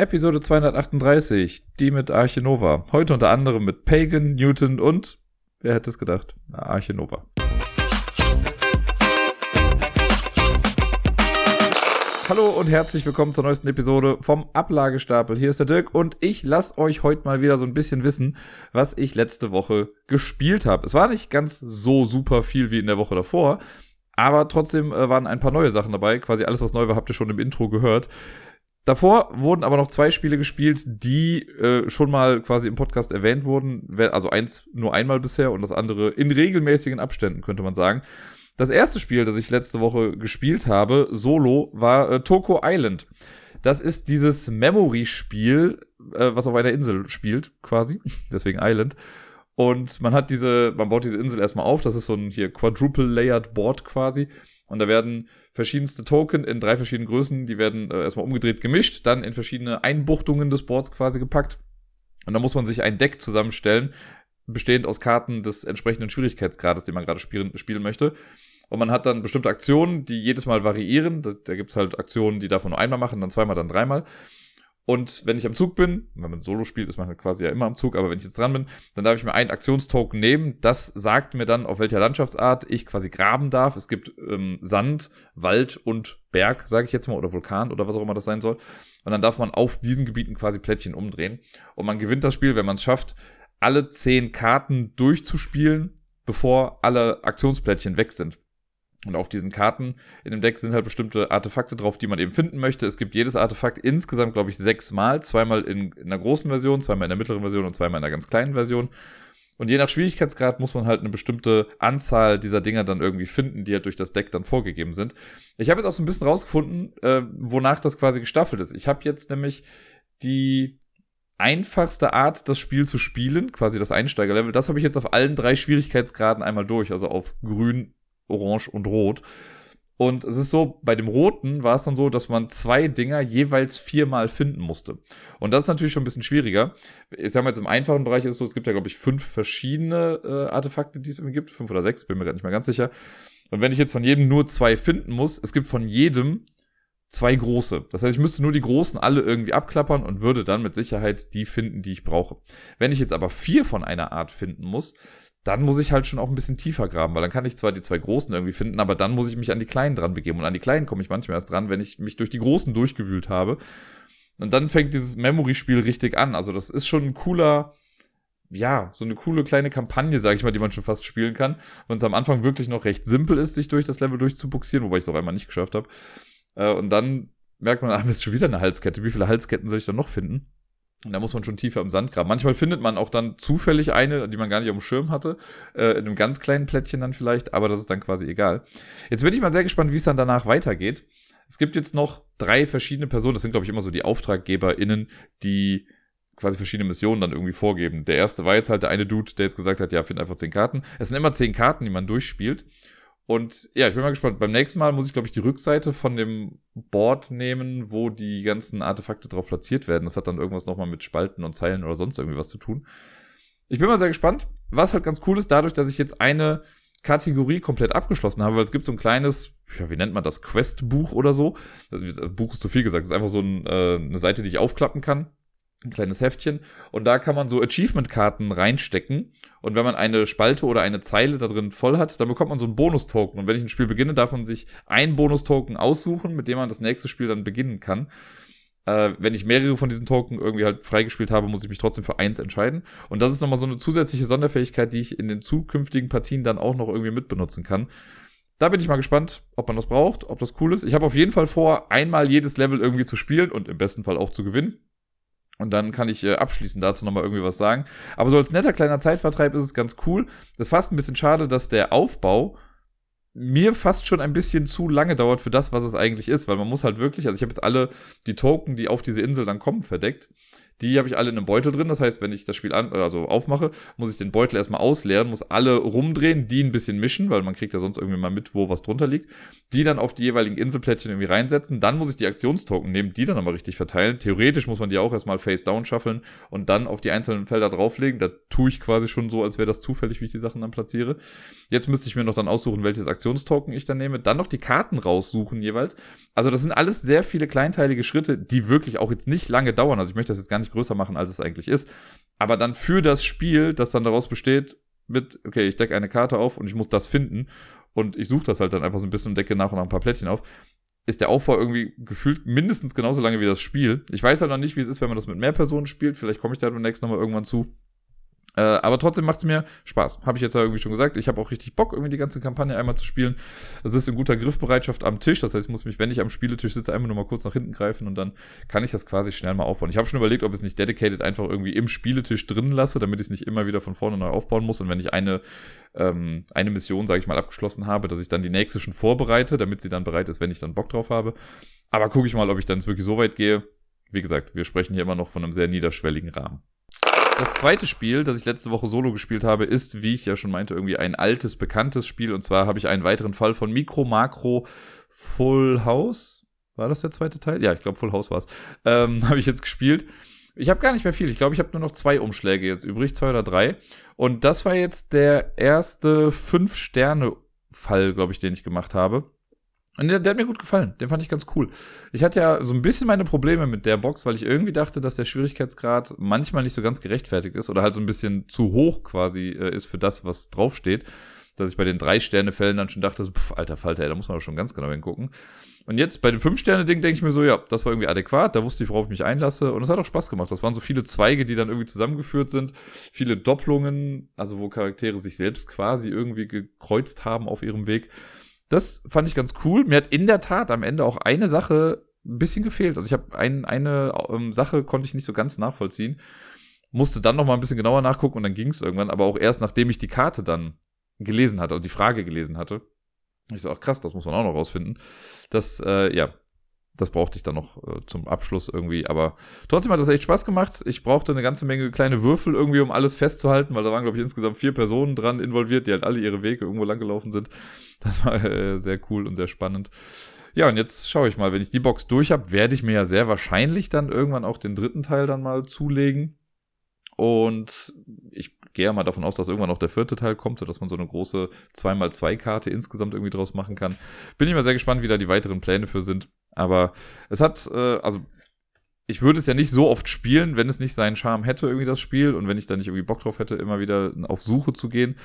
Episode 238, die mit Arche Nova. Heute unter anderem mit Pagan, Newton und, wer hätte es gedacht, Arche Nova. Hallo und herzlich willkommen zur neuesten Episode vom Ablagestapel. Hier ist der Dirk und ich lasse euch heute mal wieder so ein bisschen wissen, was ich letzte Woche gespielt habe. Es war nicht ganz so super viel wie in der Woche davor, aber trotzdem äh, waren ein paar neue Sachen dabei. Quasi alles, was neu war, habt ihr schon im Intro gehört. Davor wurden aber noch zwei Spiele gespielt, die äh, schon mal quasi im Podcast erwähnt wurden. Also eins nur einmal bisher und das andere in regelmäßigen Abständen, könnte man sagen. Das erste Spiel, das ich letzte Woche gespielt habe, solo, war äh, Toko Island. Das ist dieses Memory-Spiel, äh, was auf einer Insel spielt, quasi. Deswegen Island. Und man hat diese, man baut diese Insel erstmal auf. Das ist so ein hier Quadruple-Layered Board quasi. Und da werden verschiedenste Token in drei verschiedenen Größen, die werden äh, erstmal umgedreht gemischt, dann in verschiedene Einbuchtungen des Boards quasi gepackt. Und da muss man sich ein Deck zusammenstellen, bestehend aus Karten des entsprechenden Schwierigkeitsgrades, den man gerade spielen, spielen möchte. Und man hat dann bestimmte Aktionen, die jedes Mal variieren. Da, da gibt es halt Aktionen, die davon nur einmal machen, dann zweimal, dann dreimal. Und wenn ich am Zug bin, wenn man Solo spielt, ist man halt quasi ja immer am Zug, aber wenn ich jetzt dran bin, dann darf ich mir einen Aktionstoken nehmen. Das sagt mir dann, auf welcher Landschaftsart ich quasi graben darf. Es gibt ähm, Sand, Wald und Berg, sage ich jetzt mal, oder Vulkan oder was auch immer das sein soll. Und dann darf man auf diesen Gebieten quasi Plättchen umdrehen. Und man gewinnt das Spiel, wenn man es schafft, alle zehn Karten durchzuspielen, bevor alle Aktionsplättchen weg sind. Und auf diesen Karten in dem Deck sind halt bestimmte Artefakte drauf, die man eben finden möchte. Es gibt jedes Artefakt insgesamt, glaube ich, sechsmal. Zweimal in, in einer großen Version, zweimal in der mittleren Version und zweimal in einer ganz kleinen Version. Und je nach Schwierigkeitsgrad muss man halt eine bestimmte Anzahl dieser Dinger dann irgendwie finden, die halt durch das Deck dann vorgegeben sind. Ich habe jetzt auch so ein bisschen rausgefunden, äh, wonach das quasi gestaffelt ist. Ich habe jetzt nämlich die einfachste Art, das Spiel zu spielen, quasi das Einsteigerlevel, das habe ich jetzt auf allen drei Schwierigkeitsgraden einmal durch, also auf grün, Orange und Rot. Und es ist so, bei dem Roten war es dann so, dass man zwei Dinger jeweils viermal finden musste. Und das ist natürlich schon ein bisschen schwieriger. Ich sag mal jetzt im einfachen Bereich ist es so, es gibt ja, glaube ich, fünf verschiedene äh, Artefakte, die es irgendwie gibt. Fünf oder sechs, bin mir gerade nicht mehr ganz sicher. Und wenn ich jetzt von jedem nur zwei finden muss, es gibt von jedem zwei große. Das heißt, ich müsste nur die großen alle irgendwie abklappern und würde dann mit Sicherheit die finden, die ich brauche. Wenn ich jetzt aber vier von einer Art finden muss, dann muss ich halt schon auch ein bisschen tiefer graben, weil dann kann ich zwar die zwei großen irgendwie finden, aber dann muss ich mich an die kleinen dran begeben. Und an die kleinen komme ich manchmal erst dran, wenn ich mich durch die großen durchgewühlt habe. Und dann fängt dieses Memory-Spiel richtig an. Also das ist schon ein cooler, ja, so eine coole kleine Kampagne, sage ich mal, die man schon fast spielen kann. Und es am Anfang wirklich noch recht simpel ist, sich durch das Level durchzubuxieren, wobei ich es auch einmal nicht geschafft habe. Äh, und dann merkt man, ah, ist schon wieder eine Halskette. Wie viele Halsketten soll ich dann noch finden? Und da muss man schon tiefer im Sand graben. Manchmal findet man auch dann zufällig eine, die man gar nicht auf dem Schirm hatte, äh, in einem ganz kleinen Plättchen dann vielleicht, aber das ist dann quasi egal. Jetzt bin ich mal sehr gespannt, wie es dann danach weitergeht. Es gibt jetzt noch drei verschiedene Personen, das sind glaube ich immer so die AuftraggeberInnen, die quasi verschiedene Missionen dann irgendwie vorgeben. Der erste war jetzt halt der eine Dude, der jetzt gesagt hat, ja, find einfach zehn Karten. Es sind immer zehn Karten, die man durchspielt. Und ja, ich bin mal gespannt. Beim nächsten Mal muss ich, glaube ich, die Rückseite von dem Board nehmen, wo die ganzen Artefakte drauf platziert werden. Das hat dann irgendwas nochmal mit Spalten und Zeilen oder sonst irgendwie was zu tun. Ich bin mal sehr gespannt. Was halt ganz cool ist, dadurch, dass ich jetzt eine Kategorie komplett abgeschlossen habe, weil es gibt so ein kleines, ja, wie nennt man das, Quest-Buch oder so. Das Buch ist zu viel gesagt. Das ist einfach so ein, äh, eine Seite, die ich aufklappen kann ein kleines Heftchen und da kann man so Achievement-Karten reinstecken und wenn man eine Spalte oder eine Zeile da drin voll hat, dann bekommt man so einen Bonustoken und wenn ich ein Spiel beginne, darf man sich einen Bonustoken aussuchen, mit dem man das nächste Spiel dann beginnen kann. Äh, wenn ich mehrere von diesen Token irgendwie halt freigespielt habe, muss ich mich trotzdem für eins entscheiden und das ist nochmal so eine zusätzliche Sonderfähigkeit, die ich in den zukünftigen Partien dann auch noch irgendwie mitbenutzen kann. Da bin ich mal gespannt, ob man das braucht, ob das cool ist. Ich habe auf jeden Fall vor, einmal jedes Level irgendwie zu spielen und im besten Fall auch zu gewinnen. Und dann kann ich äh, abschließend dazu nochmal irgendwie was sagen. Aber so als netter kleiner Zeitvertreib ist es ganz cool. Das ist fast ein bisschen schade, dass der Aufbau mir fast schon ein bisschen zu lange dauert für das, was es eigentlich ist, weil man muss halt wirklich, also ich habe jetzt alle die Token, die auf diese Insel dann kommen, verdeckt. Die habe ich alle in einem Beutel drin. Das heißt, wenn ich das Spiel an, also aufmache, muss ich den Beutel erstmal ausleeren, muss alle rumdrehen, die ein bisschen mischen, weil man kriegt ja sonst irgendwie mal mit, wo was drunter liegt. Die dann auf die jeweiligen Inselplättchen irgendwie reinsetzen. Dann muss ich die Aktionstoken nehmen, die dann aber richtig verteilen. Theoretisch muss man die auch erstmal face down shuffeln und dann auf die einzelnen Felder drauflegen. Da tue ich quasi schon so, als wäre das zufällig, wie ich die Sachen dann platziere. Jetzt müsste ich mir noch dann aussuchen, welches Aktionstoken ich dann nehme. Dann noch die Karten raussuchen jeweils. Also das sind alles sehr viele kleinteilige Schritte, die wirklich auch jetzt nicht lange dauern. Also ich möchte das jetzt gar nicht größer machen, als es eigentlich ist. Aber dann für das Spiel, das dann daraus besteht, mit, okay, ich decke eine Karte auf und ich muss das finden und ich suche das halt dann einfach so ein bisschen und decke nach und nach ein paar Plättchen auf, ist der Aufbau irgendwie gefühlt mindestens genauso lange wie das Spiel. Ich weiß halt noch nicht, wie es ist, wenn man das mit mehr Personen spielt. Vielleicht komme ich da demnächst nochmal irgendwann zu. Äh, aber trotzdem macht es mir Spaß. Habe ich jetzt ja irgendwie schon gesagt. Ich habe auch richtig Bock, irgendwie die ganze Kampagne einmal zu spielen. Es ist in guter Griffbereitschaft am Tisch. Das heißt, ich muss mich, wenn ich am Spieletisch sitze, einmal nur mal kurz nach hinten greifen und dann kann ich das quasi schnell mal aufbauen. Ich habe schon überlegt, ob ich es nicht dedicated einfach irgendwie im Spieletisch drin lasse, damit ich es nicht immer wieder von vorne neu aufbauen muss. Und wenn ich eine, ähm, eine Mission, sage ich mal, abgeschlossen habe, dass ich dann die nächste schon vorbereite, damit sie dann bereit ist, wenn ich dann Bock drauf habe. Aber gucke ich mal, ob ich dann wirklich so weit gehe. Wie gesagt, wir sprechen hier immer noch von einem sehr niederschwelligen Rahmen. Das zweite Spiel, das ich letzte Woche solo gespielt habe, ist, wie ich ja schon meinte, irgendwie ein altes, bekanntes Spiel. Und zwar habe ich einen weiteren Fall von Micro Macro Full House. War das der zweite Teil? Ja, ich glaube, Full House war es. Ähm, habe ich jetzt gespielt. Ich habe gar nicht mehr viel. Ich glaube, ich habe nur noch zwei Umschläge jetzt übrig, zwei oder drei. Und das war jetzt der erste Fünf-Sterne-Fall, glaube ich, den ich gemacht habe. Und der, der, hat mir gut gefallen. Den fand ich ganz cool. Ich hatte ja so ein bisschen meine Probleme mit der Box, weil ich irgendwie dachte, dass der Schwierigkeitsgrad manchmal nicht so ganz gerechtfertigt ist oder halt so ein bisschen zu hoch quasi äh, ist für das, was draufsteht. Dass ich bei den Drei-Sterne-Fällen dann schon dachte, so, pff, alter Falter, ey, da muss man doch schon ganz genau hingucken. Und jetzt bei dem Fünf-Sterne-Ding denke ich mir so, ja, das war irgendwie adäquat, da wusste ich, worauf ich mich einlasse. Und es hat auch Spaß gemacht. Das waren so viele Zweige, die dann irgendwie zusammengeführt sind, viele Doppelungen, also wo Charaktere sich selbst quasi irgendwie gekreuzt haben auf ihrem Weg. Das fand ich ganz cool. Mir hat in der Tat am Ende auch eine Sache ein bisschen gefehlt. Also ich habe ein, eine ähm, Sache konnte ich nicht so ganz nachvollziehen. Musste dann noch mal ein bisschen genauer nachgucken und dann ging es irgendwann, aber auch erst nachdem ich die Karte dann gelesen hatte, also die Frage gelesen hatte. Ich so, ach krass, das muss man auch noch rausfinden. Das, äh, ja, das brauchte ich dann noch äh, zum Abschluss irgendwie. Aber trotzdem hat das echt Spaß gemacht. Ich brauchte eine ganze Menge kleine Würfel irgendwie, um alles festzuhalten, weil da waren, glaube ich, insgesamt vier Personen dran involviert, die halt alle ihre Wege irgendwo lang gelaufen sind. Das war äh, sehr cool und sehr spannend. Ja, und jetzt schaue ich mal, wenn ich die Box durch habe, werde ich mir ja sehr wahrscheinlich dann irgendwann auch den dritten Teil dann mal zulegen. Und ich gehe mal davon aus, dass irgendwann noch der vierte Teil kommt, sodass man so eine große 2x2-Karte insgesamt irgendwie draus machen kann. Bin ich mal sehr gespannt, wie da die weiteren Pläne für sind. Aber es hat, äh, also ich würde es ja nicht so oft spielen, wenn es nicht seinen Charme hätte, irgendwie das Spiel. Und wenn ich da nicht irgendwie Bock drauf hätte, immer wieder auf Suche zu gehen.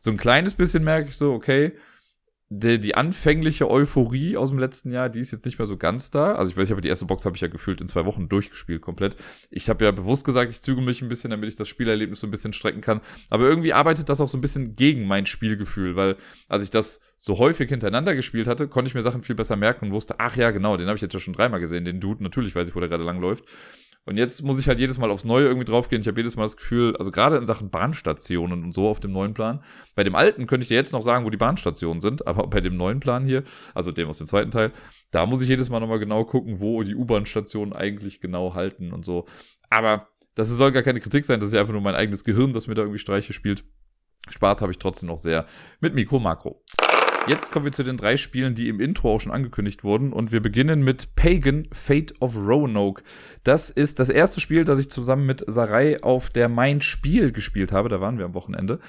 So ein kleines bisschen merke ich so, okay, die, die anfängliche Euphorie aus dem letzten Jahr, die ist jetzt nicht mehr so ganz da. Also ich weiß, ich habe die erste Box habe ich ja gefühlt in zwei Wochen durchgespielt komplett. Ich habe ja bewusst gesagt, ich züge mich ein bisschen, damit ich das Spielerlebnis so ein bisschen strecken kann. Aber irgendwie arbeitet das auch so ein bisschen gegen mein Spielgefühl, weil als ich das so häufig hintereinander gespielt hatte, konnte ich mir Sachen viel besser merken und wusste, ach ja, genau, den habe ich jetzt ja schon dreimal gesehen, den Dude. Natürlich weiß ich, wo der gerade langläuft. Und jetzt muss ich halt jedes Mal aufs Neue irgendwie draufgehen. Ich habe jedes Mal das Gefühl, also gerade in Sachen Bahnstationen und so auf dem neuen Plan. Bei dem alten könnte ich dir jetzt noch sagen, wo die Bahnstationen sind, aber bei dem neuen Plan hier, also dem aus dem zweiten Teil, da muss ich jedes Mal nochmal genau gucken, wo die U-Bahn-Stationen eigentlich genau halten und so. Aber das soll gar keine Kritik sein, das ist ja einfach nur mein eigenes Gehirn, das mir da irgendwie Streiche spielt. Spaß habe ich trotzdem noch sehr mit Mikro Makro. Jetzt kommen wir zu den drei Spielen, die im Intro auch schon angekündigt wurden. Und wir beginnen mit Pagan Fate of Roanoke. Das ist das erste Spiel, das ich zusammen mit Sarai auf der Mein Spiel gespielt habe. Da waren wir am Wochenende.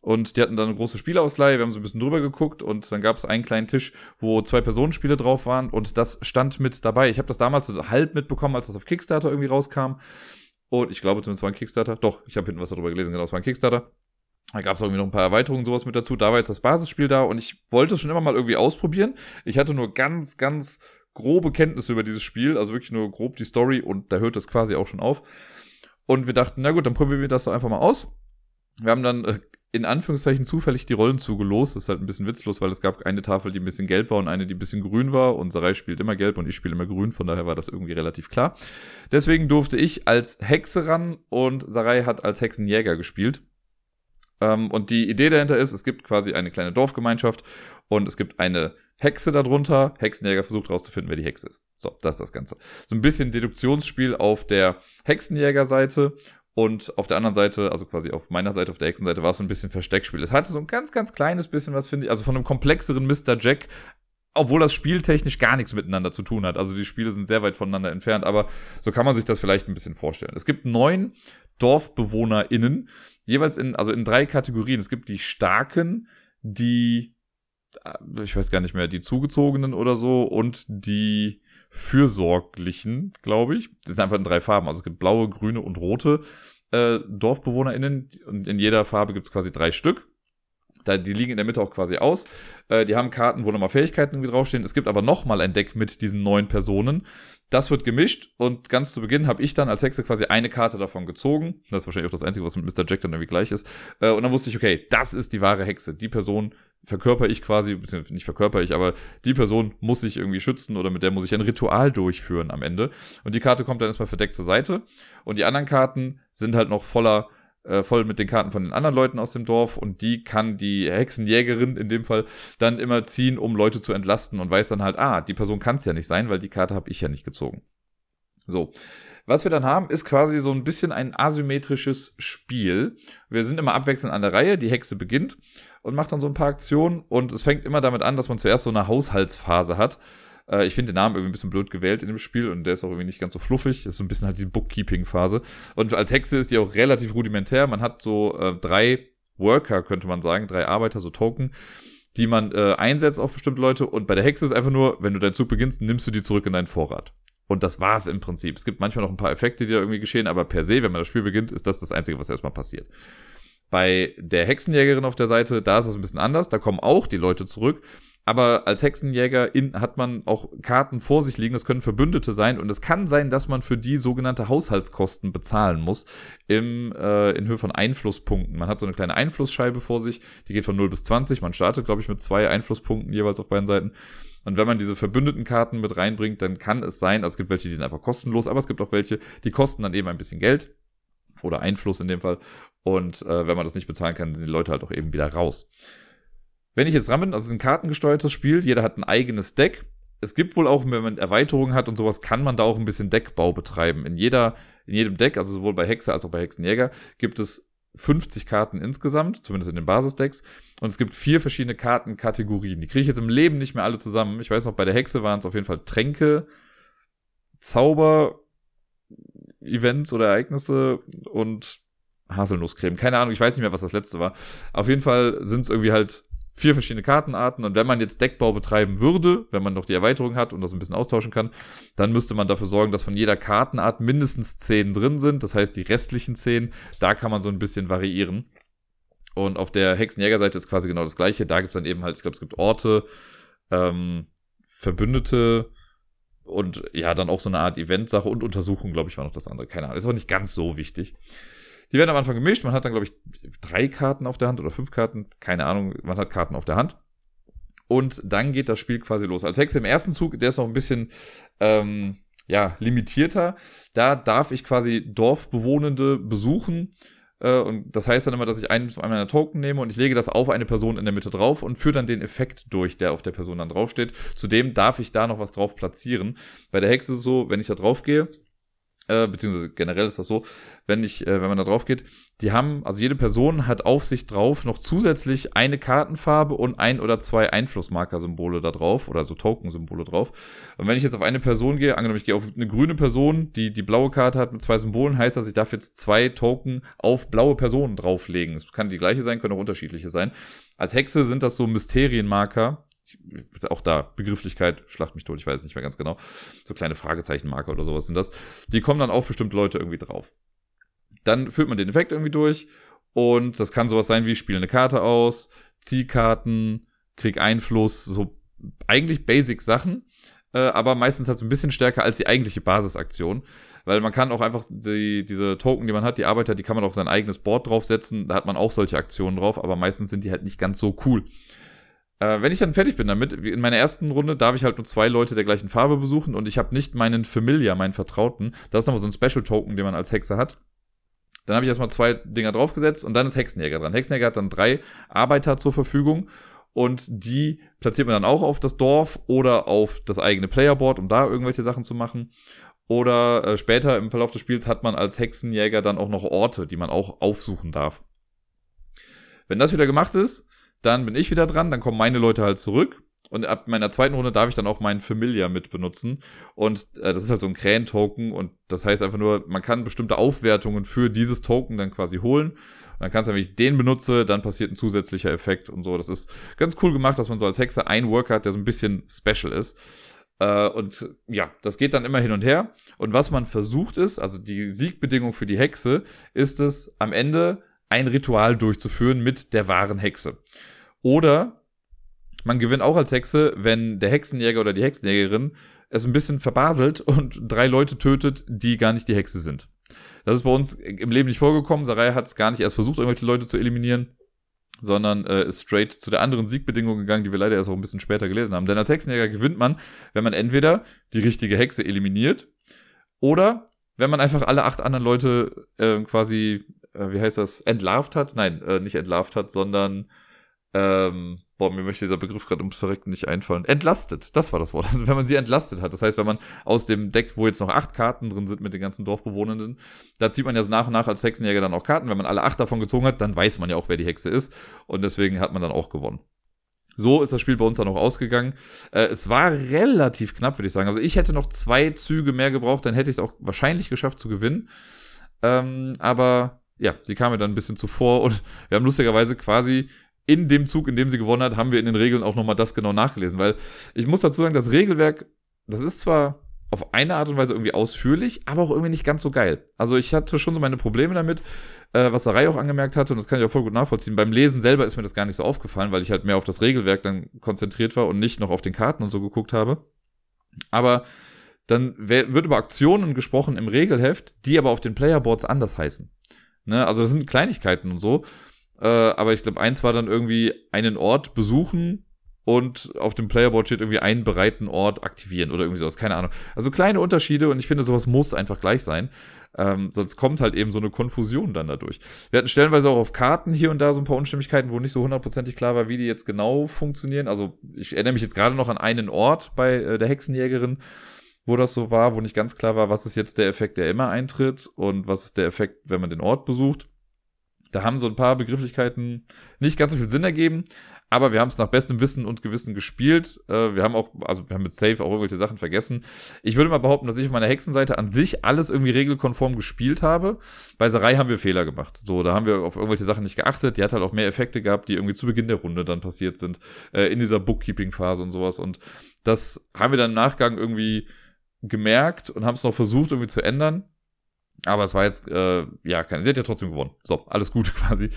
Und die hatten dann eine große Spielausleihe, wir haben so ein bisschen drüber geguckt und dann gab es einen kleinen Tisch, wo zwei Personenspiele drauf waren und das stand mit dabei. Ich habe das damals so halb mitbekommen, als das auf Kickstarter irgendwie rauskam. Und ich glaube zumindest war ein Kickstarter. Doch, ich habe hinten was darüber gelesen, genau, es war ein Kickstarter. Da gab es irgendwie noch ein paar Erweiterungen, sowas mit dazu. Da war jetzt das Basisspiel da und ich wollte es schon immer mal irgendwie ausprobieren. Ich hatte nur ganz, ganz grobe Kenntnisse über dieses Spiel, also wirklich nur grob die Story und da hört es quasi auch schon auf. Und wir dachten, na gut, dann probieren wir das doch einfach mal aus. Wir haben dann äh, in Anführungszeichen zufällig die Rollen zugelost. Das ist halt ein bisschen witzlos, weil es gab eine Tafel, die ein bisschen gelb war und eine, die ein bisschen grün war. Und Sarai spielt immer gelb und ich spiele immer grün, von daher war das irgendwie relativ klar. Deswegen durfte ich als Hexe ran und Sarai hat als Hexenjäger gespielt. Ähm, und die Idee dahinter ist, es gibt quasi eine kleine Dorfgemeinschaft und es gibt eine Hexe darunter. Hexenjäger versucht herauszufinden, wer die Hexe ist. So, das ist das Ganze. So ein bisschen Deduktionsspiel auf der Hexenjäger-Seite und auf der anderen Seite, also quasi auf meiner Seite, auf der Hexenseite, war es so ein bisschen Versteckspiel. Es hatte so ein ganz, ganz kleines bisschen was, finde ich, also von einem komplexeren Mr. Jack, obwohl das spieltechnisch gar nichts miteinander zu tun hat. Also die Spiele sind sehr weit voneinander entfernt, aber so kann man sich das vielleicht ein bisschen vorstellen. Es gibt neun DorfbewohnerInnen, jeweils in, also in drei Kategorien. Es gibt die Starken, die, äh, ich weiß gar nicht mehr, die Zugezogenen oder so und die Fürsorglichen, glaube ich. Das sind einfach in drei Farben. Also es gibt blaue, grüne und rote äh, DorfbewohnerInnen und in jeder Farbe gibt es quasi drei Stück. Da, die liegen in der Mitte auch quasi aus. Äh, die haben Karten, wo nochmal Fähigkeiten irgendwie draufstehen. Es gibt aber nochmal ein Deck mit diesen neun Personen. Das wird gemischt und ganz zu Beginn habe ich dann als Hexe quasi eine Karte davon gezogen. Das ist wahrscheinlich auch das Einzige, was mit Mr. Jack dann irgendwie gleich ist. Äh, und dann wusste ich, okay, das ist die wahre Hexe. Die Person verkörper ich quasi, beziehungsweise nicht verkörper ich, aber die Person muss sich irgendwie schützen oder mit der muss ich ein Ritual durchführen am Ende. Und die Karte kommt dann erstmal verdeckt zur Seite. Und die anderen Karten sind halt noch voller äh, voll mit den Karten von den anderen Leuten aus dem Dorf und die kann die Hexenjägerin in dem Fall dann immer ziehen, um Leute zu entlasten und weiß dann halt, ah, die Person kann es ja nicht sein, weil die Karte habe ich ja nicht gezogen. So. Was wir dann haben, ist quasi so ein bisschen ein asymmetrisches Spiel. Wir sind immer abwechselnd an der Reihe, die Hexe beginnt und macht dann so ein paar Aktionen und es fängt immer damit an, dass man zuerst so eine Haushaltsphase hat äh, ich finde den Namen irgendwie ein bisschen blöd gewählt in dem Spiel und der ist auch irgendwie nicht ganz so fluffig. Ist so ein bisschen halt die Bookkeeping-Phase. Und als Hexe ist die auch relativ rudimentär. Man hat so äh, drei Worker, könnte man sagen, drei Arbeiter, so Token, die man äh, einsetzt auf bestimmte Leute. Und bei der Hexe ist einfach nur, wenn du deinen Zug beginnst, nimmst du die zurück in deinen Vorrat. Und das war's im Prinzip. Es gibt manchmal noch ein paar Effekte, die da irgendwie geschehen, aber per se, wenn man das Spiel beginnt, ist das das Einzige, was erstmal passiert. Bei der Hexenjägerin auf der Seite, da ist es ein bisschen anders. Da kommen auch die Leute zurück. Aber als Hexenjäger in, hat man auch Karten vor sich liegen, das können Verbündete sein und es kann sein, dass man für die sogenannte Haushaltskosten bezahlen muss im, äh, in Höhe von Einflusspunkten. Man hat so eine kleine Einflussscheibe vor sich, die geht von 0 bis 20. Man startet, glaube ich, mit zwei Einflusspunkten jeweils auf beiden Seiten. Und wenn man diese verbündeten Karten mit reinbringt, dann kann es sein, also es gibt welche, die sind einfach kostenlos, aber es gibt auch welche, die kosten dann eben ein bisschen Geld oder Einfluss in dem Fall. Und äh, wenn man das nicht bezahlen kann, sind die Leute halt auch eben wieder raus. Wenn ich jetzt dran bin, also es ist ein kartengesteuertes Spiel, jeder hat ein eigenes Deck. Es gibt wohl auch, wenn man Erweiterungen hat und sowas, kann man da auch ein bisschen Deckbau betreiben. In jeder, in jedem Deck, also sowohl bei Hexe als auch bei Hexenjäger, gibt es 50 Karten insgesamt, zumindest in den Basisdecks. Und es gibt vier verschiedene Kartenkategorien. Die kriege ich jetzt im Leben nicht mehr alle zusammen. Ich weiß noch, bei der Hexe waren es auf jeden Fall Tränke, Zauber, Events oder Ereignisse und Haselnusscreme. Keine Ahnung, ich weiß nicht mehr, was das letzte war. Auf jeden Fall sind es irgendwie halt vier verschiedene Kartenarten. Und wenn man jetzt Deckbau betreiben würde, wenn man noch die Erweiterung hat und das ein bisschen austauschen kann, dann müsste man dafür sorgen, dass von jeder Kartenart mindestens zehn drin sind. Das heißt, die restlichen zehn, da kann man so ein bisschen variieren. Und auf der Hexenjägerseite ist quasi genau das gleiche. Da gibt es dann eben halt, ich glaube, es gibt Orte, ähm, Verbündete und ja, dann auch so eine Art Eventsache und Untersuchung, glaube ich, war noch das andere. Keine Ahnung. Ist auch nicht ganz so wichtig. Die werden am Anfang gemischt. Man hat dann, glaube ich, drei Karten auf der Hand oder fünf Karten. Keine Ahnung. Man hat Karten auf der Hand. Und dann geht das Spiel quasi los. Als Hexe im ersten Zug, der ist noch ein bisschen, ähm, ja, limitierter. Da darf ich quasi Dorfbewohnende besuchen. Äh, und das heißt dann immer, dass ich einen meiner Token nehme und ich lege das auf eine Person in der Mitte drauf und führe dann den Effekt durch, der auf der Person dann draufsteht. Zudem darf ich da noch was drauf platzieren. Bei der Hexe ist es so, wenn ich da drauf gehe, äh, beziehungsweise generell ist das so, wenn ich, äh, wenn man da drauf geht, die haben, also jede Person hat auf sich drauf noch zusätzlich eine Kartenfarbe und ein oder zwei Einflussmarker-Symbole da drauf oder so Token-Symbole drauf. Und wenn ich jetzt auf eine Person gehe, angenommen, ich gehe auf eine grüne Person, die die blaue Karte hat mit zwei Symbolen, heißt das, ich darf jetzt zwei Token auf blaue Personen drauflegen. Es kann die gleiche sein, können auch unterschiedliche sein. Als Hexe sind das so Mysterienmarker, auch da Begrifflichkeit, schlacht mich tot, ich weiß nicht mehr ganz genau. So kleine Fragezeichenmarker oder sowas sind das. Die kommen dann auf bestimmte Leute irgendwie drauf. Dann führt man den Effekt irgendwie durch und das kann sowas sein wie spiele eine Karte aus, Ziehkarten, krieg Einfluss, so eigentlich basic Sachen, äh, aber meistens halt so ein bisschen stärker als die eigentliche Basisaktion, weil man kann auch einfach die, diese Token, die man hat, die Arbeiter, die kann man auf sein eigenes Board draufsetzen, da hat man auch solche Aktionen drauf, aber meistens sind die halt nicht ganz so cool. Äh, wenn ich dann fertig bin damit, in meiner ersten Runde darf ich halt nur zwei Leute der gleichen Farbe besuchen und ich habe nicht meinen Familiar, meinen Vertrauten. Das ist nochmal so ein Special Token, den man als Hexe hat. Dann habe ich erstmal zwei Dinger draufgesetzt und dann ist Hexenjäger dran. Hexenjäger hat dann drei Arbeiter zur Verfügung und die platziert man dann auch auf das Dorf oder auf das eigene Playerboard, um da irgendwelche Sachen zu machen. Oder äh, später im Verlauf des Spiels hat man als Hexenjäger dann auch noch Orte, die man auch aufsuchen darf. Wenn das wieder gemacht ist, dann bin ich wieder dran, dann kommen meine Leute halt zurück. Und ab meiner zweiten Runde darf ich dann auch meinen Familiar mit benutzen. Und äh, das ist halt so ein Krähen-Token. Und das heißt einfach nur, man kann bestimmte Aufwertungen für dieses Token dann quasi holen. Und dann kannst du, wenn ich den benutze, dann passiert ein zusätzlicher Effekt und so. Das ist ganz cool gemacht, dass man so als Hexer einen Worker hat, der so ein bisschen special ist. Äh, und ja, das geht dann immer hin und her. Und was man versucht ist, also die Siegbedingung für die Hexe, ist es am Ende ein Ritual durchzuführen mit der wahren Hexe. Oder man gewinnt auch als Hexe, wenn der Hexenjäger oder die Hexenjägerin es ein bisschen verbaselt und drei Leute tötet, die gar nicht die Hexe sind. Das ist bei uns im Leben nicht vorgekommen. Sarai hat es gar nicht erst versucht, irgendwelche Leute zu eliminieren, sondern äh, ist straight zu der anderen Siegbedingung gegangen, die wir leider erst auch ein bisschen später gelesen haben. Denn als Hexenjäger gewinnt man, wenn man entweder die richtige Hexe eliminiert oder wenn man einfach alle acht anderen Leute äh, quasi, äh, wie heißt das, entlarvt hat? Nein, äh, nicht entlarvt hat, sondern ähm, boah, mir möchte dieser Begriff gerade ums Verrecken nicht einfallen. Entlastet, das war das Wort. wenn man sie entlastet hat. Das heißt, wenn man aus dem Deck, wo jetzt noch acht Karten drin sind mit den ganzen Dorfbewohnenden, da zieht man ja so nach und nach als Hexenjäger dann auch Karten. Wenn man alle acht davon gezogen hat, dann weiß man ja auch, wer die Hexe ist. Und deswegen hat man dann auch gewonnen. So ist das Spiel bei uns dann auch ausgegangen. Äh, es war relativ knapp, würde ich sagen. Also ich hätte noch zwei Züge mehr gebraucht, dann hätte ich es auch wahrscheinlich geschafft zu gewinnen. Ähm, aber ja, sie kam mir dann ein bisschen zuvor und wir haben lustigerweise quasi in dem Zug, in dem sie gewonnen hat, haben wir in den Regeln auch nochmal das genau nachgelesen. Weil ich muss dazu sagen, das Regelwerk, das ist zwar auf eine Art und Weise irgendwie ausführlich, aber auch irgendwie nicht ganz so geil. Also ich hatte schon so meine Probleme damit, äh, was Sarai auch angemerkt hatte, und das kann ich auch voll gut nachvollziehen. Beim Lesen selber ist mir das gar nicht so aufgefallen, weil ich halt mehr auf das Regelwerk dann konzentriert war und nicht noch auf den Karten und so geguckt habe. Aber dann wird über Aktionen gesprochen im Regelheft, die aber auf den Playerboards anders heißen. Ne? Also das sind Kleinigkeiten und so. Äh, aber ich glaube, eins war dann irgendwie einen Ort besuchen und auf dem Playerboard steht irgendwie einen bereiten Ort aktivieren oder irgendwie sowas, keine Ahnung. Also kleine Unterschiede und ich finde, sowas muss einfach gleich sein. Ähm, sonst kommt halt eben so eine Konfusion dann dadurch. Wir hatten stellenweise auch auf Karten hier und da so ein paar Unstimmigkeiten, wo nicht so hundertprozentig klar war, wie die jetzt genau funktionieren. Also ich erinnere mich jetzt gerade noch an einen Ort bei äh, der Hexenjägerin, wo das so war, wo nicht ganz klar war, was ist jetzt der Effekt, der immer eintritt und was ist der Effekt, wenn man den Ort besucht. Da haben so ein paar Begrifflichkeiten nicht ganz so viel Sinn ergeben, aber wir haben es nach bestem Wissen und Gewissen gespielt. Äh, wir haben auch, also wir haben mit Safe auch irgendwelche Sachen vergessen. Ich würde mal behaupten, dass ich auf meiner Hexenseite an sich alles irgendwie regelkonform gespielt habe. Bei Sarai haben wir Fehler gemacht. So, da haben wir auf irgendwelche Sachen nicht geachtet. Die hat halt auch mehr Effekte gehabt, die irgendwie zu Beginn der Runde dann passiert sind, äh, in dieser Bookkeeping-Phase und sowas. Und das haben wir dann im Nachgang irgendwie gemerkt und haben es noch versucht irgendwie zu ändern. Aber es war jetzt, äh, ja, keine, sie hat ja trotzdem gewonnen. So, alles gut quasi.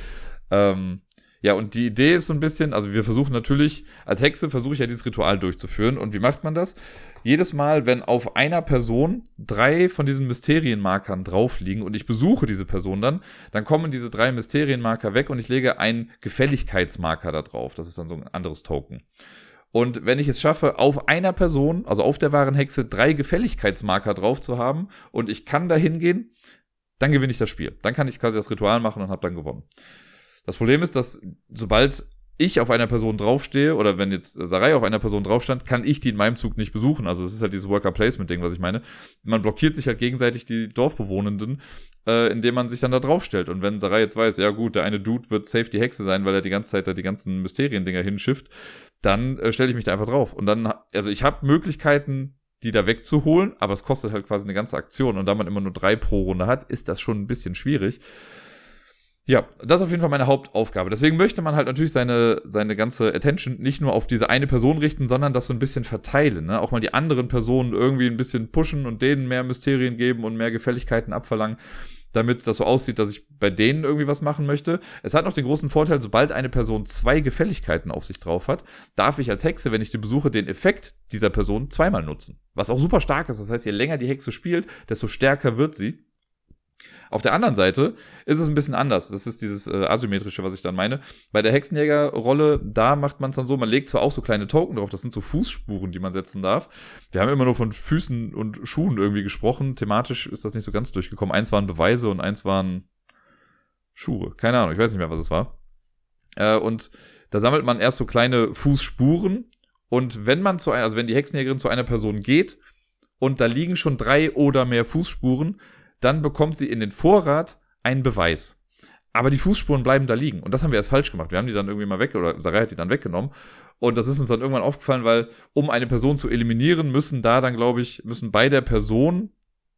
Ähm, ja, und die Idee ist so ein bisschen, also wir versuchen natürlich, als Hexe versuche ich ja dieses Ritual durchzuführen. Und wie macht man das? Jedes Mal, wenn auf einer Person drei von diesen Mysterienmarkern drauf liegen und ich besuche diese Person dann, dann kommen diese drei Mysterienmarker weg und ich lege einen Gefälligkeitsmarker da drauf. Das ist dann so ein anderes Token. Und wenn ich es schaffe, auf einer Person, also auf der wahren Hexe, drei Gefälligkeitsmarker drauf zu haben und ich kann da hingehen, dann gewinne ich das Spiel. Dann kann ich quasi das Ritual machen und habe dann gewonnen. Das Problem ist, dass sobald ich auf einer Person draufstehe oder wenn jetzt Sarai auf einer Person draufstand, kann ich die in meinem Zug nicht besuchen. Also es ist halt dieses Worker Placement Ding, was ich meine. Man blockiert sich halt gegenseitig die Dorfbewohnenden, äh, indem man sich dann da draufstellt. Und wenn Sarai jetzt weiß, ja gut, der eine Dude wird safe die Hexe sein, weil er die ganze Zeit da die ganzen Mysterien-Dinger hinschifft, dann äh, stelle ich mich da einfach drauf. Und dann, also ich habe Möglichkeiten, die da wegzuholen, aber es kostet halt quasi eine ganze Aktion. Und da man immer nur drei pro Runde hat, ist das schon ein bisschen schwierig. Ja, das ist auf jeden Fall meine Hauptaufgabe. Deswegen möchte man halt natürlich seine, seine ganze Attention nicht nur auf diese eine Person richten, sondern das so ein bisschen verteilen. Ne? Auch mal die anderen Personen irgendwie ein bisschen pushen und denen mehr Mysterien geben und mehr Gefälligkeiten abverlangen, damit das so aussieht, dass ich bei denen irgendwie was machen möchte. Es hat noch den großen Vorteil, sobald eine Person zwei Gefälligkeiten auf sich drauf hat, darf ich als Hexe, wenn ich die besuche, den Effekt dieser Person zweimal nutzen. Was auch super stark ist. Das heißt, je länger die Hexe spielt, desto stärker wird sie. Auf der anderen Seite ist es ein bisschen anders. Das ist dieses äh, asymmetrische, was ich dann meine. Bei der Hexenjägerrolle, da macht man es dann so, man legt zwar auch so kleine Token drauf, das sind so Fußspuren, die man setzen darf. Wir haben immer nur von Füßen und Schuhen irgendwie gesprochen. Thematisch ist das nicht so ganz durchgekommen. Eins waren Beweise und eins waren Schuhe. Keine Ahnung, ich weiß nicht mehr, was es war. Äh, und da sammelt man erst so kleine Fußspuren. Und wenn man zu einer, also wenn die Hexenjägerin zu einer Person geht und da liegen schon drei oder mehr Fußspuren, dann bekommt sie in den Vorrat einen Beweis. Aber die Fußspuren bleiben da liegen. Und das haben wir erst falsch gemacht. Wir haben die dann irgendwie mal weg, oder Sarai hat die dann weggenommen. Und das ist uns dann irgendwann aufgefallen, weil um eine Person zu eliminieren, müssen da dann, glaube ich, müssen bei der Person,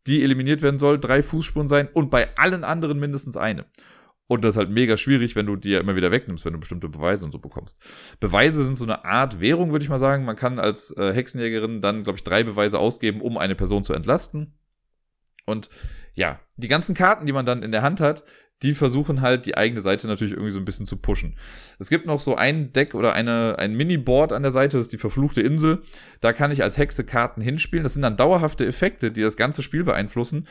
die eliminiert werden soll, drei Fußspuren sein und bei allen anderen mindestens eine. Und das ist halt mega schwierig, wenn du die ja immer wieder wegnimmst, wenn du bestimmte Beweise und so bekommst. Beweise sind so eine Art Währung, würde ich mal sagen. Man kann als äh, Hexenjägerin dann, glaube ich, drei Beweise ausgeben, um eine Person zu entlasten. Und ja, die ganzen Karten, die man dann in der Hand hat, die versuchen halt die eigene Seite natürlich irgendwie so ein bisschen zu pushen. Es gibt noch so ein Deck oder eine, ein Mini-Board an der Seite, das ist die verfluchte Insel. Da kann ich als Hexe Karten hinspielen. Das sind dann dauerhafte Effekte, die das ganze Spiel beeinflussen.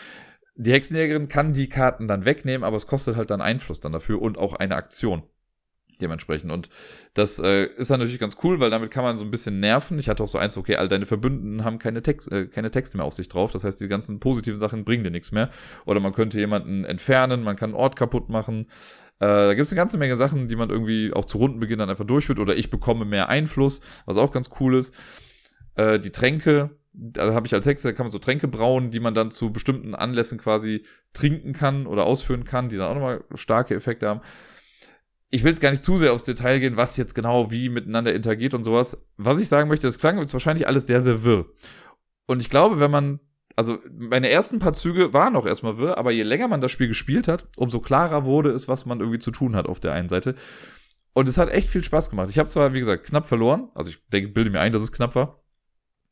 Die Hexenjägerin kann die Karten dann wegnehmen, aber es kostet halt dann Einfluss dann dafür und auch eine Aktion dementsprechend. Und das äh, ist dann natürlich ganz cool, weil damit kann man so ein bisschen nerven. Ich hatte auch so eins, okay, all deine Verbündeten haben keine, Text, äh, keine Texte mehr auf sich drauf. Das heißt, die ganzen positiven Sachen bringen dir nichts mehr. Oder man könnte jemanden entfernen, man kann einen Ort kaputt machen. Äh, da gibt es eine ganze Menge Sachen, die man irgendwie auch zu Rundenbeginn dann einfach durchführt. Oder ich bekomme mehr Einfluss, was auch ganz cool ist. Äh, die Tränke, da habe ich als Hexe, kann man so Tränke brauen, die man dann zu bestimmten Anlässen quasi trinken kann oder ausführen kann, die dann auch nochmal starke Effekte haben ich will jetzt gar nicht zu sehr aufs Detail gehen, was jetzt genau wie miteinander interagiert und sowas. Was ich sagen möchte, das klang jetzt wahrscheinlich alles sehr, sehr wirr. Und ich glaube, wenn man, also meine ersten paar Züge waren auch erstmal wirr, aber je länger man das Spiel gespielt hat, umso klarer wurde es, was man irgendwie zu tun hat auf der einen Seite. Und es hat echt viel Spaß gemacht. Ich habe zwar, wie gesagt, knapp verloren, also ich denke, bilde mir ein, dass es knapp war.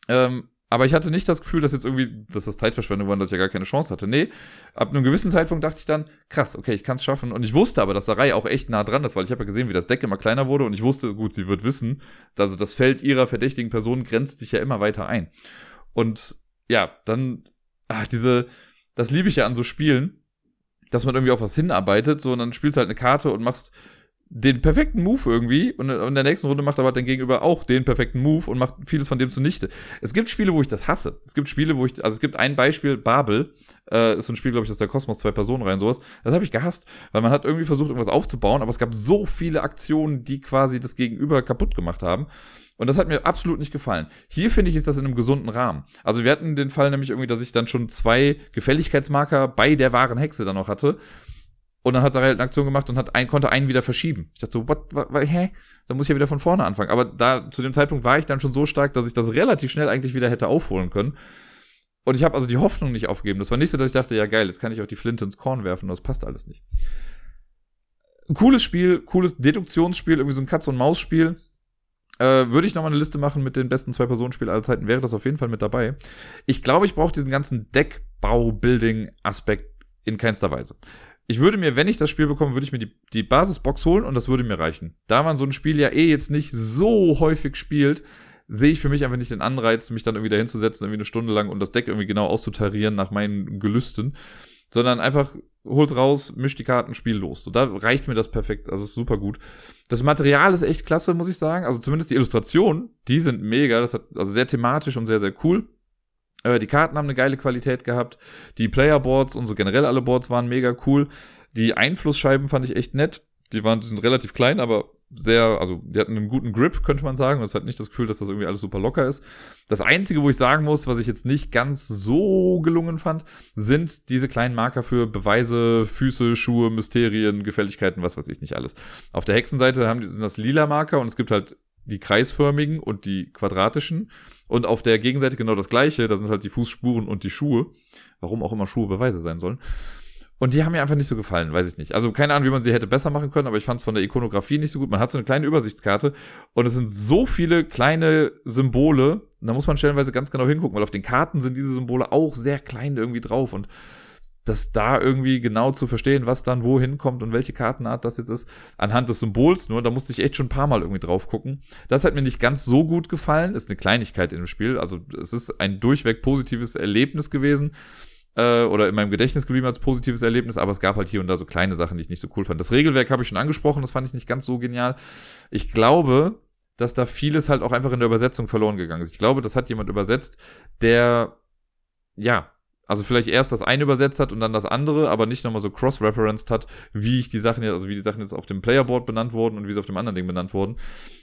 Ähm, aber ich hatte nicht das Gefühl, dass jetzt irgendwie, dass das Zeitverschwendung war, dass ich ja gar keine Chance hatte. Nee, ab einem gewissen Zeitpunkt dachte ich dann, krass, okay, ich kann es schaffen. Und ich wusste aber, dass Sarai auch echt nah dran ist, weil ich habe ja gesehen, wie das Deck immer kleiner wurde und ich wusste, gut, sie wird wissen, also das Feld ihrer verdächtigen Person grenzt sich ja immer weiter ein. Und ja, dann, ach, diese, das liebe ich ja an so Spielen, dass man irgendwie auf was hinarbeitet, so, und dann spielst halt eine Karte und machst den perfekten Move irgendwie und in der nächsten Runde macht aber dein Gegenüber auch den perfekten Move und macht vieles von dem zunichte. Es gibt Spiele, wo ich das hasse. Es gibt Spiele, wo ich, also es gibt ein Beispiel, Babel, äh, ist so ein Spiel, glaube ich, aus der Kosmos, zwei Personen rein, sowas. Das habe ich gehasst, weil man hat irgendwie versucht, irgendwas aufzubauen, aber es gab so viele Aktionen, die quasi das Gegenüber kaputt gemacht haben. Und das hat mir absolut nicht gefallen. Hier finde ich, ist das in einem gesunden Rahmen. Also wir hatten den Fall nämlich irgendwie, dass ich dann schon zwei Gefälligkeitsmarker bei der wahren Hexe dann noch hatte. Und dann hat Sarah halt eine Aktion gemacht und hat ein, konnte einen wieder verschieben. Ich dachte so, what, what, what, hä? Dann muss ich ja wieder von vorne anfangen. Aber da, zu dem Zeitpunkt war ich dann schon so stark, dass ich das relativ schnell eigentlich wieder hätte aufholen können. Und ich habe also die Hoffnung nicht aufgegeben. Das war nicht so, dass ich dachte, ja geil, jetzt kann ich auch die Flinte ins Korn werfen. Das passt alles nicht. Cooles Spiel, cooles Deduktionsspiel, irgendwie so ein Katz-und-Maus-Spiel. Äh, würde ich nochmal eine Liste machen mit den besten Zwei-Personen-Spielen aller Zeiten, wäre das auf jeden Fall mit dabei. Ich glaube, ich brauche diesen ganzen Deckbau-Building-Aspekt in keinster Weise ich würde mir, wenn ich das Spiel bekomme, würde ich mir die, die Basisbox holen und das würde mir reichen. Da man so ein Spiel ja eh jetzt nicht so häufig spielt, sehe ich für mich einfach nicht den Anreiz, mich dann irgendwie dahin zu setzen, irgendwie eine Stunde lang und das Deck irgendwie genau auszutarieren nach meinen Gelüsten, sondern einfach hol's raus, misch die Karten, spiel los. So, da reicht mir das perfekt, also ist super gut. Das Material ist echt klasse, muss ich sagen. Also zumindest die Illustrationen, die sind mega, das hat also sehr thematisch und sehr sehr cool. Äh, die Karten haben eine geile Qualität gehabt. Die Playerboards und so generell alle Boards waren mega cool. Die Einflussscheiben fand ich echt nett. Die waren die sind relativ klein, aber sehr, also die hatten einen guten Grip, könnte man sagen. Das hat nicht das Gefühl, dass das irgendwie alles super locker ist. Das Einzige, wo ich sagen muss, was ich jetzt nicht ganz so gelungen fand, sind diese kleinen Marker für Beweise, Füße, Schuhe, Mysterien, Gefälligkeiten, was weiß ich nicht alles. Auf der Hexenseite haben die, sind das lila Marker und es gibt halt die kreisförmigen und die quadratischen. Und auf der Gegenseite genau das gleiche, da sind halt die Fußspuren und die Schuhe. Warum auch immer Schuhe Beweise sein sollen. Und die haben mir einfach nicht so gefallen, weiß ich nicht. Also keine Ahnung, wie man sie hätte besser machen können, aber ich fand es von der Ikonografie nicht so gut. Man hat so eine kleine Übersichtskarte und es sind so viele kleine Symbole. Da muss man stellenweise ganz genau hingucken, weil auf den Karten sind diese Symbole auch sehr klein irgendwie drauf und das da irgendwie genau zu verstehen, was dann wohin kommt und welche Kartenart das jetzt ist, anhand des Symbols nur, da musste ich echt schon ein paar Mal irgendwie drauf gucken. Das hat mir nicht ganz so gut gefallen, ist eine Kleinigkeit in dem Spiel, also es ist ein durchweg positives Erlebnis gewesen äh, oder in meinem Gedächtnis geblieben als positives Erlebnis, aber es gab halt hier und da so kleine Sachen, die ich nicht so cool fand. Das Regelwerk habe ich schon angesprochen, das fand ich nicht ganz so genial. Ich glaube, dass da vieles halt auch einfach in der Übersetzung verloren gegangen ist. Ich glaube, das hat jemand übersetzt, der ja, also vielleicht erst das eine übersetzt hat und dann das andere, aber nicht nochmal so cross-referenced hat, wie ich die Sachen jetzt, also wie die Sachen jetzt auf dem Playerboard benannt wurden und wie sie auf dem anderen Ding benannt wurden.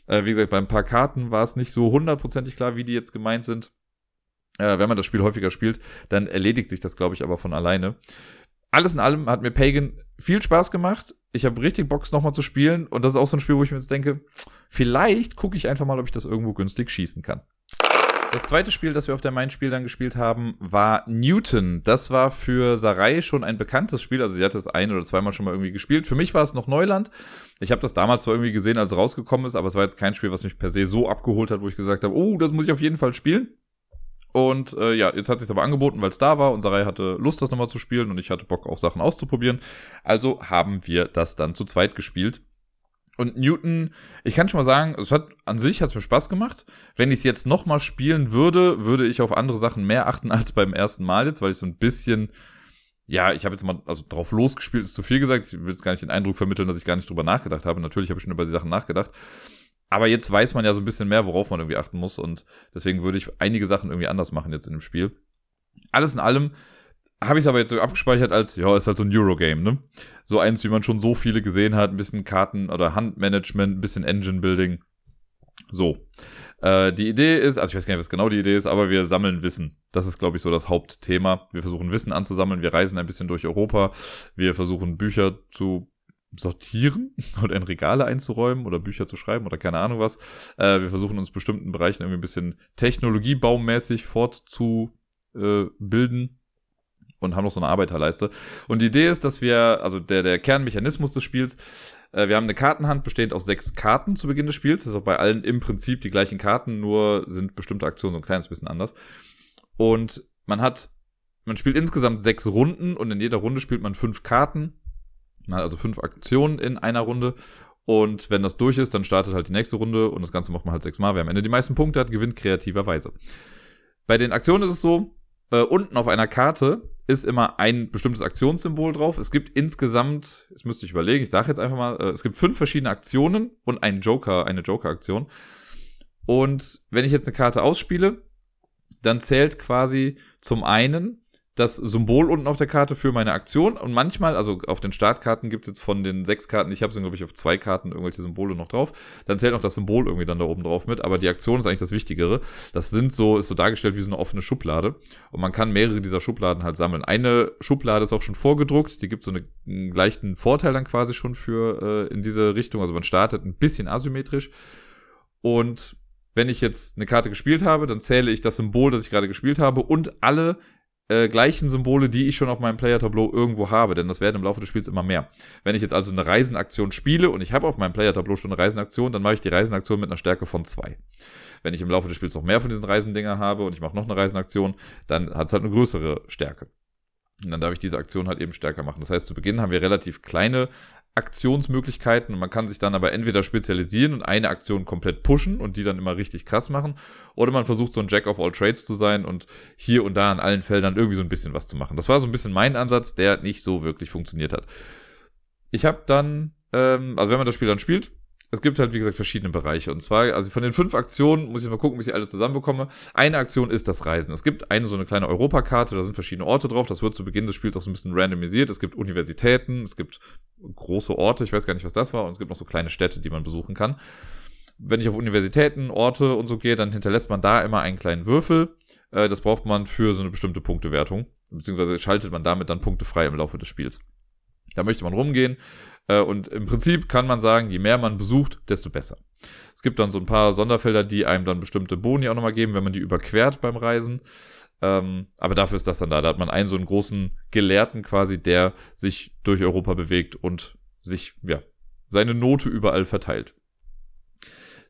Äh, wie gesagt, bei ein paar Karten war es nicht so hundertprozentig klar, wie die jetzt gemeint sind. Äh, wenn man das Spiel häufiger spielt, dann erledigt sich das, glaube ich, aber von alleine. Alles in allem hat mir Pagan viel Spaß gemacht. Ich habe richtig Bock, nochmal zu spielen. Und das ist auch so ein Spiel, wo ich mir jetzt denke, vielleicht gucke ich einfach mal, ob ich das irgendwo günstig schießen kann. Das zweite Spiel, das wir auf der Main-Spiel dann gespielt haben, war Newton. Das war für Sarai schon ein bekanntes Spiel. Also sie hatte es ein oder zweimal schon mal irgendwie gespielt. Für mich war es noch Neuland. Ich habe das damals zwar irgendwie gesehen, als es rausgekommen ist, aber es war jetzt kein Spiel, was mich per se so abgeholt hat, wo ich gesagt habe, oh, das muss ich auf jeden Fall spielen. Und äh, ja, jetzt hat sich aber angeboten, weil es da war und Sarai hatte Lust, das nochmal zu spielen und ich hatte Bock, auch Sachen auszuprobieren. Also haben wir das dann zu zweit gespielt. Und Newton, ich kann schon mal sagen, es hat an sich hat es mir Spaß gemacht. Wenn ich es jetzt noch mal spielen würde, würde ich auf andere Sachen mehr achten als beim ersten Mal jetzt, weil ich so ein bisschen ja, ich habe jetzt mal also drauf losgespielt, ist zu viel gesagt. Ich will jetzt gar nicht den Eindruck vermitteln, dass ich gar nicht drüber nachgedacht habe. Natürlich habe ich schon über die Sachen nachgedacht. Aber jetzt weiß man ja so ein bisschen mehr, worauf man irgendwie achten muss. Und deswegen würde ich einige Sachen irgendwie anders machen jetzt in dem Spiel. Alles in allem habe ich es aber jetzt so abgespeichert als, ja, ist halt so ein Eurogame, ne? So eins, wie man schon so viele gesehen hat, ein bisschen Karten- oder Handmanagement, ein bisschen Engine-Building. So. Äh, die Idee ist, also ich weiß gar nicht, was genau die Idee ist, aber wir sammeln Wissen. Das ist, glaube ich, so das Hauptthema. Wir versuchen Wissen anzusammeln, wir reisen ein bisschen durch Europa, wir versuchen Bücher zu sortieren oder in Regale einzuräumen oder Bücher zu schreiben oder keine Ahnung was. Äh, wir versuchen uns bestimmten Bereichen irgendwie ein bisschen technologiebaumäßig fortzubilden und haben noch so eine Arbeiterleiste. Und die Idee ist, dass wir, also der, der Kernmechanismus des Spiels, äh, wir haben eine Kartenhand bestehend aus sechs Karten zu Beginn des Spiels. Das ist auch bei allen im Prinzip die gleichen Karten, nur sind bestimmte Aktionen so ein kleines bisschen anders. Und man hat, man spielt insgesamt sechs Runden und in jeder Runde spielt man fünf Karten. Man hat also fünf Aktionen in einer Runde. Und wenn das durch ist, dann startet halt die nächste Runde und das Ganze macht man halt sechsmal. Wer am Ende die meisten Punkte hat, gewinnt kreativerweise. Bei den Aktionen ist es so, äh, unten auf einer Karte ist immer ein bestimmtes Aktionssymbol drauf. Es gibt insgesamt, das müsste ich überlegen, ich sage jetzt einfach mal, äh, es gibt fünf verschiedene Aktionen und einen Joker, eine Joker-Aktion. Und wenn ich jetzt eine Karte ausspiele, dann zählt quasi zum einen das Symbol unten auf der Karte für meine Aktion. Und manchmal, also auf den Startkarten gibt es jetzt von den sechs Karten, ich habe, sind, glaube ich, auf zwei Karten irgendwelche Symbole noch drauf. Dann zählt auch das Symbol irgendwie dann da oben drauf mit. Aber die Aktion ist eigentlich das Wichtigere. Das sind so, ist so dargestellt wie so eine offene Schublade. Und man kann mehrere dieser Schubladen halt sammeln. Eine Schublade ist auch schon vorgedruckt. Die gibt so eine, einen leichten Vorteil dann quasi schon für äh, in diese Richtung. Also man startet ein bisschen asymmetrisch. Und wenn ich jetzt eine Karte gespielt habe, dann zähle ich das Symbol, das ich gerade gespielt habe und alle äh, gleichen Symbole, die ich schon auf meinem Player-Tableau irgendwo habe, denn das werden im Laufe des Spiels immer mehr. Wenn ich jetzt also eine Reisenaktion spiele und ich habe auf meinem Player-Tableau schon eine Reisenaktion, dann mache ich die Reisenaktion mit einer Stärke von zwei. Wenn ich im Laufe des Spiels noch mehr von diesen Reisendinger habe und ich mache noch eine Reisenaktion, dann hat es halt eine größere Stärke. Und dann darf ich diese Aktion halt eben stärker machen. Das heißt, zu Beginn haben wir relativ kleine Aktionsmöglichkeiten und man kann sich dann aber entweder spezialisieren und eine Aktion komplett pushen und die dann immer richtig krass machen oder man versucht so ein Jack of all Trades zu sein und hier und da an allen Feldern irgendwie so ein bisschen was zu machen. Das war so ein bisschen mein Ansatz, der nicht so wirklich funktioniert hat. Ich habe dann, ähm, also wenn man das Spiel dann spielt, es gibt halt, wie gesagt, verschiedene Bereiche. Und zwar, also von den fünf Aktionen, muss ich mal gucken, bis ich alle zusammenbekomme. Eine Aktion ist das Reisen. Es gibt eine so eine kleine Europakarte, da sind verschiedene Orte drauf. Das wird zu Beginn des Spiels auch so ein bisschen randomisiert. Es gibt Universitäten, es gibt große Orte, ich weiß gar nicht, was das war, und es gibt noch so kleine Städte, die man besuchen kann. Wenn ich auf Universitäten, Orte und so gehe, dann hinterlässt man da immer einen kleinen Würfel. Äh, das braucht man für so eine bestimmte Punktewertung. Beziehungsweise schaltet man damit dann Punkte frei im Laufe des Spiels. Da möchte man rumgehen, und im Prinzip kann man sagen, je mehr man besucht, desto besser. Es gibt dann so ein paar Sonderfelder, die einem dann bestimmte Boni auch nochmal geben, wenn man die überquert beim Reisen. Ähm, aber dafür ist das dann da. Da hat man einen so einen großen Gelehrten quasi, der sich durch Europa bewegt und sich, ja, seine Note überall verteilt.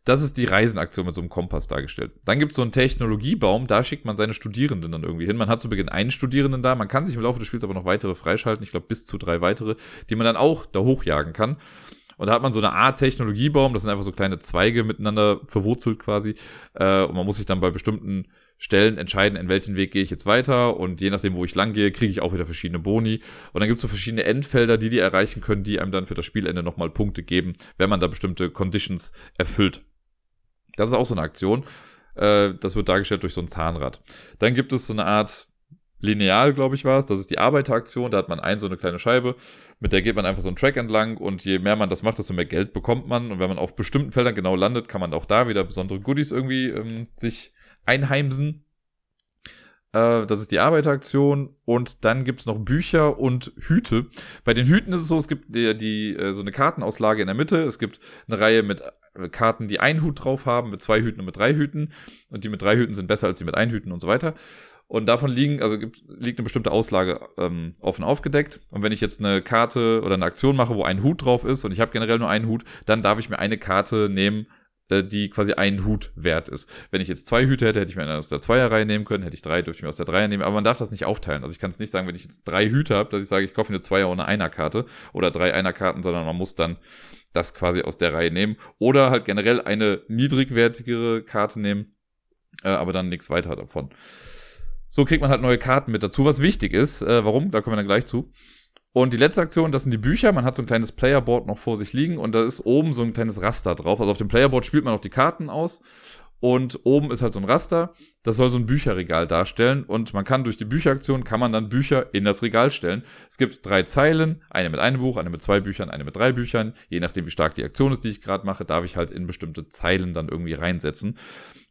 Das ist die Reisenaktion mit so einem Kompass dargestellt. Dann gibt es so einen Technologiebaum, da schickt man seine Studierenden dann irgendwie hin. Man hat zu Beginn einen Studierenden da, man kann sich im Laufe des Spiels aber noch weitere freischalten, ich glaube bis zu drei weitere, die man dann auch da hochjagen kann. Und da hat man so eine Art Technologiebaum, das sind einfach so kleine Zweige miteinander verwurzelt quasi. Äh, und man muss sich dann bei bestimmten Stellen entscheiden, in welchen Weg gehe ich jetzt weiter. Und je nachdem, wo ich lang gehe, kriege ich auch wieder verschiedene Boni. Und dann gibt es so verschiedene Endfelder, die die erreichen können, die einem dann für das Spielende nochmal Punkte geben, wenn man da bestimmte Conditions erfüllt. Das ist auch so eine Aktion. Äh, das wird dargestellt durch so ein Zahnrad. Dann gibt es so eine Art Lineal, glaube ich, war es. Das ist die Arbeiteraktion. Da hat man ein so eine kleine Scheibe, mit der geht man einfach so einen Track entlang und je mehr man das macht, desto mehr Geld bekommt man. Und wenn man auf bestimmten Feldern genau landet, kann man auch da wieder besondere Goodies irgendwie ähm, sich einheimsen. Äh, das ist die Arbeiteraktion. Und dann gibt's noch Bücher und Hüte. Bei den Hüten ist es so, es gibt die, die äh, so eine Kartenauslage in der Mitte. Es gibt eine Reihe mit äh, Karten, die einen Hut drauf haben, mit zwei Hüten und mit drei Hüten. Und die mit drei Hüten sind besser als die mit ein Hüten und so weiter. Und davon liegen, also gibt, liegt eine bestimmte Auslage ähm, offen aufgedeckt. Und wenn ich jetzt eine Karte oder eine Aktion mache, wo ein Hut drauf ist und ich habe generell nur einen Hut, dann darf ich mir eine Karte nehmen, äh, die quasi einen Hut wert ist. Wenn ich jetzt zwei Hüte hätte, hätte ich mir eine aus der Zweierreihe nehmen können. Hätte ich drei, dürfte ich mir aus der Dreier nehmen. Aber man darf das nicht aufteilen. Also ich kann es nicht sagen, wenn ich jetzt drei Hüte habe, dass ich sage, ich kaufe eine Zweier ohne Einer-Karte oder drei Einer-Karten, sondern man muss dann das quasi aus der Reihe nehmen. Oder halt generell eine niedrigwertigere Karte nehmen, äh, aber dann nichts weiter davon. So kriegt man halt neue Karten mit dazu, was wichtig ist. Äh, warum? Da kommen wir dann gleich zu. Und die letzte Aktion, das sind die Bücher. Man hat so ein kleines Playerboard noch vor sich liegen und da ist oben so ein kleines Raster drauf. Also auf dem Playerboard spielt man auch die Karten aus und oben ist halt so ein Raster. Das soll so ein Bücherregal darstellen und man kann durch die Bücheraktion kann man dann Bücher in das Regal stellen. Es gibt drei Zeilen, eine mit einem Buch, eine mit zwei Büchern, eine mit drei Büchern. Je nachdem, wie stark die Aktion ist, die ich gerade mache, darf ich halt in bestimmte Zeilen dann irgendwie reinsetzen.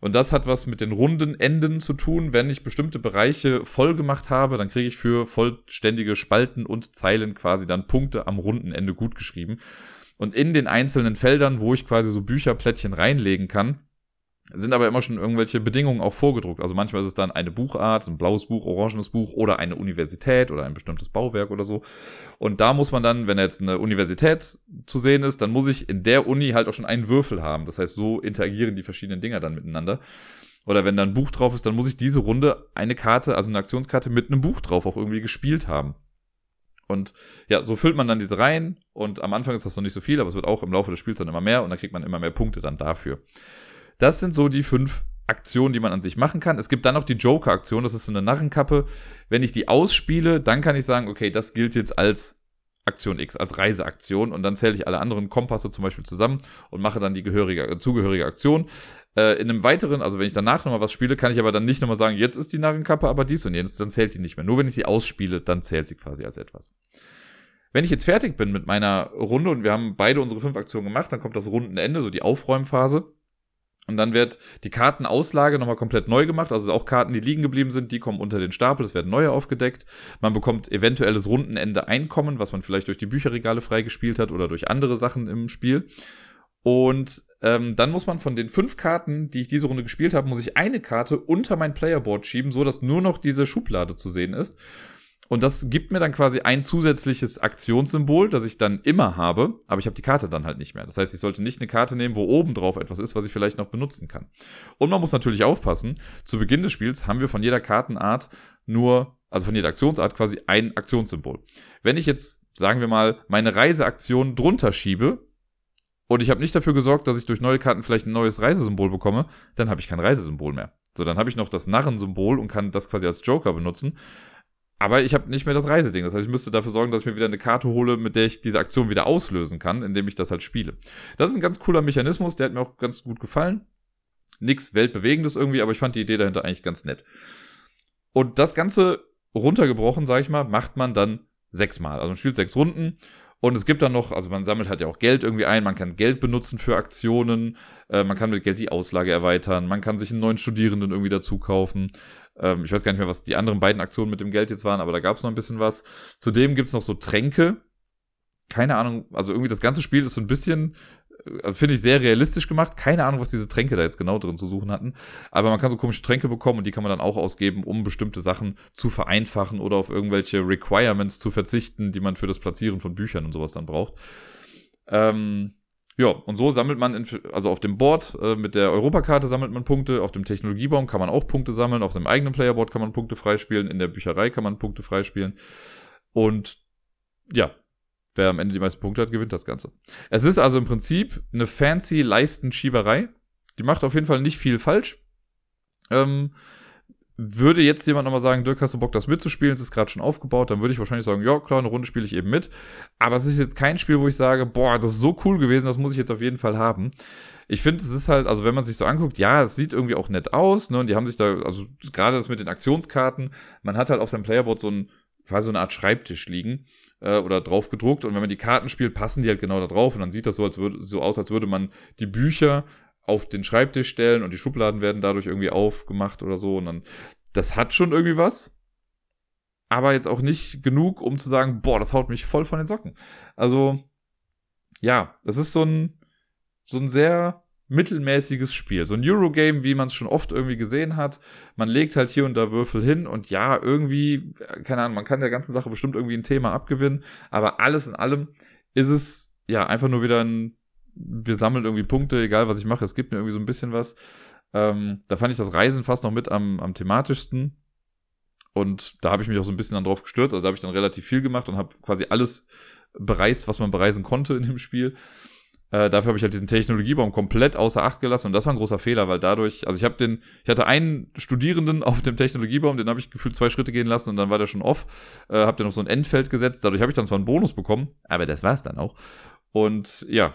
Und das hat was mit den runden Enden zu tun. Wenn ich bestimmte Bereiche voll gemacht habe, dann kriege ich für vollständige Spalten und Zeilen quasi dann Punkte am runden Ende gut geschrieben. Und in den einzelnen Feldern, wo ich quasi so Bücherplättchen reinlegen kann, sind aber immer schon irgendwelche Bedingungen auch vorgedruckt. Also manchmal ist es dann eine Buchart, ein blaues Buch, orangenes Buch oder eine Universität oder ein bestimmtes Bauwerk oder so. Und da muss man dann, wenn jetzt eine Universität zu sehen ist, dann muss ich in der Uni halt auch schon einen Würfel haben. Das heißt, so interagieren die verschiedenen Dinger dann miteinander. Oder wenn da ein Buch drauf ist, dann muss ich diese Runde eine Karte, also eine Aktionskarte mit einem Buch drauf auch irgendwie gespielt haben. Und ja, so füllt man dann diese Reihen und am Anfang ist das noch nicht so viel, aber es wird auch im Laufe des Spiels dann immer mehr und dann kriegt man immer mehr Punkte dann dafür. Das sind so die fünf Aktionen, die man an sich machen kann. Es gibt dann noch die Joker-Aktion, das ist so eine Narrenkappe. Wenn ich die ausspiele, dann kann ich sagen, okay, das gilt jetzt als Aktion X, als Reiseaktion und dann zähle ich alle anderen Kompasse zum Beispiel zusammen und mache dann die gehörige, äh, zugehörige Aktion. Äh, in einem weiteren, also wenn ich danach nochmal was spiele, kann ich aber dann nicht nochmal sagen, jetzt ist die Narrenkappe aber dies und jenes, dann zählt die nicht mehr. Nur wenn ich sie ausspiele, dann zählt sie quasi als etwas. Wenn ich jetzt fertig bin mit meiner Runde und wir haben beide unsere fünf Aktionen gemacht, dann kommt das Rundenende, so die Aufräumphase. Und dann wird die Kartenauslage nochmal komplett neu gemacht. Also auch Karten, die liegen geblieben sind, die kommen unter den Stapel. Es werden neue aufgedeckt. Man bekommt eventuelles Rundenende Einkommen, was man vielleicht durch die Bücherregale freigespielt hat oder durch andere Sachen im Spiel. Und ähm, dann muss man von den fünf Karten, die ich diese Runde gespielt habe, muss ich eine Karte unter mein Playerboard schieben, so dass nur noch diese Schublade zu sehen ist. Und das gibt mir dann quasi ein zusätzliches Aktionssymbol, das ich dann immer habe, aber ich habe die Karte dann halt nicht mehr. Das heißt, ich sollte nicht eine Karte nehmen, wo oben drauf etwas ist, was ich vielleicht noch benutzen kann. Und man muss natürlich aufpassen, zu Beginn des Spiels haben wir von jeder Kartenart nur, also von jeder Aktionsart quasi ein Aktionssymbol. Wenn ich jetzt, sagen wir mal, meine Reiseaktion drunter schiebe, und ich habe nicht dafür gesorgt, dass ich durch neue Karten vielleicht ein neues Reisesymbol bekomme, dann habe ich kein Reisesymbol mehr. So, dann habe ich noch das Narrensymbol und kann das quasi als Joker benutzen. Aber ich habe nicht mehr das Reiseding. Das heißt, ich müsste dafür sorgen, dass ich mir wieder eine Karte hole, mit der ich diese Aktion wieder auslösen kann, indem ich das halt spiele. Das ist ein ganz cooler Mechanismus, der hat mir auch ganz gut gefallen. Nix Weltbewegendes irgendwie, aber ich fand die Idee dahinter eigentlich ganz nett. Und das Ganze runtergebrochen, sag ich mal, macht man dann sechsmal. Also man spielt sechs Runden und es gibt dann noch, also man sammelt halt ja auch Geld irgendwie ein, man kann Geld benutzen für Aktionen, äh, man kann mit Geld die Auslage erweitern, man kann sich einen neuen Studierenden irgendwie dazu kaufen. Ähm, ich weiß gar nicht mehr, was die anderen beiden Aktionen mit dem Geld jetzt waren, aber da gab es noch ein bisschen was. Zudem gibt es noch so Tränke. Keine Ahnung, also irgendwie das ganze Spiel ist so ein bisschen also finde ich sehr realistisch gemacht. Keine Ahnung, was diese Tränke da jetzt genau drin zu suchen hatten. Aber man kann so komische Tränke bekommen und die kann man dann auch ausgeben, um bestimmte Sachen zu vereinfachen oder auf irgendwelche Requirements zu verzichten, die man für das Platzieren von Büchern und sowas dann braucht. Ähm, ja, und so sammelt man, in, also auf dem Board äh, mit der Europakarte sammelt man Punkte, auf dem Technologiebaum kann man auch Punkte sammeln, auf seinem eigenen Playerboard kann man Punkte freispielen, in der Bücherei kann man Punkte freispielen. Und ja, Wer am Ende die meisten Punkte hat, gewinnt das Ganze. Es ist also im Prinzip eine fancy Leistenschieberei. Die macht auf jeden Fall nicht viel falsch. Ähm, würde jetzt jemand nochmal sagen, Dirk, hast du Bock, das mitzuspielen? Es ist gerade schon aufgebaut, dann würde ich wahrscheinlich sagen, ja, klar, eine Runde spiele ich eben mit. Aber es ist jetzt kein Spiel, wo ich sage, boah, das ist so cool gewesen, das muss ich jetzt auf jeden Fall haben. Ich finde, es ist halt, also wenn man sich so anguckt, ja, es sieht irgendwie auch nett aus, ne? Und die haben sich da, also gerade das mit den Aktionskarten, man hat halt auf seinem Playerboard so ein, quasi so eine Art Schreibtisch liegen äh, oder drauf gedruckt und wenn man die Karten spielt, passen die halt genau da drauf und dann sieht das so, als würde, so aus, als würde man die Bücher auf den Schreibtisch stellen und die Schubladen werden dadurch irgendwie aufgemacht oder so. Und dann, das hat schon irgendwie was. Aber jetzt auch nicht genug, um zu sagen, boah, das haut mich voll von den Socken. Also, ja, das ist so ein, so ein sehr mittelmäßiges Spiel. So ein Eurogame, wie man es schon oft irgendwie gesehen hat. Man legt halt hier und da Würfel hin und ja, irgendwie, keine Ahnung, man kann der ganzen Sache bestimmt irgendwie ein Thema abgewinnen. Aber alles in allem ist es ja einfach nur wieder ein wir sammeln irgendwie Punkte, egal was ich mache, es gibt mir irgendwie so ein bisschen was. Ähm, da fand ich das Reisen fast noch mit am, am thematischsten. Und da habe ich mich auch so ein bisschen dann drauf gestürzt. Also da habe ich dann relativ viel gemacht und habe quasi alles bereist, was man bereisen konnte in dem Spiel. Äh, dafür habe ich halt diesen Technologiebaum komplett außer Acht gelassen und das war ein großer Fehler, weil dadurch, also ich habe den, ich hatte einen Studierenden auf dem Technologiebaum, den habe ich gefühlt zwei Schritte gehen lassen und dann war der schon off, äh, habe den auf so ein Endfeld gesetzt, dadurch habe ich dann zwar einen Bonus bekommen, aber das war's dann auch. Und ja,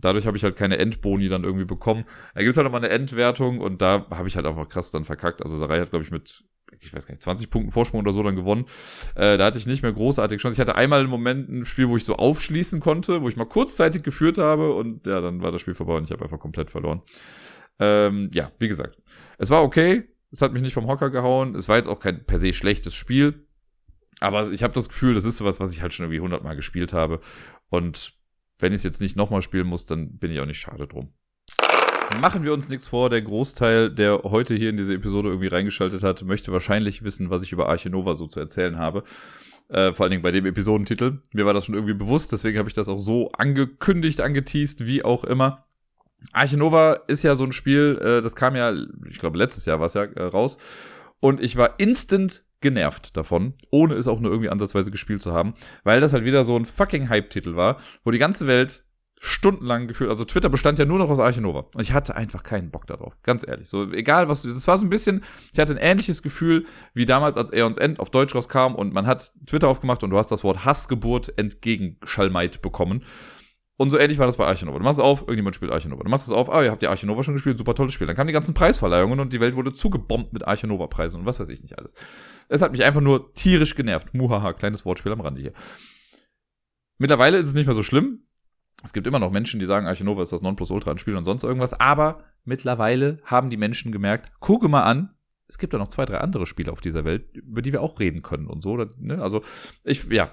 dadurch habe ich halt keine Endboni dann irgendwie bekommen. Da gibt es halt nochmal eine Endwertung und da habe ich halt einfach krass dann verkackt. Also Sarai hat, glaube ich, mit, ich weiß gar nicht, 20 Punkten Vorsprung oder so dann gewonnen. Äh, da hatte ich nicht mehr großartig Chance. Ich hatte einmal einen Moment ein Spiel, wo ich so aufschließen konnte, wo ich mal kurzzeitig geführt habe und ja, dann war das Spiel vorbei und ich habe einfach komplett verloren. Ähm, ja, wie gesagt, es war okay. Es hat mich nicht vom Hocker gehauen. Es war jetzt auch kein per se schlechtes Spiel. Aber ich habe das Gefühl, das ist sowas, was ich halt schon irgendwie hundertmal gespielt habe. Und wenn ich es jetzt nicht nochmal spielen muss, dann bin ich auch nicht schade drum. Machen wir uns nichts vor, der Großteil, der heute hier in diese Episode irgendwie reingeschaltet hat, möchte wahrscheinlich wissen, was ich über Arche Nova so zu erzählen habe. Äh, vor allen Dingen bei dem Episodentitel. Mir war das schon irgendwie bewusst, deswegen habe ich das auch so angekündigt, angeteased, wie auch immer. Arche Nova ist ja so ein Spiel, äh, das kam ja, ich glaube letztes Jahr war es ja äh, raus. Und ich war instant genervt davon, ohne es auch nur irgendwie ansatzweise gespielt zu haben, weil das halt wieder so ein fucking Hype-Titel war, wo die ganze Welt stundenlang gefühlt, also Twitter bestand ja nur noch aus Archinova. Und ich hatte einfach keinen Bock darauf. Ganz ehrlich. So, egal was, das war so ein bisschen, ich hatte ein ähnliches Gefühl, wie damals, als uns End auf Deutsch rauskam und man hat Twitter aufgemacht und du hast das Wort Hassgeburt entgegenschallmeit bekommen. Und so ähnlich war das bei Archinova. Du machst es auf, irgendjemand spielt Archinova. Du machst es auf, ah, ihr habt ja Archinova schon gespielt, super tolles Spiel. Dann kamen die ganzen Preisverleihungen und die Welt wurde zugebombt mit Archinova-Preisen und was weiß ich nicht alles. Es hat mich einfach nur tierisch genervt. Muhaha, kleines Wortspiel am Rande hier. Mittlerweile ist es nicht mehr so schlimm. Es gibt immer noch Menschen, die sagen, Archinova ist das Nonplusultra an Spiel und sonst irgendwas. Aber mittlerweile haben die Menschen gemerkt, gucke mal an, es gibt ja noch zwei, drei andere Spiele auf dieser Welt, über die wir auch reden können und so. Ne? Also ich, ja,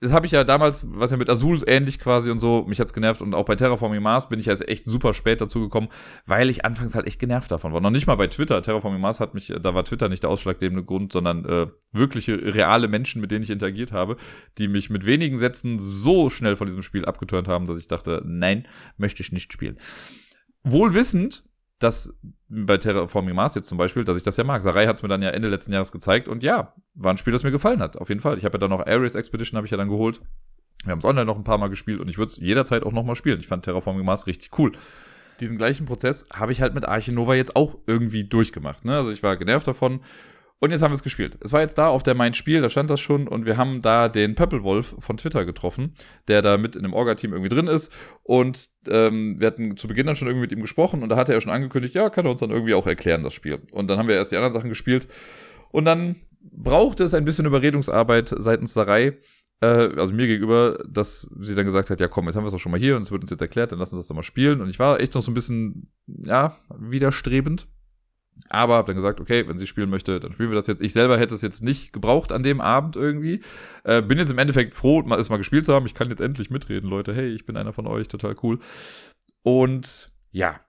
das habe ich ja damals, was ja mit Azul ähnlich quasi und so, mich hat's genervt und auch bei Terraforming Mars bin ich ja echt super spät dazu gekommen, weil ich anfangs halt echt genervt davon war. Noch nicht mal bei Twitter. Terraforming Mars hat mich, da war Twitter nicht der ausschlaggebende Grund, sondern äh, wirkliche reale Menschen, mit denen ich interagiert habe, die mich mit wenigen Sätzen so schnell von diesem Spiel abgeturnt haben, dass ich dachte, nein, möchte ich nicht spielen. Wohl wissend, dass bei Terraforming Mars jetzt zum Beispiel, dass ich das ja mag. Sarai hat es mir dann ja Ende letzten Jahres gezeigt und ja, war ein Spiel, das mir gefallen hat, auf jeden Fall. Ich habe ja dann noch Ares Expedition habe ich ja dann geholt. Wir haben es online noch ein paar Mal gespielt und ich würde es jederzeit auch nochmal spielen. Ich fand Terraforming Mars richtig cool. Diesen gleichen Prozess habe ich halt mit Arche Nova jetzt auch irgendwie durchgemacht. Ne? Also ich war genervt davon und jetzt haben wir es gespielt. Es war jetzt da auf der Mein Spiel, da stand das schon und wir haben da den Pöppelwolf von Twitter getroffen, der da mit in dem Orga-Team irgendwie drin ist und ähm, wir hatten zu Beginn dann schon irgendwie mit ihm gesprochen und da hatte er schon angekündigt, ja, kann er uns dann irgendwie auch erklären, das Spiel. Und dann haben wir erst die anderen Sachen gespielt und dann brauchte es ein bisschen Überredungsarbeit seitens der Reihe, äh, also mir gegenüber, dass sie dann gesagt hat, ja komm, jetzt haben wir es doch schon mal hier und es wird uns jetzt erklärt, dann lass uns das doch mal spielen. Und ich war echt noch so ein bisschen, ja, widerstrebend. Aber habe dann gesagt, okay, wenn sie spielen möchte, dann spielen wir das jetzt. Ich selber hätte es jetzt nicht gebraucht an dem Abend irgendwie. Äh, bin jetzt im Endeffekt froh, es mal gespielt zu haben. Ich kann jetzt endlich mitreden, Leute. Hey, ich bin einer von euch, total cool. Und ja,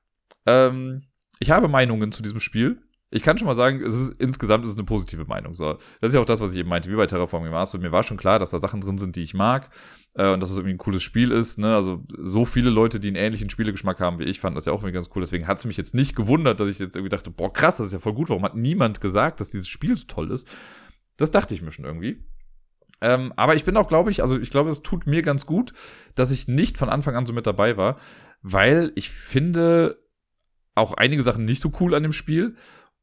ähm, ich habe Meinungen zu diesem Spiel ich kann schon mal sagen, es ist insgesamt ist es eine positive Meinung. So, das ist ja auch das, was ich eben meinte, wie bei Terraforming Mars. Und mir war schon klar, dass da Sachen drin sind, die ich mag äh, und dass es irgendwie ein cooles Spiel ist. Ne? Also so viele Leute, die einen ähnlichen Spielegeschmack haben wie ich, fanden das ja auch irgendwie ganz cool. Deswegen hat es mich jetzt nicht gewundert, dass ich jetzt irgendwie dachte, boah krass, das ist ja voll gut. Warum hat niemand gesagt, dass dieses Spiel so toll ist? Das dachte ich mir schon irgendwie. Ähm, aber ich bin auch, glaube ich, also ich glaube, es tut mir ganz gut, dass ich nicht von Anfang an so mit dabei war, weil ich finde auch einige Sachen nicht so cool an dem Spiel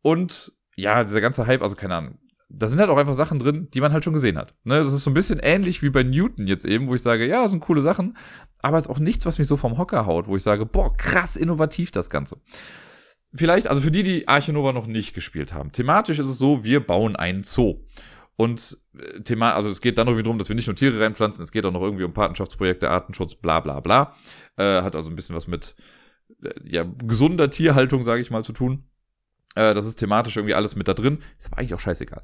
und ja, dieser ganze Hype, also keine Ahnung, da sind halt auch einfach Sachen drin, die man halt schon gesehen hat. Ne, das ist so ein bisschen ähnlich wie bei Newton jetzt eben, wo ich sage, ja, das sind coole Sachen, aber es ist auch nichts, was mich so vom Hocker haut, wo ich sage, boah, krass innovativ das Ganze. Vielleicht, also für die, die Arche Nova noch nicht gespielt haben, thematisch ist es so, wir bauen einen Zoo. Und äh, Thema, also es geht dann irgendwie darum, dass wir nicht nur Tiere reinpflanzen, es geht auch noch irgendwie um Patenschaftsprojekte, Artenschutz, bla bla bla. Äh, hat also ein bisschen was mit äh, ja, gesunder Tierhaltung, sage ich mal, zu tun. Äh, das ist thematisch irgendwie alles mit da drin. Ist aber eigentlich auch scheißegal.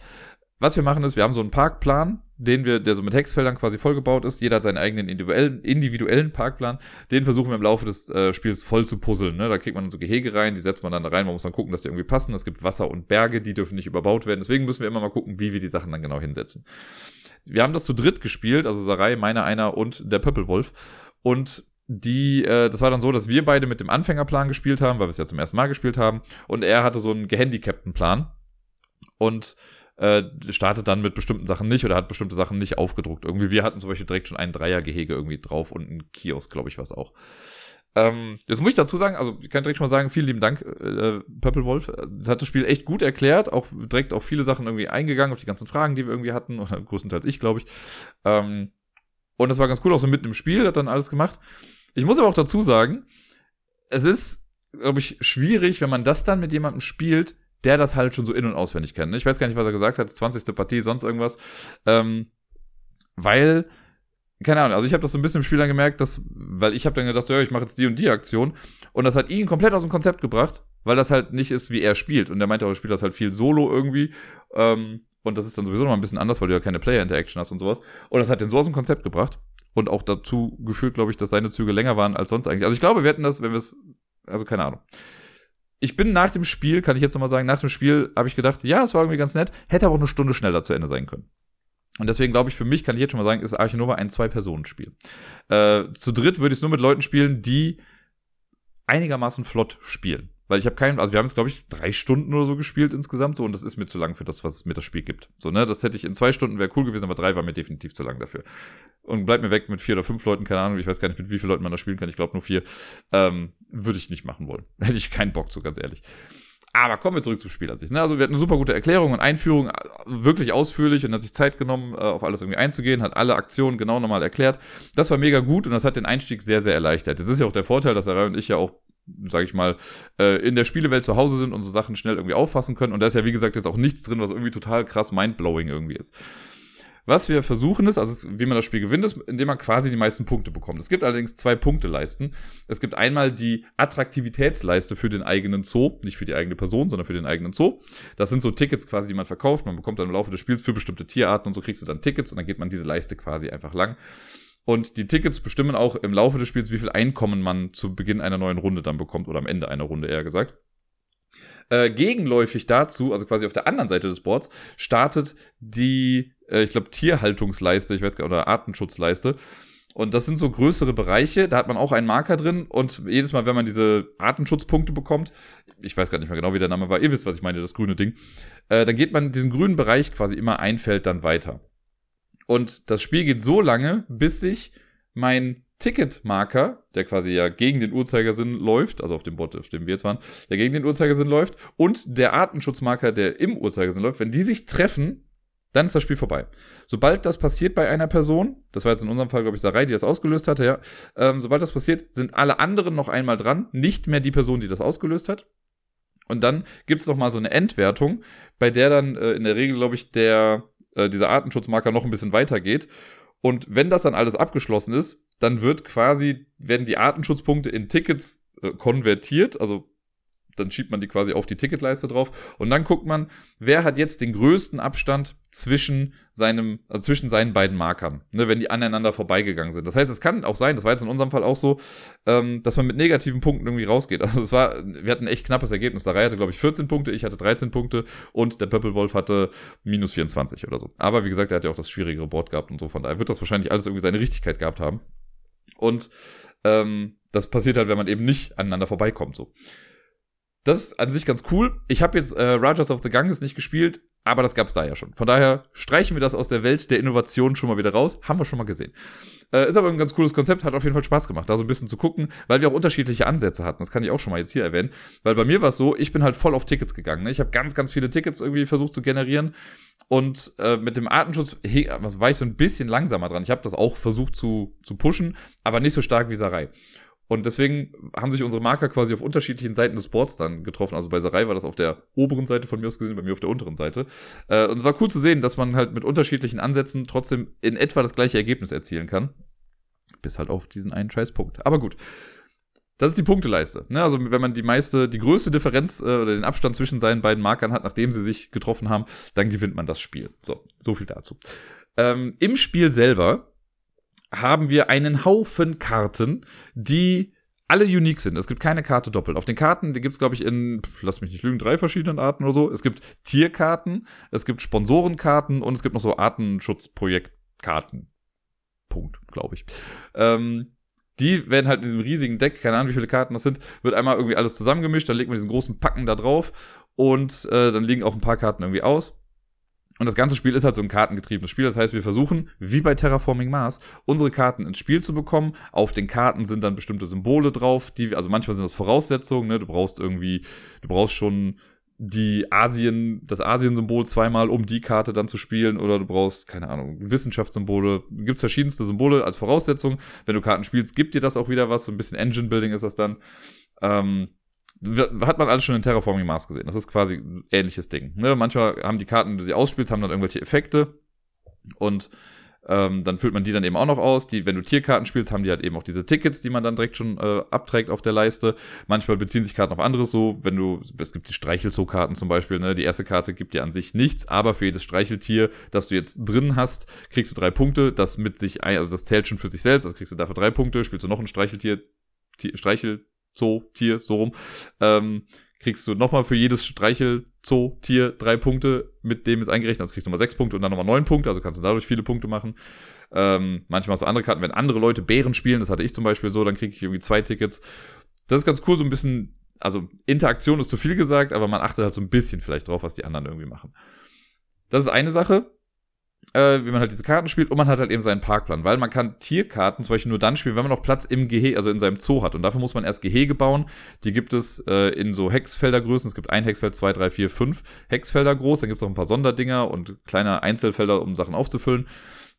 Was wir machen ist, wir haben so einen Parkplan, den wir, der so mit Hexfeldern quasi vollgebaut ist. Jeder hat seinen eigenen individuellen, individuellen Parkplan. Den versuchen wir im Laufe des äh, Spiels voll zu puzzeln. Ne? Da kriegt man so Gehege rein, die setzt man dann da rein. Man muss dann gucken, dass die irgendwie passen. Es gibt Wasser und Berge, die dürfen nicht überbaut werden. Deswegen müssen wir immer mal gucken, wie wir die Sachen dann genau hinsetzen. Wir haben das zu dritt gespielt, also Sarai, meiner einer und der Pöppelwolf. Und die, äh, das war dann so, dass wir beide mit dem Anfängerplan gespielt haben, weil wir es ja zum ersten Mal gespielt haben. Und er hatte so einen gehandicapten Plan. Und äh, startet dann mit bestimmten Sachen nicht oder hat bestimmte Sachen nicht aufgedruckt. Irgendwie, wir hatten zum Beispiel direkt schon ein Dreiergehege irgendwie drauf und ein Kiosk, glaube ich, was auch. Ähm, jetzt muss ich dazu sagen, also ich kann direkt schon mal sagen, vielen lieben Dank, äh, Purple Das hat das Spiel echt gut erklärt, auch direkt auf viele Sachen irgendwie eingegangen, auf die ganzen Fragen, die wir irgendwie hatten, oder größtenteils ich, glaube ich. Ähm, und das war ganz cool, auch so mitten im Spiel, hat dann alles gemacht. Ich muss aber auch dazu sagen, es ist, glaube ich, schwierig, wenn man das dann mit jemandem spielt, der das halt schon so in- und auswendig kennt. Ne? Ich weiß gar nicht, was er gesagt hat, 20. Partie, sonst irgendwas. Ähm, weil, keine Ahnung, also ich habe das so ein bisschen im Spiel dann gemerkt, dass, weil ich habe dann gedacht, ja, ich mache jetzt die und die Aktion. Und das hat ihn komplett aus dem Konzept gebracht, weil das halt nicht ist, wie er spielt. Und er meinte auch, er spielt das halt viel solo irgendwie. Ähm, und das ist dann sowieso noch ein bisschen anders, weil du ja keine Player-Interaction hast und sowas. Und das hat den so aus dem Konzept gebracht. Und auch dazu geführt, glaube ich, dass seine Züge länger waren als sonst eigentlich. Also ich glaube, wir hätten das, wenn wir es, also keine Ahnung ich bin nach dem Spiel, kann ich jetzt nochmal sagen, nach dem Spiel habe ich gedacht, ja, es war irgendwie ganz nett, hätte aber auch eine Stunde schneller zu Ende sein können. Und deswegen glaube ich, für mich kann ich jetzt schon mal sagen, ist Arche ein Zwei-Personen-Spiel. Äh, zu dritt würde ich es nur mit Leuten spielen, die einigermaßen flott spielen. Weil ich habe keinen, also wir haben es, glaube ich, drei Stunden oder so gespielt insgesamt, so, und das ist mir zu lang für das, was es mir das Spiel gibt. So, ne, das hätte ich in zwei Stunden wäre cool gewesen, aber drei war mir definitiv zu lang dafür. Und bleibt mir weg mit vier oder fünf Leuten, keine Ahnung, ich weiß gar nicht, mit wie vielen Leuten man das spielen kann, ich glaube nur vier, ähm, würde ich nicht machen wollen. Hätte ich keinen Bock zu, ganz ehrlich. Aber kommen wir zurück zum Spiel an sich. Ne? Also wir hatten eine super gute Erklärung und Einführung, äh, wirklich ausführlich und hat sich Zeit genommen, äh, auf alles irgendwie einzugehen, hat alle Aktionen genau nochmal erklärt. Das war mega gut und das hat den Einstieg sehr, sehr erleichtert. Das ist ja auch der Vorteil, dass Sarai und ich ja auch sage ich mal, äh, in der Spielewelt zu Hause sind und so Sachen schnell irgendwie auffassen können. Und da ist ja, wie gesagt, jetzt auch nichts drin, was irgendwie total krass mindblowing irgendwie ist. Was wir versuchen ist, also wie man das Spiel gewinnt, ist, indem man quasi die meisten Punkte bekommt. Es gibt allerdings zwei Punkteleisten. Es gibt einmal die Attraktivitätsleiste für den eigenen Zoo, nicht für die eigene Person, sondern für den eigenen Zoo. Das sind so Tickets quasi, die man verkauft. Man bekommt dann im Laufe des Spiels für bestimmte Tierarten und so kriegst du dann Tickets und dann geht man diese Leiste quasi einfach lang. Und die Tickets bestimmen auch im Laufe des Spiels, wie viel Einkommen man zu Beginn einer neuen Runde dann bekommt oder am Ende einer Runde eher gesagt. Äh, gegenläufig dazu, also quasi auf der anderen Seite des Boards, startet die, äh, ich glaube, Tierhaltungsleiste, ich weiß gar nicht, oder Artenschutzleiste. Und das sind so größere Bereiche, da hat man auch einen Marker drin und jedes Mal, wenn man diese Artenschutzpunkte bekommt, ich weiß gar nicht mehr genau, wie der Name war, ihr wisst, was ich meine, das grüne Ding, äh, dann geht man diesen grünen Bereich quasi immer ein Feld dann weiter. Und das Spiel geht so lange, bis sich mein Ticketmarker, der quasi ja gegen den Uhrzeigersinn läuft, also auf dem Bot, auf dem wir jetzt waren, der gegen den Uhrzeigersinn läuft, und der Artenschutzmarker, der im Uhrzeigersinn läuft, wenn die sich treffen, dann ist das Spiel vorbei. Sobald das passiert bei einer Person, das war jetzt in unserem Fall, glaube ich, Sarai, die das ausgelöst hatte, ja, ähm, sobald das passiert, sind alle anderen noch einmal dran, nicht mehr die Person, die das ausgelöst hat. Und dann gibt's noch mal so eine Endwertung, bei der dann äh, in der Regel, glaube ich, der äh, dieser Artenschutzmarker noch ein bisschen weitergeht. Und wenn das dann alles abgeschlossen ist, dann wird quasi, werden die Artenschutzpunkte in Tickets äh, konvertiert, also dann schiebt man die quasi auf die Ticketleiste drauf und dann guckt man, wer hat jetzt den größten Abstand zwischen seinem, also zwischen seinen beiden Markern, ne, wenn die aneinander vorbeigegangen sind. Das heißt, es kann auch sein, das war jetzt in unserem Fall auch so, ähm, dass man mit negativen Punkten irgendwie rausgeht. Also es war, wir hatten ein echt knappes Ergebnis. Sarai hatte, glaube ich, 14 Punkte, ich hatte 13 Punkte und der Pöppelwolf hatte minus 24 oder so. Aber wie gesagt, er hat ja auch das schwierigere Board gehabt und so, von daher wird das wahrscheinlich alles irgendwie seine Richtigkeit gehabt haben. Und ähm, das passiert halt, wenn man eben nicht aneinander vorbeikommt. So. Das ist an sich ganz cool. Ich habe jetzt äh, Rajas of the Ganges nicht gespielt, aber das gab's da ja schon. Von daher streichen wir das aus der Welt der Innovation schon mal wieder raus. Haben wir schon mal gesehen. Äh, ist aber ein ganz cooles Konzept, hat auf jeden Fall Spaß gemacht, da so ein bisschen zu gucken, weil wir auch unterschiedliche Ansätze hatten. Das kann ich auch schon mal jetzt hier erwähnen. Weil bei mir war es so, ich bin halt voll auf Tickets gegangen. Ne? Ich habe ganz, ganz viele Tickets irgendwie versucht zu generieren. Und äh, mit dem Artenschutz war ich so ein bisschen langsamer dran. Ich habe das auch versucht zu, zu pushen, aber nicht so stark wie Sarai. Und deswegen haben sich unsere Marker quasi auf unterschiedlichen Seiten des Boards dann getroffen. Also bei Sarai war das auf der oberen Seite von mir aus gesehen, bei mir auf der unteren Seite. Äh, und es war cool zu sehen, dass man halt mit unterschiedlichen Ansätzen trotzdem in etwa das gleiche Ergebnis erzielen kann. Bis halt auf diesen einen Scheißpunkt. Aber gut. Das ist die Punkteleiste. Ne? Also wenn man die meiste, die größte Differenz äh, oder den Abstand zwischen seinen beiden Markern hat, nachdem sie sich getroffen haben, dann gewinnt man das Spiel. So, so viel dazu. Ähm, Im Spiel selber haben wir einen Haufen Karten, die alle unique sind. Es gibt keine Karte doppelt. Auf den Karten, die gibt's glaube ich, in, lass mich nicht lügen, drei verschiedenen Arten oder so. Es gibt Tierkarten, es gibt Sponsorenkarten und es gibt noch so Artenschutzprojektkarten. Punkt, glaube ich. Ähm, die werden halt in diesem riesigen Deck, keine Ahnung, wie viele Karten das sind, wird einmal irgendwie alles zusammengemischt, dann legt man diesen großen Packen da drauf und äh, dann liegen auch ein paar Karten irgendwie aus. Und das ganze Spiel ist halt so ein kartengetriebenes Spiel. Das heißt, wir versuchen, wie bei Terraforming Mars, unsere Karten ins Spiel zu bekommen. Auf den Karten sind dann bestimmte Symbole drauf, die, also manchmal sind das Voraussetzungen, ne? Du brauchst irgendwie, du brauchst schon die Asien, das Asien-Symbol zweimal, um die Karte dann zu spielen, oder du brauchst, keine Ahnung, Wissenschaftssymbole, gibt's verschiedenste Symbole als Voraussetzung. Wenn du Karten spielst, gibt dir das auch wieder was, so ein bisschen Engine-Building ist das dann. Ähm, hat man alles schon in Terraforming Mars gesehen. Das ist quasi ein ähnliches Ding. Ne? Manchmal haben die Karten, die sie ausspielst, haben dann irgendwelche Effekte und ähm, dann füllt man die dann eben auch noch aus. Die, wenn du Tierkarten spielst, haben die halt eben auch diese Tickets, die man dann direkt schon äh, abträgt auf der Leiste. Manchmal beziehen sich Karten auf anderes so. Wenn du, es gibt die Streichelzoo-Karten zum Beispiel, ne? Die erste Karte gibt dir an sich nichts, aber für jedes Streicheltier, das du jetzt drin hast, kriegst du drei Punkte. Das mit sich, ein, also das zählt schon für sich selbst, also kriegst du dafür drei Punkte. Spielst du noch ein Streicheltier, Tier, Streichel, Zoo, Tier, so rum, ähm, kriegst du nochmal für jedes Streichel, Zoo, Tier drei Punkte, mit dem ist eingerechnet, also kriegst du nochmal sechs Punkte und dann nochmal neun Punkte, also kannst du dadurch viele Punkte machen. Ähm, manchmal hast du andere Karten, wenn andere Leute Bären spielen, das hatte ich zum Beispiel so, dann kriege ich irgendwie zwei Tickets. Das ist ganz cool, so ein bisschen, also Interaktion ist zu viel gesagt, aber man achtet halt so ein bisschen vielleicht drauf, was die anderen irgendwie machen. Das ist eine Sache äh, wie man halt diese Karten spielt und man hat halt eben seinen Parkplan, weil man kann Tierkarten zum Beispiel nur dann spielen, wenn man noch Platz im Gehege, also in seinem Zoo hat und dafür muss man erst Gehege bauen. Die gibt es äh, in so Hexfeldergrößen. Es gibt ein Hexfeld, zwei, drei, vier, fünf Hexfelder groß. Dann gibt es auch ein paar Sonderdinger und kleine Einzelfelder, um Sachen aufzufüllen.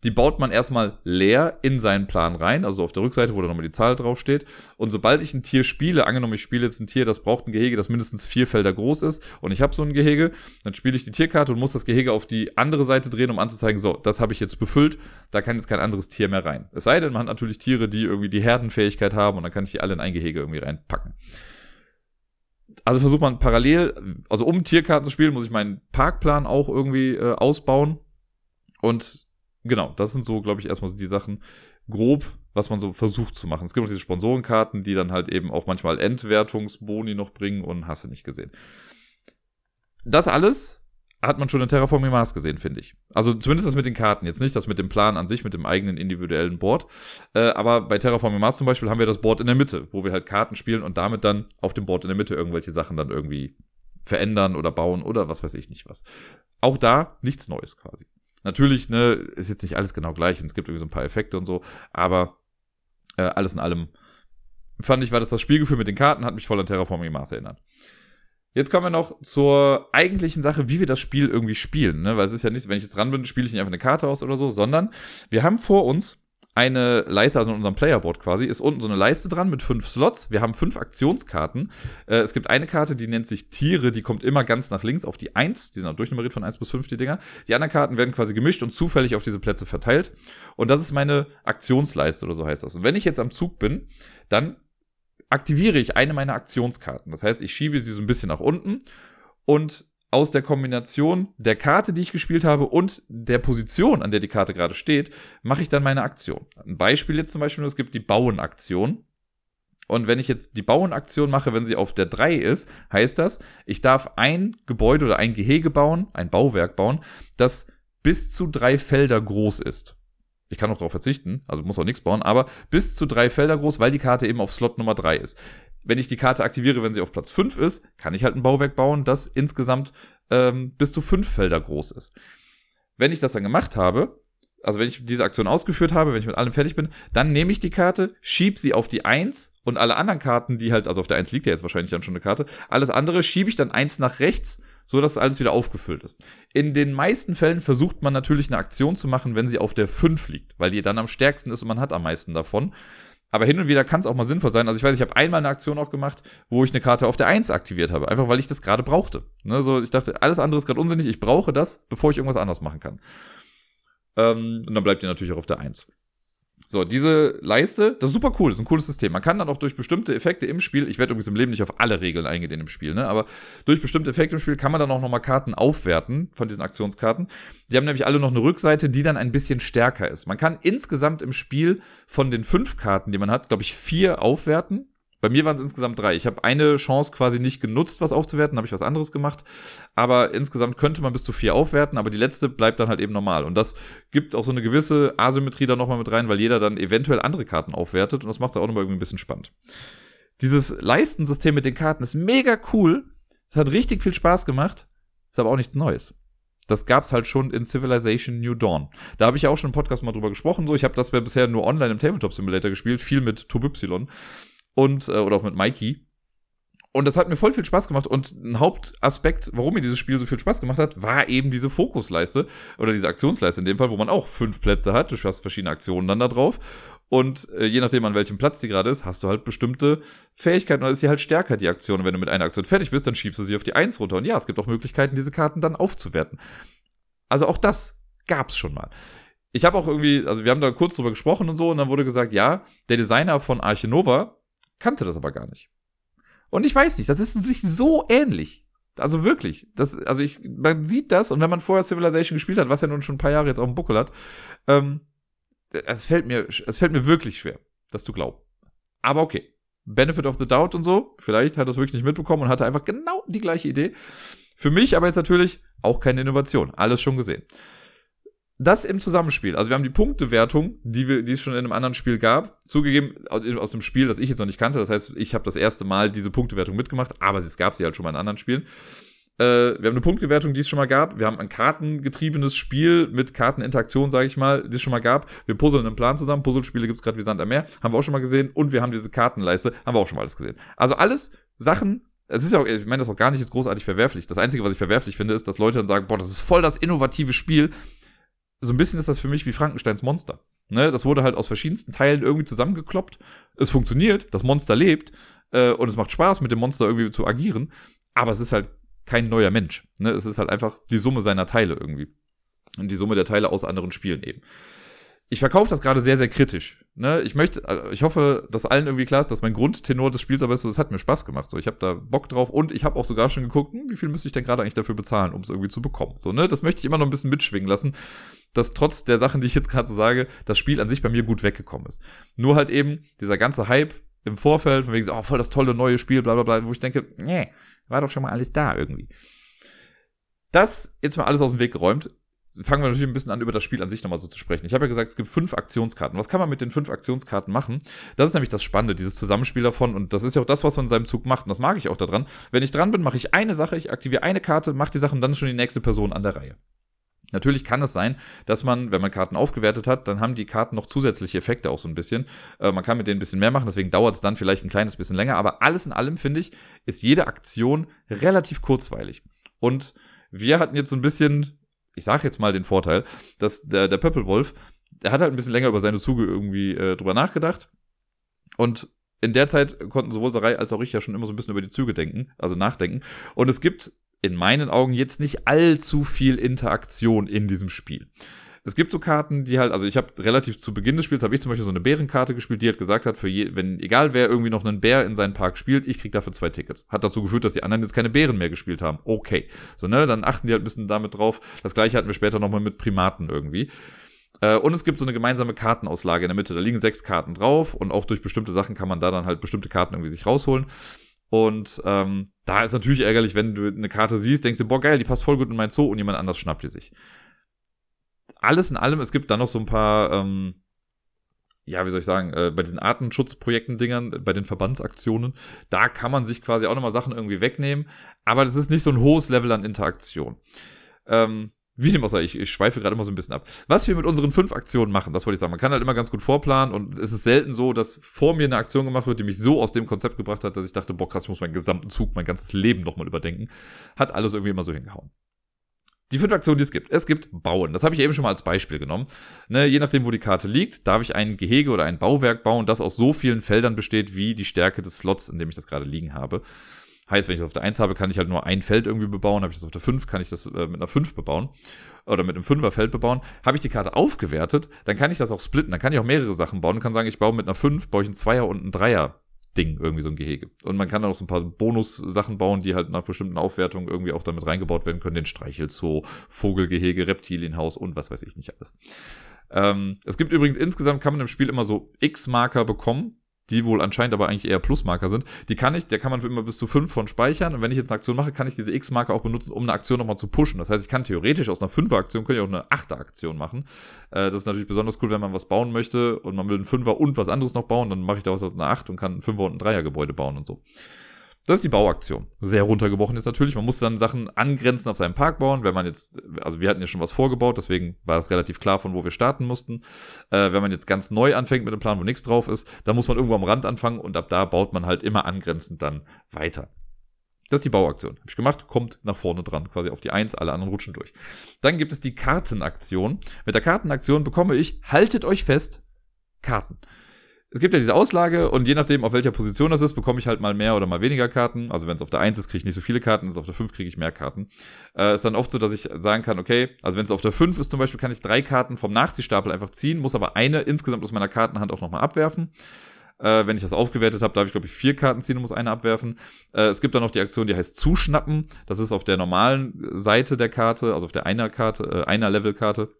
Die baut man erstmal leer in seinen Plan rein, also auf der Rückseite, wo dann nochmal die Zahl draufsteht. Und sobald ich ein Tier spiele, angenommen ich spiele jetzt ein Tier, das braucht ein Gehege, das mindestens vier Felder groß ist, und ich habe so ein Gehege, dann spiele ich die Tierkarte und muss das Gehege auf die andere Seite drehen, um anzuzeigen, so, das habe ich jetzt befüllt, da kann jetzt kein anderes Tier mehr rein. Es sei denn, man hat natürlich Tiere, die irgendwie die Herdenfähigkeit haben und dann kann ich die alle in ein Gehege irgendwie reinpacken. Also versucht man parallel, also um Tierkarten zu spielen, muss ich meinen Parkplan auch irgendwie äh, ausbauen. Und genau, das sind so, glaube ich, erstmal so die Sachen grob, was man so versucht zu machen. Es gibt auch diese Sponsorenkarten, die dann halt eben auch manchmal Endwertungsboni noch bringen und hast du nicht gesehen. Das alles hat man schon in Terraforming Mars gesehen, finde ich. Also zumindest das mit den Karten, jetzt nicht das mit dem Plan an sich, mit dem eigenen individuellen Board. Äh, aber bei Terraforming Mars zum Beispiel haben wir das Board in der Mitte, wo wir halt Karten spielen und damit dann auf dem Board in der Mitte irgendwelche Sachen dann irgendwie verändern oder bauen oder was weiß ich nicht was. Auch da nichts Neues quasi. Natürlich, ne, ist jetzt nicht alles genau gleich. Es gibt irgendwie so ein paar Effekte und so, aber äh, alles in allem fand ich, war das das Spielgefühl mit den Karten, hat mich voll an Terraforming Mars erinnert. Jetzt kommen wir noch zur eigentlichen Sache, wie wir das Spiel irgendwie spielen, ne? Weil es ist ja nicht, wenn ich jetzt dran bin, spiele ich nicht einfach eine Karte aus oder so, sondern wir haben vor uns eine Leiste, also in unserem Playerboard quasi, ist unten so eine Leiste dran mit fünf Slots. Wir haben fünf Aktionskarten. Äh, es gibt eine Karte, die nennt sich Tiere, die kommt immer ganz nach links auf die 1. Die sind auch durchnummeriert von 1 bis 5, die Dinger. Die anderen Karten werden quasi gemischt und zufällig auf diese Plätze verteilt. Und das ist meine Aktionsleiste oder so heißt das. Und wenn ich jetzt am Zug bin, dann aktiviere ich eine meiner Aktionskarten. Das heißt, ich schiebe sie so ein bisschen nach unten und aus der Kombination der Karte, die ich gespielt habe und der Position, an der die Karte gerade steht, mache ich dann meine Aktion. Ein Beispiel jetzt zum Beispiel, es gibt die Bauen-Aktion. Und wenn ich jetzt die Bauen-Aktion mache, wenn sie auf der 3 ist, heißt das, ich darf ein Gebäude oder ein Gehege bauen, ein Bauwerk bauen, das bis zu drei Felder groß ist. Ich kann auch darauf verzichten, also muss auch nichts bauen, aber bis zu drei Felder groß, weil die Karte eben auf Slot Nummer 3 ist wenn ich die Karte aktiviere, wenn sie auf Platz 5 ist, kann ich halt ein Bauwerk bauen, das insgesamt ähm, bis zu fünf Felder groß ist. Wenn ich das dann gemacht habe, also wenn ich diese Aktion ausgeführt habe, wenn ich mit allem fertig bin, dann nehme ich die Karte, schieb sie auf die 1 und alle anderen Karten, die halt, also auf der 1 liegt ja jetzt wahrscheinlich dann schon eine Karte, alles andere schiebe ich dann eins nach rechts, so dass alles wieder aufgefüllt ist. In den meisten Fällen versucht man natürlich eine Aktion zu machen, wenn sie auf der 5 liegt, weil die dann am stärksten ist und man hat am meisten davon. Aber hin und wieder kann es auch mal sinnvoll sein. Also ich weiß, ich habe einmal eine Aktion auch gemacht, wo ich eine Karte auf der 1 aktiviert habe. Einfach weil ich das gerade brauchte. Ne, so, ich dachte, alles andere ist gerade unsinnig, ich brauche das, bevor ich irgendwas anderes machen kann. Ähm, und dann bleibt ihr natürlich auch auf der 1. So, diese Leiste, das ist super cool, das ist ein cooles System. Man kann dann auch durch bestimmte Effekte im Spiel, ich werde übrigens im Leben nicht auf alle Regeln eingehen im Spiel, ne, aber durch bestimmte Effekte im Spiel kann man dann auch nochmal Karten aufwerten von diesen Aktionskarten. Die haben nämlich alle noch eine Rückseite, die dann ein bisschen stärker ist. Man kann insgesamt im Spiel von den fünf Karten, die man hat, glaube ich, vier aufwerten. Bei mir waren es insgesamt drei. Ich habe eine Chance quasi nicht genutzt, was aufzuwerten, habe ich was anderes gemacht. Aber insgesamt könnte man bis zu vier aufwerten, aber die letzte bleibt dann halt eben normal. Und das gibt auch so eine gewisse Asymmetrie da nochmal mit rein, weil jeder dann eventuell andere Karten aufwertet und das macht es auch nochmal irgendwie ein bisschen spannend. Dieses Leistensystem mit den Karten ist mega cool. Es hat richtig viel Spaß gemacht. Ist aber auch nichts Neues. Das gab's halt schon in Civilization New Dawn. Da habe ich ja auch schon im Podcast mal drüber gesprochen. So, ich habe das bisher nur online im Tabletop Simulator gespielt, viel mit TubeY und äh, oder auch mit Mikey. Und das hat mir voll viel Spaß gemacht. Und ein Hauptaspekt, warum mir dieses Spiel so viel Spaß gemacht hat, war eben diese Fokusleiste oder diese Aktionsleiste in dem Fall, wo man auch fünf Plätze hat. Du hast verschiedene Aktionen dann da drauf. Und äh, je nachdem, an welchem Platz die gerade ist, hast du halt bestimmte Fähigkeiten oder ist sie halt stärker, die Aktion. Und wenn du mit einer Aktion fertig bist, dann schiebst du sie auf die Eins runter. Und ja, es gibt auch Möglichkeiten, diese Karten dann aufzuwerten. Also auch das gab's schon mal ich habe auch irgendwie, also wir haben da kurz drüber gesprochen und so, und dann wurde gesagt, ja, der Designer von Arche Nova, kannte das aber gar nicht. Und ich weiß nicht, das ist sich so ähnlich. Also wirklich. Das, also ich, man sieht das und wenn man vorher Civilization gespielt hat, was ja nun schon ein paar Jahre jetzt auf dem Buckel hat, ähm, es fällt mir, es fällt mir wirklich schwer, das zu glauben. Aber okay. Benefit of the Doubt und so. Vielleicht hat er es wirklich nicht mitbekommen und hatte einfach genau die gleiche Idee. Für mich aber jetzt natürlich auch keine Innovation. Alles schon gesehen das im Zusammenspiel. Also wir haben die Punktewertung, die, wir, die es schon in einem anderen Spiel gab, zugegeben aus dem Spiel, das ich jetzt noch nicht kannte. Das heißt, ich habe das erste Mal diese Punktewertung mitgemacht, aber es gab sie halt schon mal in anderen Spielen. Äh, wir haben eine Punktewertung, die es schon mal gab. Wir haben ein kartengetriebenes Spiel mit Karteninteraktion, sage ich mal, die es schon mal gab. Wir puzzeln einen Plan zusammen. Puzzlespiele gibt's gerade wie Sand am Meer. Haben wir auch schon mal gesehen. Und wir haben diese Kartenleiste. Haben wir auch schon mal alles gesehen. Also alles Sachen, es ist ja auch, ich meine das auch gar nicht jetzt großartig verwerflich. Das Einzige, was ich verwerflich finde, ist, dass Leute dann sagen, boah, das ist voll das innovative Spiel so ein bisschen ist das für mich wie Frankensteins Monster. Ne, das wurde halt aus verschiedensten Teilen irgendwie zusammengekloppt. Es funktioniert, das Monster lebt äh, und es macht Spaß, mit dem Monster irgendwie zu agieren. Aber es ist halt kein neuer Mensch. Ne? Es ist halt einfach die Summe seiner Teile irgendwie. Und die Summe der Teile aus anderen Spielen eben ich verkaufe das gerade sehr, sehr kritisch. Ne? Ich möchte, also ich hoffe, dass allen irgendwie klar ist, dass mein Grundtenor des Spiels aber ist so, es hat mir Spaß gemacht. So, ich habe da Bock drauf und ich habe auch sogar schon geguckt, hm, wie viel müsste ich denn gerade eigentlich dafür bezahlen, um es irgendwie zu bekommen. So, ne, das möchte ich immer noch ein bisschen mitschwingen lassen, dass trotz der Sachen, die ich jetzt gerade so sage, das Spiel an sich bei mir gut weggekommen ist. Nur halt eben dieser ganze Hype im Vorfeld, von wegen so, oh, voll das tolle neue Spiel, bla bla bla, wo ich denke, nee, war doch schon mal alles da irgendwie. Das jetzt mal alles aus dem Weg geräumt fangen wir natürlich ein bisschen an, über das Spiel an sich nochmal so zu sprechen. Ich habe ja gesagt, es gibt fünf Aktionskarten. Was kann man mit den fünf Aktionskarten machen? Das ist nämlich das Spannende, dieses Zusammenspiel davon. Und das ist ja auch das, was man in seinem Zug macht. Und das mag ich auch daran. Wenn ich dran bin, mache ich eine Sache, ich aktiviere eine Karte, mache die Sache und dann ist schon die nächste Person an der Reihe. Natürlich kann es sein, dass man, wenn man Karten aufgewertet hat, dann haben die Karten noch zusätzliche Effekte auch so ein bisschen. Äh, man kann mit denen ein bisschen mehr machen, deswegen dauert es dann vielleicht ein kleines bisschen länger. Aber alles in allem, finde ich, ist jede Aktion relativ kurzweilig. Und wir hatten jetzt so ein bisschen ich sage jetzt mal den Vorteil, dass der, der Pöppelwolf, der hat halt ein bisschen länger über seine Züge irgendwie äh, drüber nachgedacht. Und in der Zeit konnten sowohl Sarai als auch ich ja schon immer so ein bisschen über die Züge denken, also nachdenken. Und es gibt in meinen Augen jetzt nicht allzu viel Interaktion in diesem Spiel. Es gibt so Karten, die halt, also ich habe relativ zu Beginn des Spiels, habe ich zum Beispiel so eine Bärenkarte gespielt, die halt gesagt hat, für je, wenn, egal wer irgendwie noch einen Bär in seinen Park spielt, ich krieg dafür zwei Tickets. Hat dazu geführt, dass die anderen jetzt keine Bären mehr gespielt haben. Okay. So, ne, dann achten die halt ein bisschen damit drauf. Das gleiche hatten wir später nochmal mit Primaten irgendwie. Äh, und es gibt so eine gemeinsame Kartenauslage in der Mitte. Da liegen sechs Karten drauf und auch durch bestimmte Sachen kann man da dann halt bestimmte Karten irgendwie sich rausholen. Und ähm, da ist natürlich ärgerlich, wenn du eine Karte siehst, denkst du, boah, geil, die passt voll gut in mein Zoo und jemand anders schnappt die sich alles in allem, es gibt dann noch so ein paar, ähm, ja, wie soll ich sagen, äh, bei diesen Artenschutzprojekten-Dingern, bei den Verbandsaktionen, da kann man sich quasi auch nochmal Sachen irgendwie wegnehmen, aber das ist nicht so ein hohes Level an Interaktion. Ähm, wie dem auch sei, ich, ich schweife gerade immer so ein bisschen ab. Was wir mit unseren fünf Aktionen machen, das wollte ich sagen. Man kann halt immer ganz gut vorplanen und es ist selten so, dass vor mir eine Aktion gemacht wird, die mich so aus dem Konzept gebracht hat, dass ich dachte, boah krass, ich muss meinen gesamten Zug, mein ganzes Leben nochmal überdenken. Hat alles irgendwie immer so hingehauen. Die fünf Aktionen, die es gibt. Es gibt Bauen. Das habe ich eben schon mal als Beispiel genommen. Ne, je nachdem, wo die Karte liegt, darf ich ein Gehege oder ein Bauwerk bauen, das aus so vielen Feldern besteht, wie die Stärke des Slots, in dem ich das gerade liegen habe. Heißt, wenn ich das auf der 1 habe, kann ich halt nur ein Feld irgendwie bebauen. Habe ich das auf der 5, kann ich das äh, mit einer 5 bebauen. Oder mit einem 5er Feld bebauen. Habe ich die Karte aufgewertet, dann kann ich das auch splitten. Dann kann ich auch mehrere Sachen bauen und kann sagen, ich baue mit einer 5, baue ich einen Zweier und einen Dreier Ding, irgendwie so ein Gehege. Und man kann dann auch so ein paar Bonus-Sachen bauen, die halt nach bestimmten Aufwertungen irgendwie auch damit reingebaut werden können. Den Streichelzoo, Vogelgehege, Reptilienhaus und was weiß ich nicht alles. Ähm, es gibt übrigens insgesamt, kann man im Spiel immer so X-Marker bekommen die wohl anscheinend aber eigentlich eher Plusmarker sind. Die kann ich, der kann man immer bis zu fünf von speichern. Und wenn ich jetzt eine Aktion mache, kann ich diese X-Marker auch benutzen, um eine Aktion nochmal zu pushen. Das heißt, ich kann theoretisch aus einer Fünfer-Aktion auch eine Achter-Aktion machen. Äh, das ist natürlich besonders cool, wenn man was bauen möchte und man will einen Fünfer und was anderes noch bauen, dann mache ich daraus eine Acht und kann ein Fünfer und ein Dreier-Gebäude bauen und so. Das ist die Bauaktion. Sehr runtergebrochen ist natürlich. Man muss dann Sachen angrenzen auf seinem Park bauen. Wenn man jetzt, also wir hatten ja schon was vorgebaut, deswegen war das relativ klar, von wo wir starten mussten. Äh, wenn man jetzt ganz neu anfängt mit einem Plan, wo nichts drauf ist, dann muss man irgendwo am Rand anfangen und ab da baut man halt immer angrenzend dann weiter. Das ist die Bauaktion. Habe ich gemacht, kommt nach vorne dran, quasi auf die Eins, alle anderen rutschen durch. Dann gibt es die Kartenaktion. Mit der Kartenaktion bekomme ich, haltet euch fest, Karten es gibt ja diese Auslage und je nachdem, auf welcher Position das ist, bekomme ich halt mal mehr oder mal weniger Karten. Also wenn es auf der 1 ist, kriege ich nicht so viele Karten, ist auf der 5 kriege ich mehr Karten. Äh, ist dann oft so, dass ich sagen kann, okay, also wenn es auf der 5 ist zum Beispiel, kann ich drei Karten vom Nachziehstapel einfach ziehen, muss aber eine insgesamt aus meiner Kartenhand auch nochmal abwerfen. Äh, wenn ich das aufgewertet habe, darf ich, glaube ich, vier Karten ziehen und muss eine abwerfen. Äh, es gibt dann noch die Aktion, die heißt Zuschnappen. Das ist auf der normalen Seite der Karte, also auf der Einer-Karte, äh, Einer-Level-Karte,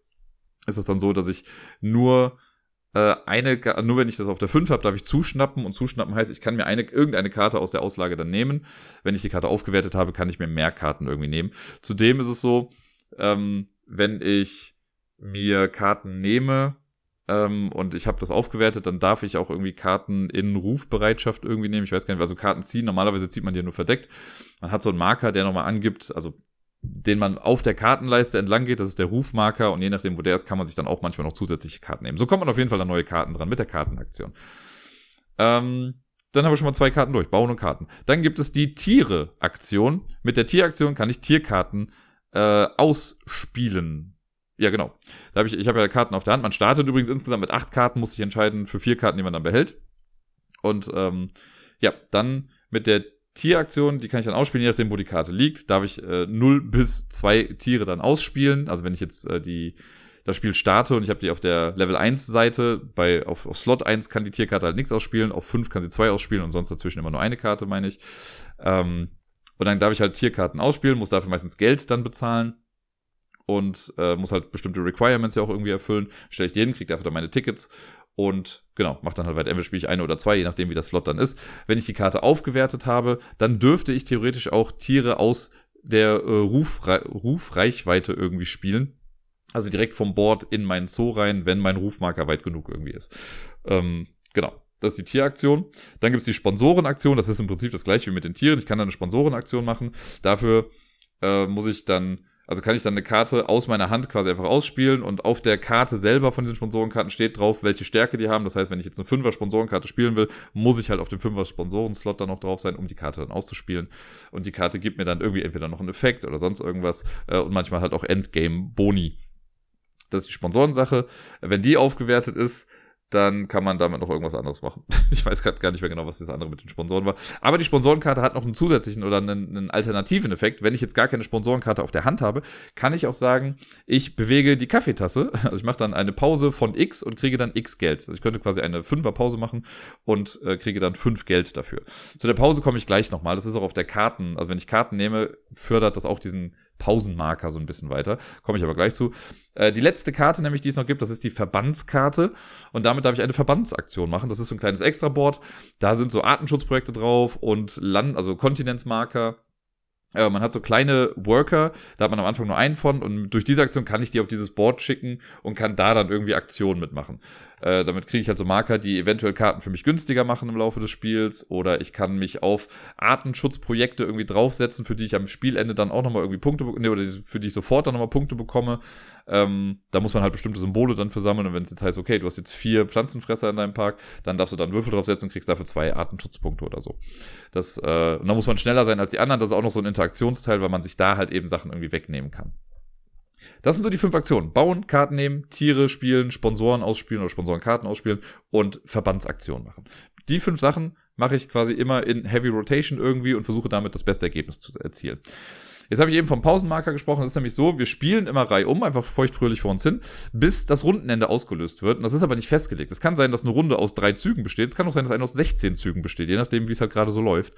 ist es dann so, dass ich nur äh, eine, nur wenn ich das auf der 5 habe, darf ich zuschnappen und zuschnappen heißt, ich kann mir eine, irgendeine Karte aus der Auslage dann nehmen. Wenn ich die Karte aufgewertet habe, kann ich mir mehr Karten irgendwie nehmen. Zudem ist es so, ähm, wenn ich mir Karten nehme ähm, und ich habe das aufgewertet, dann darf ich auch irgendwie Karten in Rufbereitschaft irgendwie nehmen. Ich weiß gar nicht, also Karten ziehen, normalerweise zieht man die nur verdeckt. Man hat so einen Marker, der nochmal angibt, also den man auf der Kartenleiste entlang geht. Das ist der Rufmarker und je nachdem, wo der ist, kann man sich dann auch manchmal noch zusätzliche Karten nehmen. So kommt man auf jeden Fall an neue Karten dran mit der Kartenaktion. Ähm, dann haben wir schon mal zwei Karten durch, Bauen und Karten. Dann gibt es die Tiere-Aktion. Mit der Tieraktion kann ich Tierkarten äh, ausspielen. Ja, genau. Da hab ich ich habe ja Karten auf der Hand. Man startet übrigens insgesamt mit acht Karten, muss sich entscheiden für vier Karten, die man dann behält. Und ähm, ja, dann mit der Tieraktion, die kann ich dann ausspielen, je nachdem, wo die Karte liegt. Darf ich äh, 0 bis 2 Tiere dann ausspielen. Also wenn ich jetzt äh, die, das Spiel starte und ich habe die auf der Level 1 Seite, bei, auf, auf Slot 1 kann die Tierkarte halt nichts ausspielen, auf 5 kann sie 2 ausspielen und sonst dazwischen immer nur eine Karte, meine ich. Ähm, und dann darf ich halt Tierkarten ausspielen, muss dafür meistens Geld dann bezahlen und äh, muss halt bestimmte Requirements ja auch irgendwie erfüllen. Stelle ich die hin, kriege dafür dann meine Tickets und genau, mach dann halt weiter. Entweder spiele ich eine oder zwei, je nachdem, wie das Slot dann ist. Wenn ich die Karte aufgewertet habe, dann dürfte ich theoretisch auch Tiere aus der äh, Rufre Rufreichweite irgendwie spielen. Also direkt vom Board in meinen Zoo rein, wenn mein Rufmarker weit genug irgendwie ist. Ähm, genau. Das ist die Tieraktion. Dann gibt es die Sponsorenaktion. Das ist im Prinzip das gleiche wie mit den Tieren. Ich kann dann eine Sponsorenaktion machen. Dafür äh, muss ich dann also kann ich dann eine Karte aus meiner Hand quasi einfach ausspielen und auf der Karte selber von diesen Sponsorenkarten steht drauf, welche Stärke die haben. Das heißt, wenn ich jetzt eine 5er Sponsorenkarte spielen will, muss ich halt auf dem 5er Sponsoren-Slot dann noch drauf sein, um die Karte dann auszuspielen. Und die Karte gibt mir dann irgendwie entweder noch einen Effekt oder sonst irgendwas äh, und manchmal halt auch Endgame-Boni. Das ist die Sponsorensache. Wenn die aufgewertet ist, dann kann man damit noch irgendwas anderes machen. Ich weiß gerade gar nicht mehr genau, was das andere mit den Sponsoren war. Aber die Sponsorenkarte hat noch einen zusätzlichen oder einen, einen, alternativen Effekt. Wenn ich jetzt gar keine Sponsorenkarte auf der Hand habe, kann ich auch sagen, ich bewege die Kaffeetasse. Also ich mache dann eine Pause von X und kriege dann X Geld. Also ich könnte quasi eine Fünfer Pause machen und äh, kriege dann fünf Geld dafür. Zu der Pause komme ich gleich nochmal. Das ist auch auf der Karten. Also wenn ich Karten nehme, fördert das auch diesen Pausenmarker so ein bisschen weiter. Komme ich aber gleich zu. Äh, die letzte Karte nämlich, die es noch gibt, das ist die Verbandskarte. Und damit darf ich eine Verbandsaktion machen. Das ist so ein kleines Extraboard. Da sind so Artenschutzprojekte drauf und Land, also Kontinentsmarker. Äh, man hat so kleine Worker, da hat man am Anfang nur einen von und durch diese Aktion kann ich die auf dieses Board schicken und kann da dann irgendwie Aktionen mitmachen. Äh, damit kriege ich halt so Marker, die eventuell Karten für mich günstiger machen im Laufe des Spiels. Oder ich kann mich auf Artenschutzprojekte irgendwie draufsetzen, für die ich am Spielende dann auch nochmal irgendwie Punkte, nee, oder für die ich sofort dann nochmal Punkte bekomme. Ähm, da muss man halt bestimmte Symbole dann für sammeln. Und wenn es jetzt heißt, okay, du hast jetzt vier Pflanzenfresser in deinem Park, dann darfst du dann Würfel draufsetzen und kriegst dafür zwei Artenschutzpunkte oder so. Das, äh, und da muss man schneller sein als die anderen. Das ist auch noch so ein Interaktionsteil, weil man sich da halt eben Sachen irgendwie wegnehmen kann. Das sind so die fünf Aktionen. Bauen, Karten nehmen, Tiere spielen, Sponsoren ausspielen oder Sponsorenkarten ausspielen und Verbandsaktionen machen. Die fünf Sachen mache ich quasi immer in Heavy Rotation irgendwie und versuche damit das beste Ergebnis zu erzielen. Jetzt habe ich eben vom Pausenmarker gesprochen. Das ist nämlich so, wir spielen immer Reihe um, einfach feuchtfröhlich vor uns hin, bis das Rundenende ausgelöst wird. Und das ist aber nicht festgelegt. Es kann sein, dass eine Runde aus drei Zügen besteht. Es kann auch sein, dass eine aus 16 Zügen besteht, je nachdem, wie es halt gerade so läuft.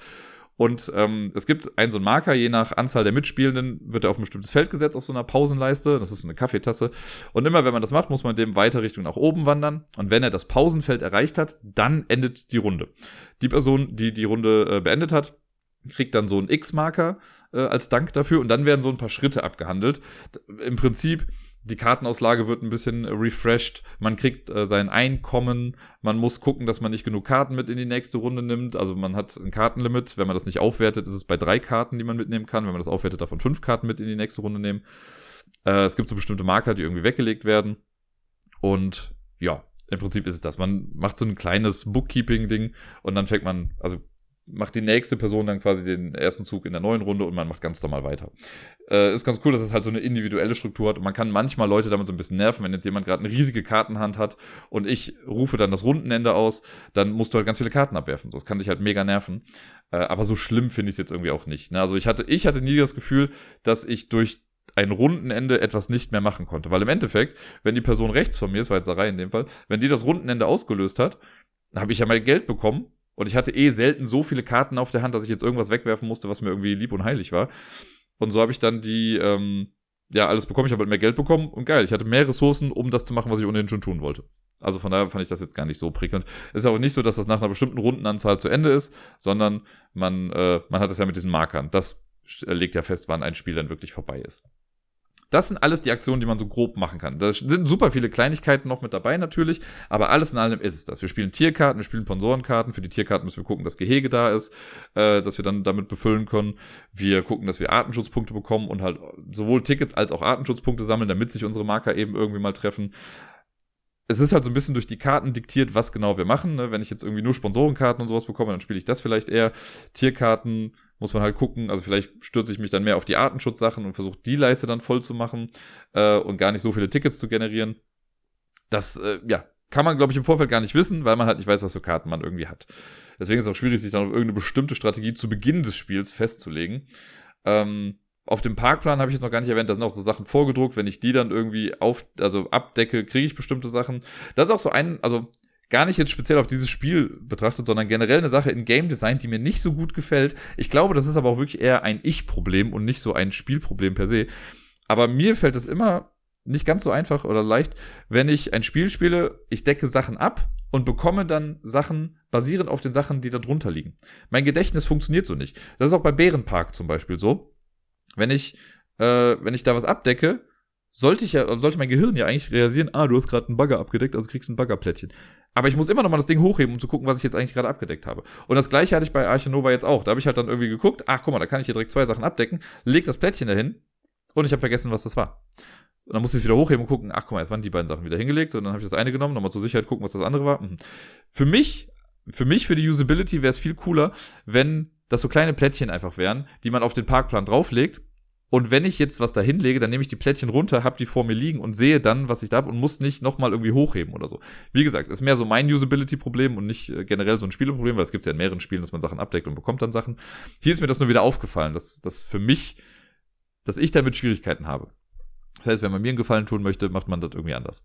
Und ähm, es gibt einen so einen Marker, je nach Anzahl der Mitspielenden wird er auf ein bestimmtes Feld gesetzt, auf so einer Pausenleiste. Das ist so eine Kaffeetasse. Und immer wenn man das macht, muss man dem weiter Richtung nach oben wandern. Und wenn er das Pausenfeld erreicht hat, dann endet die Runde. Die Person, die die Runde äh, beendet hat, kriegt dann so einen X-Marker äh, als Dank dafür. Und dann werden so ein paar Schritte abgehandelt. Im Prinzip die Kartenauslage wird ein bisschen refreshed, man kriegt äh, sein Einkommen, man muss gucken, dass man nicht genug Karten mit in die nächste Runde nimmt. Also man hat ein Kartenlimit, wenn man das nicht aufwertet, ist es bei drei Karten, die man mitnehmen kann. Wenn man das aufwertet, man fünf Karten mit in die nächste Runde nehmen. Äh, es gibt so bestimmte Marker, die irgendwie weggelegt werden. Und ja, im Prinzip ist es das. Man macht so ein kleines Bookkeeping-Ding und dann fängt man, also macht die nächste Person dann quasi den ersten Zug in der neuen Runde und man macht ganz normal weiter. Äh, ist ganz cool, dass es halt so eine individuelle Struktur hat und man kann manchmal Leute damit so ein bisschen nerven, wenn jetzt jemand gerade eine riesige Kartenhand hat und ich rufe dann das Rundenende aus, dann musst du halt ganz viele Karten abwerfen. Das kann dich halt mega nerven. Äh, aber so schlimm finde ich es jetzt irgendwie auch nicht. Ne? Also ich hatte, ich hatte nie das Gefühl, dass ich durch ein Rundenende etwas nicht mehr machen konnte. Weil im Endeffekt, wenn die Person rechts von mir, ist war jetzt Sarai in dem Fall, wenn die das Rundenende ausgelöst hat, habe ich ja mein Geld bekommen und ich hatte eh selten so viele Karten auf der Hand, dass ich jetzt irgendwas wegwerfen musste, was mir irgendwie lieb und heilig war. Und so habe ich dann die, ähm, ja, alles bekommen. Ich habe halt mehr Geld bekommen und geil. Ich hatte mehr Ressourcen, um das zu machen, was ich ohnehin schon tun wollte. Also von daher fand ich das jetzt gar nicht so prickelnd. Es ist auch nicht so, dass das nach einer bestimmten Rundenanzahl zu Ende ist, sondern man, äh, man hat es ja mit diesen Markern. Das legt ja fest, wann ein Spiel dann wirklich vorbei ist. Das sind alles die Aktionen, die man so grob machen kann. Da sind super viele Kleinigkeiten noch mit dabei natürlich, aber alles in allem ist es das. Wir spielen Tierkarten, wir spielen Sponsorenkarten. Für die Tierkarten müssen wir gucken, dass Gehege da ist, äh, dass wir dann damit befüllen können. Wir gucken, dass wir Artenschutzpunkte bekommen und halt sowohl Tickets als auch Artenschutzpunkte sammeln, damit sich unsere Marker eben irgendwie mal treffen es ist halt so ein bisschen durch die Karten diktiert, was genau wir machen. Ne? Wenn ich jetzt irgendwie nur Sponsorenkarten und sowas bekomme, dann spiele ich das vielleicht eher. Tierkarten muss man halt gucken. Also vielleicht stürze ich mich dann mehr auf die Artenschutzsachen und versuche die Leiste dann voll zu machen äh, und gar nicht so viele Tickets zu generieren. Das, äh, ja, kann man, glaube ich, im Vorfeld gar nicht wissen, weil man halt nicht weiß, was für Karten man irgendwie hat. Deswegen ist es auch schwierig, sich dann auf irgendeine bestimmte Strategie zu Beginn des Spiels festzulegen. Ähm, auf dem Parkplan habe ich jetzt noch gar nicht erwähnt, da sind auch so Sachen vorgedruckt. Wenn ich die dann irgendwie auf, also abdecke, kriege ich bestimmte Sachen. Das ist auch so ein, also gar nicht jetzt speziell auf dieses Spiel betrachtet, sondern generell eine Sache in Game Design, die mir nicht so gut gefällt. Ich glaube, das ist aber auch wirklich eher ein Ich-Problem und nicht so ein Spielproblem per se. Aber mir fällt es immer nicht ganz so einfach oder leicht, wenn ich ein Spiel spiele, ich decke Sachen ab und bekomme dann Sachen basierend auf den Sachen, die da drunter liegen. Mein Gedächtnis funktioniert so nicht. Das ist auch bei Bärenpark zum Beispiel so. Wenn ich, äh, wenn ich da was abdecke, sollte ich ja, sollte mein Gehirn ja eigentlich realisieren, ah, du hast gerade einen Bagger abgedeckt, also kriegst ein Baggerplättchen. Aber ich muss immer noch mal das Ding hochheben, um zu gucken, was ich jetzt eigentlich gerade abgedeckt habe. Und das gleiche hatte ich bei Archinova jetzt auch. Da habe ich halt dann irgendwie geguckt, ach guck mal, da kann ich hier direkt zwei Sachen abdecken, leg das Plättchen dahin und ich habe vergessen, was das war. Und dann musste ich es wieder hochheben und gucken, ach guck mal, jetzt waren die beiden Sachen wieder hingelegt und dann habe ich das eine genommen, nochmal zur Sicherheit gucken, was das andere war. Mhm. Für mich, für mich, für die Usability wäre es viel cooler, wenn das so kleine Plättchen einfach wären, die man auf den Parkplan drauflegt und wenn ich jetzt was da hinlege, dann nehme ich die Plättchen runter, habe die vor mir liegen und sehe dann, was ich da habe und muss nicht nochmal irgendwie hochheben oder so. Wie gesagt, ist mehr so mein Usability-Problem und nicht äh, generell so ein Spieleproblem, weil es gibt ja in mehreren Spielen, dass man Sachen abdeckt und bekommt dann Sachen. Hier ist mir das nur wieder aufgefallen, dass das für mich, dass ich damit Schwierigkeiten habe. Das heißt, wenn man mir einen Gefallen tun möchte, macht man das irgendwie anders.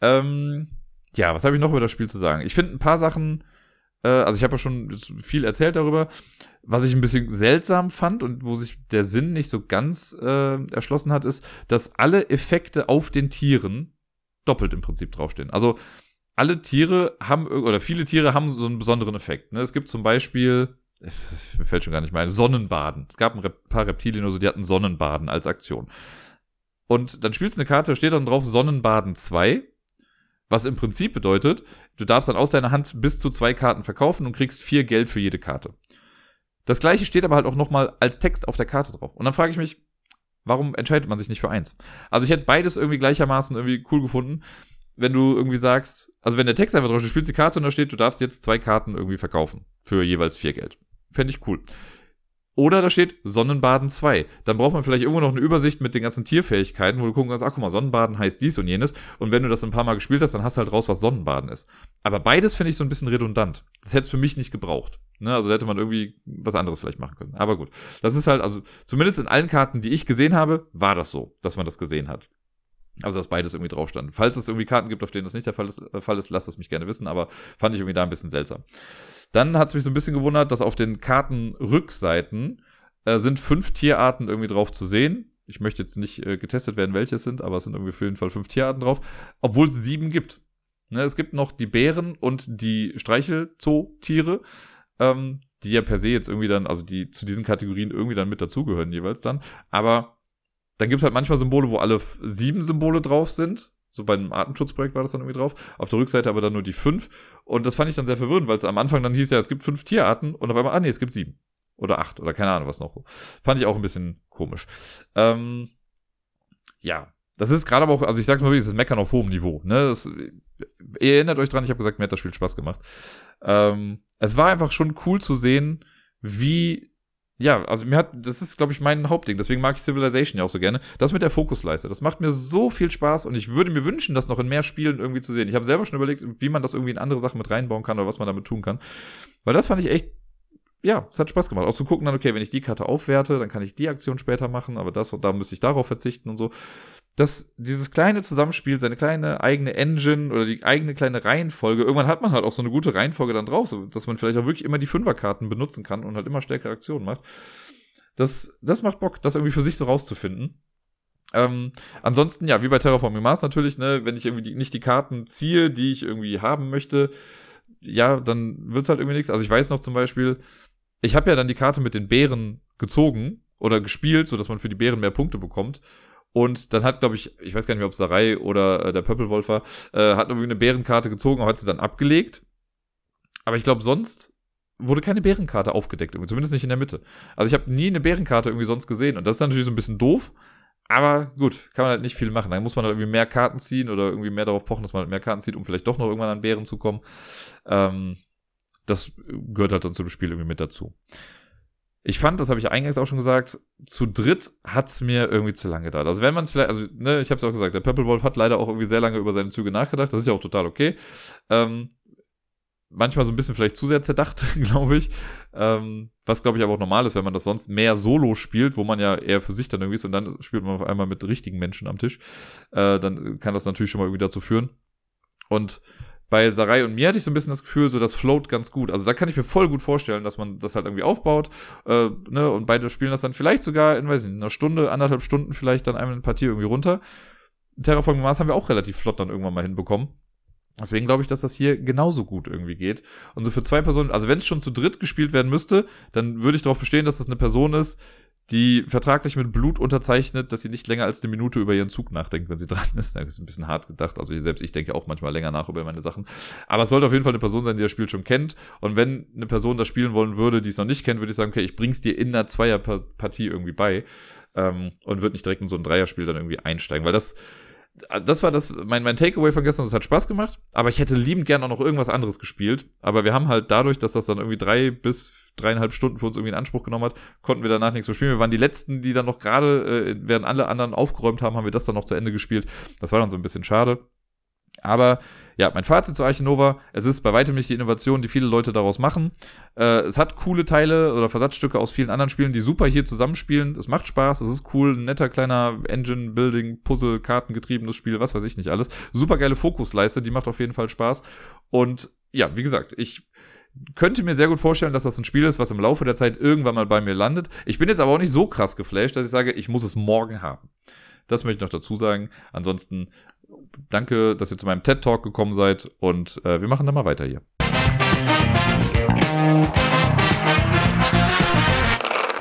Ähm, ja, was habe ich noch über das Spiel zu sagen? Ich finde ein paar Sachen äh, also ich habe ja schon viel erzählt darüber. Was ich ein bisschen seltsam fand und wo sich der Sinn nicht so ganz äh, erschlossen hat, ist, dass alle Effekte auf den Tieren doppelt im Prinzip draufstehen. Also alle Tiere haben, oder viele Tiere haben so einen besonderen Effekt. Ne? Es gibt zum Beispiel, mir fällt schon gar nicht mehr ein, Sonnenbaden. Es gab ein paar Reptilien oder so, die hatten Sonnenbaden als Aktion. Und dann spielst du eine Karte, steht dann drauf Sonnenbaden 2 Was im Prinzip bedeutet, du darfst dann aus deiner Hand bis zu zwei Karten verkaufen und kriegst vier Geld für jede Karte. Das gleiche steht aber halt auch nochmal als Text auf der Karte drauf. Und dann frage ich mich, warum entscheidet man sich nicht für eins? Also ich hätte beides irgendwie gleichermaßen irgendwie cool gefunden, wenn du irgendwie sagst, also wenn der Text einfach drauf steht, du spielst die Karte und da steht, du darfst jetzt zwei Karten irgendwie verkaufen für jeweils vier Geld. Fände ich cool. Oder da steht Sonnenbaden 2. Dann braucht man vielleicht irgendwo noch eine Übersicht mit den ganzen Tierfähigkeiten, wo du gucken kannst, ach guck mal, Sonnenbaden heißt dies und jenes. Und wenn du das ein paar Mal gespielt hast, dann hast du halt raus, was Sonnenbaden ist. Aber beides finde ich so ein bisschen redundant. Das hätte es für mich nicht gebraucht. Ne? Also hätte man irgendwie was anderes vielleicht machen können. Aber gut. Das ist halt, also zumindest in allen Karten, die ich gesehen habe, war das so, dass man das gesehen hat. Also, dass beides irgendwie drauf stand. Falls es irgendwie Karten gibt, auf denen das nicht der Fall ist, äh, Fall ist lasst es mich gerne wissen, aber fand ich irgendwie da ein bisschen seltsam. Dann hat es mich so ein bisschen gewundert, dass auf den Kartenrückseiten äh, sind fünf Tierarten irgendwie drauf zu sehen. Ich möchte jetzt nicht äh, getestet werden, welche es sind, aber es sind irgendwie für jeden Fall fünf Tierarten drauf, obwohl es sieben gibt. Ne, es gibt noch die Bären und die Streichelzootiere, ähm, die ja per se jetzt irgendwie dann, also die zu diesen Kategorien irgendwie dann mit dazugehören jeweils dann. Aber dann gibt es halt manchmal Symbole, wo alle sieben Symbole drauf sind. So bei einem Artenschutzprojekt war das dann irgendwie drauf. Auf der Rückseite aber dann nur die fünf. Und das fand ich dann sehr verwirrend, weil es am Anfang dann hieß ja, es gibt fünf Tierarten und auf einmal, ah nee, es gibt sieben. Oder acht oder keine Ahnung was noch. Fand ich auch ein bisschen komisch. Ähm, ja, das ist gerade aber auch, also ich sag's mal wirklich, das ist Meckern auf hohem Niveau. Ne? Das, ihr erinnert euch dran, ich habe gesagt, mir hat das Spiel Spaß gemacht. Ähm, es war einfach schon cool zu sehen, wie ja, also mir hat, das ist, glaube ich, mein Hauptding. Deswegen mag ich Civilization ja auch so gerne. Das mit der Fokusleiste, das macht mir so viel Spaß und ich würde mir wünschen, das noch in mehr Spielen irgendwie zu sehen. Ich habe selber schon überlegt, wie man das irgendwie in andere Sachen mit reinbauen kann oder was man damit tun kann. Weil das fand ich echt, ja, es hat Spaß gemacht. Auch zu gucken dann, okay, wenn ich die Karte aufwerte, dann kann ich die Aktion später machen, aber das und da müsste ich darauf verzichten und so dass dieses kleine Zusammenspiel, seine kleine eigene Engine oder die eigene kleine Reihenfolge, irgendwann hat man halt auch so eine gute Reihenfolge dann drauf, so, dass man vielleicht auch wirklich immer die Fünferkarten benutzen kann und halt immer stärkere Aktionen macht. Das, das macht Bock, das irgendwie für sich so rauszufinden. Ähm, ansonsten, ja, wie bei Terraforming Mars natürlich, ne, wenn ich irgendwie die, nicht die Karten ziehe, die ich irgendwie haben möchte, ja, dann wird's halt irgendwie nichts. Also ich weiß noch zum Beispiel, ich habe ja dann die Karte mit den Bären gezogen oder gespielt, so dass man für die Bären mehr Punkte bekommt. Und dann hat, glaube ich, ich weiß gar nicht mehr, ob es Sarai oder äh, der Pöppelwolf war, äh, hat irgendwie eine Bärenkarte gezogen, aber hat sie dann abgelegt. Aber ich glaube, sonst wurde keine Bärenkarte aufgedeckt, irgendwie, zumindest nicht in der Mitte. Also ich habe nie eine Bärenkarte irgendwie sonst gesehen. Und das ist natürlich so ein bisschen doof. Aber gut, kann man halt nicht viel machen. Dann muss man halt irgendwie mehr Karten ziehen oder irgendwie mehr darauf pochen, dass man halt mehr Karten zieht, um vielleicht doch noch irgendwann an Bären zu kommen. Ähm, das gehört halt dann zum Spiel irgendwie mit dazu. Ich fand, das habe ich eingangs auch schon gesagt, zu dritt hat's mir irgendwie zu lange gedauert. Also wenn man es vielleicht, also ne, ich habe es auch gesagt, der Purple Wolf hat leider auch irgendwie sehr lange über seine Züge nachgedacht. Das ist ja auch total okay. Ähm, manchmal so ein bisschen vielleicht zu sehr zerdacht, glaube ich. Ähm, was, glaube ich, aber auch normal ist, wenn man das sonst mehr solo spielt, wo man ja eher für sich dann irgendwie ist und dann spielt man auf einmal mit richtigen Menschen am Tisch. Äh, dann kann das natürlich schon mal irgendwie dazu führen. Und bei Sarai und mir hatte ich so ein bisschen das Gefühl, so das float ganz gut. Also da kann ich mir voll gut vorstellen, dass man das halt irgendwie aufbaut, äh, ne, und beide spielen das dann vielleicht sogar in, weiß nicht, einer Stunde, anderthalb Stunden vielleicht dann einmal eine Partie irgendwie runter. Terraforming Mars haben wir auch relativ flott dann irgendwann mal hinbekommen. Deswegen glaube ich, dass das hier genauso gut irgendwie geht. Und so für zwei Personen, also wenn es schon zu dritt gespielt werden müsste, dann würde ich darauf bestehen, dass das eine Person ist, die vertraglich mit Blut unterzeichnet, dass sie nicht länger als eine Minute über ihren Zug nachdenkt, wenn sie dran ist. Das ist ein bisschen hart gedacht. Also selbst ich denke auch manchmal länger nach über meine Sachen. Aber es sollte auf jeden Fall eine Person sein, die das Spiel schon kennt. Und wenn eine Person das spielen wollen würde, die es noch nicht kennt, würde ich sagen, okay, ich bring's dir in einer Zweierpartie irgendwie bei. Ähm, und würde nicht direkt in so ein Dreierspiel dann irgendwie einsteigen. Weil das, das war das, mein, mein Takeaway von gestern, das hat Spaß gemacht, aber ich hätte liebend gern auch noch irgendwas anderes gespielt. Aber wir haben halt dadurch, dass das dann irgendwie drei bis dreieinhalb Stunden für uns irgendwie in Anspruch genommen hat, konnten wir danach nichts mehr spielen. Wir waren die letzten, die dann noch gerade, äh, während alle anderen aufgeräumt haben, haben wir das dann noch zu Ende gespielt. Das war dann so ein bisschen schade. Aber ja, mein Fazit zu Archinova, es ist bei weitem nicht die Innovation, die viele Leute daraus machen. Äh, es hat coole Teile oder Versatzstücke aus vielen anderen Spielen, die super hier zusammenspielen. Es macht Spaß, es ist cool, ein netter kleiner Engine-Building, Puzzle, Kartengetriebenes Spiel, was weiß ich nicht alles. Super geile Fokusleiste, die macht auf jeden Fall Spaß. Und ja, wie gesagt, ich könnte mir sehr gut vorstellen, dass das ein Spiel ist, was im Laufe der Zeit irgendwann mal bei mir landet. Ich bin jetzt aber auch nicht so krass geflasht, dass ich sage, ich muss es morgen haben. Das möchte ich noch dazu sagen. Ansonsten danke, dass ihr zu meinem TED Talk gekommen seid und äh, wir machen dann mal weiter hier.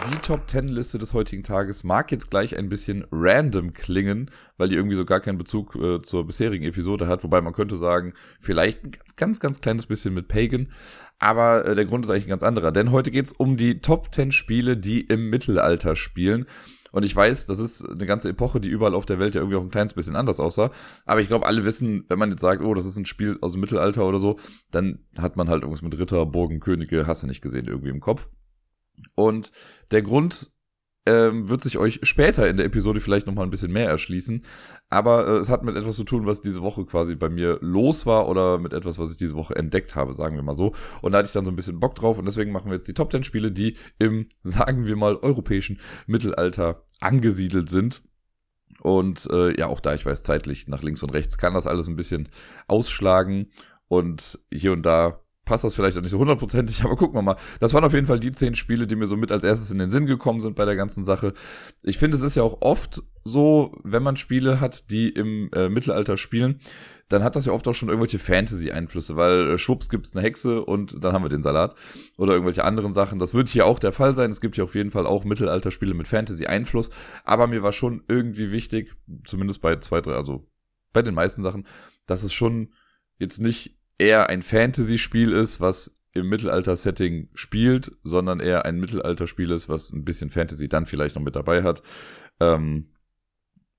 Die Top 10 Liste des heutigen Tages mag jetzt gleich ein bisschen random klingen, weil die irgendwie so gar keinen Bezug äh, zur bisherigen Episode hat. Wobei man könnte sagen, vielleicht ein ganz, ganz, ganz kleines bisschen mit Pagan. Aber äh, der Grund ist eigentlich ein ganz anderer. Denn heute geht's um die Top 10 Spiele, die im Mittelalter spielen. Und ich weiß, das ist eine ganze Epoche, die überall auf der Welt ja irgendwie auch ein kleines bisschen anders aussah. Aber ich glaube, alle wissen, wenn man jetzt sagt, oh, das ist ein Spiel aus dem Mittelalter oder so, dann hat man halt irgendwas mit Ritter, Burgen, Könige, hast du nicht gesehen, irgendwie im Kopf. Und der Grund ähm, wird sich euch später in der Episode vielleicht noch mal ein bisschen mehr erschließen. Aber äh, es hat mit etwas zu tun, was diese Woche quasi bei mir los war oder mit etwas, was ich diese Woche entdeckt habe, sagen wir mal so. Und da hatte ich dann so ein bisschen Bock drauf und deswegen machen wir jetzt die Top 10 Spiele, die im, sagen wir mal, europäischen Mittelalter angesiedelt sind. Und äh, ja, auch da, ich weiß, zeitlich nach links und rechts kann das alles ein bisschen ausschlagen. Und hier und da passt das vielleicht auch nicht so hundertprozentig, aber gucken wir mal. Das waren auf jeden Fall die zehn Spiele, die mir so mit als erstes in den Sinn gekommen sind bei der ganzen Sache. Ich finde, es ist ja auch oft so, wenn man Spiele hat, die im äh, Mittelalter spielen, dann hat das ja oft auch schon irgendwelche Fantasy-Einflüsse, weil äh, schwupps gibt's eine Hexe und dann haben wir den Salat oder irgendwelche anderen Sachen. Das wird hier auch der Fall sein. Es gibt hier auf jeden Fall auch Mittelalter-Spiele mit Fantasy-Einfluss, aber mir war schon irgendwie wichtig, zumindest bei zwei, drei, also bei den meisten Sachen, dass es schon jetzt nicht eher ein Fantasy-Spiel ist, was im Mittelalter-Setting spielt, sondern eher ein Mittelalter-Spiel ist, was ein bisschen Fantasy dann vielleicht noch mit dabei hat. Ähm,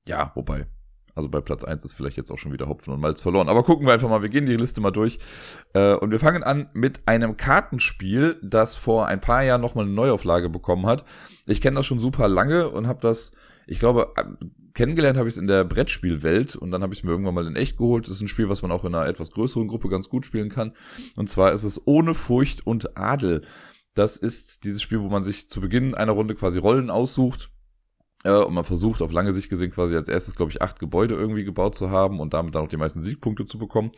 ja, wobei, also bei Platz eins ist vielleicht jetzt auch schon wieder Hopfen und Malz verloren. Aber gucken wir einfach mal, wir gehen die Liste mal durch. Äh, und wir fangen an mit einem Kartenspiel, das vor ein paar Jahren nochmal eine Neuauflage bekommen hat. Ich kenne das schon super lange und habe das, ich glaube, kennengelernt habe ich es in der Brettspielwelt und dann habe ich es mir irgendwann mal in echt geholt. Das ist ein Spiel, was man auch in einer etwas größeren Gruppe ganz gut spielen kann. Und zwar ist es Ohne Furcht und Adel. Das ist dieses Spiel, wo man sich zu Beginn einer Runde quasi Rollen aussucht. Äh, und man versucht auf lange Sicht gesehen quasi als erstes, glaube ich, acht Gebäude irgendwie gebaut zu haben und damit dann auch die meisten Siegpunkte zu bekommen.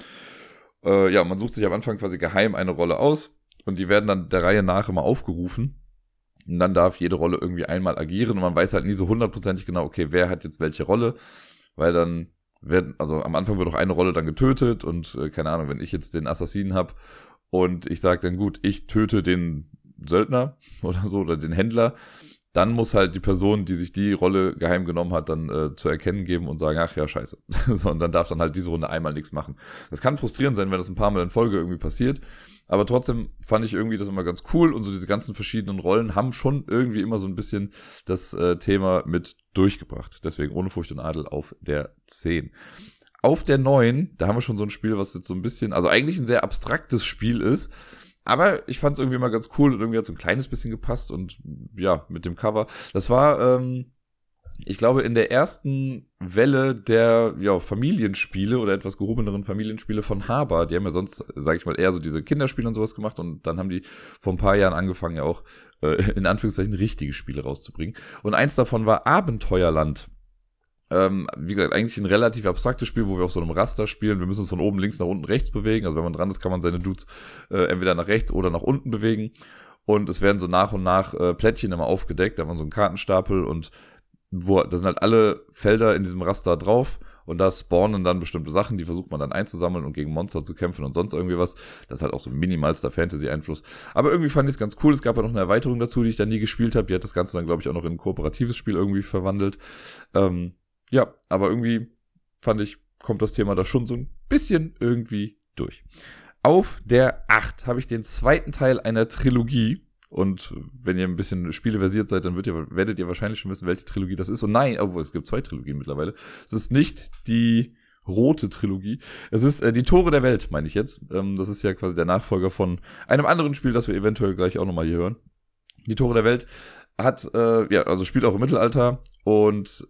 Äh, ja, man sucht sich am Anfang quasi geheim eine Rolle aus und die werden dann der Reihe nach immer aufgerufen. Und dann darf jede Rolle irgendwie einmal agieren und man weiß halt nie so hundertprozentig genau, okay, wer hat jetzt welche Rolle, weil dann werden, also am Anfang wird auch eine Rolle dann getötet und äh, keine Ahnung, wenn ich jetzt den Assassinen hab und ich sage dann gut, ich töte den Söldner oder so oder den Händler, dann muss halt die Person, die sich die Rolle geheim genommen hat, dann äh, zu erkennen geben und sagen, ach ja, scheiße. so, und dann darf dann halt diese Runde einmal nichts machen. Das kann frustrierend sein, wenn das ein paar Mal in Folge irgendwie passiert. Aber trotzdem fand ich irgendwie das immer ganz cool und so diese ganzen verschiedenen Rollen haben schon irgendwie immer so ein bisschen das äh, Thema mit durchgebracht. Deswegen ohne Furcht und Adel auf der 10. Auf der 9, da haben wir schon so ein Spiel, was jetzt so ein bisschen, also eigentlich ein sehr abstraktes Spiel ist, aber ich fand es irgendwie mal ganz cool und irgendwie hat so ein kleines bisschen gepasst und ja, mit dem Cover. Das war, ähm, ich glaube, in der ersten Welle der ja, Familienspiele oder etwas gehobeneren Familienspiele von Haber. Die haben ja sonst, sage ich mal, eher so diese Kinderspiele und sowas gemacht und dann haben die vor ein paar Jahren angefangen, ja auch äh, in Anführungszeichen richtige Spiele rauszubringen. Und eins davon war Abenteuerland. Ähm, wie gesagt, eigentlich ein relativ abstraktes Spiel, wo wir auf so einem Raster spielen. Wir müssen uns von oben links nach unten rechts bewegen. Also wenn man dran ist, kann man seine Dudes äh, entweder nach rechts oder nach unten bewegen. Und es werden so nach und nach äh, Plättchen immer aufgedeckt. Da haben wir so einen Kartenstapel und wo, da sind halt alle Felder in diesem Raster drauf und da spawnen dann bestimmte Sachen, die versucht man dann einzusammeln und gegen Monster zu kämpfen und sonst irgendwie was. Das ist halt auch so minimalster Fantasy-Einfluss. Aber irgendwie fand ich es ganz cool. Es gab ja noch eine Erweiterung dazu, die ich dann nie gespielt habe. Die hat das Ganze dann, glaube ich, auch noch in ein kooperatives Spiel irgendwie verwandelt. Ähm, ja, aber irgendwie fand ich, kommt das Thema da schon so ein bisschen irgendwie durch. Auf der 8 habe ich den zweiten Teil einer Trilogie. Und wenn ihr ein bisschen spieleversiert seid, dann ihr, werdet ihr wahrscheinlich schon wissen, welche Trilogie das ist. Und nein, obwohl es gibt zwei Trilogien mittlerweile. Es ist nicht die rote Trilogie. Es ist äh, die Tore der Welt, meine ich jetzt. Ähm, das ist ja quasi der Nachfolger von einem anderen Spiel, das wir eventuell gleich auch nochmal hier hören. Die Tore der Welt hat, äh, ja, also spielt auch im Mittelalter und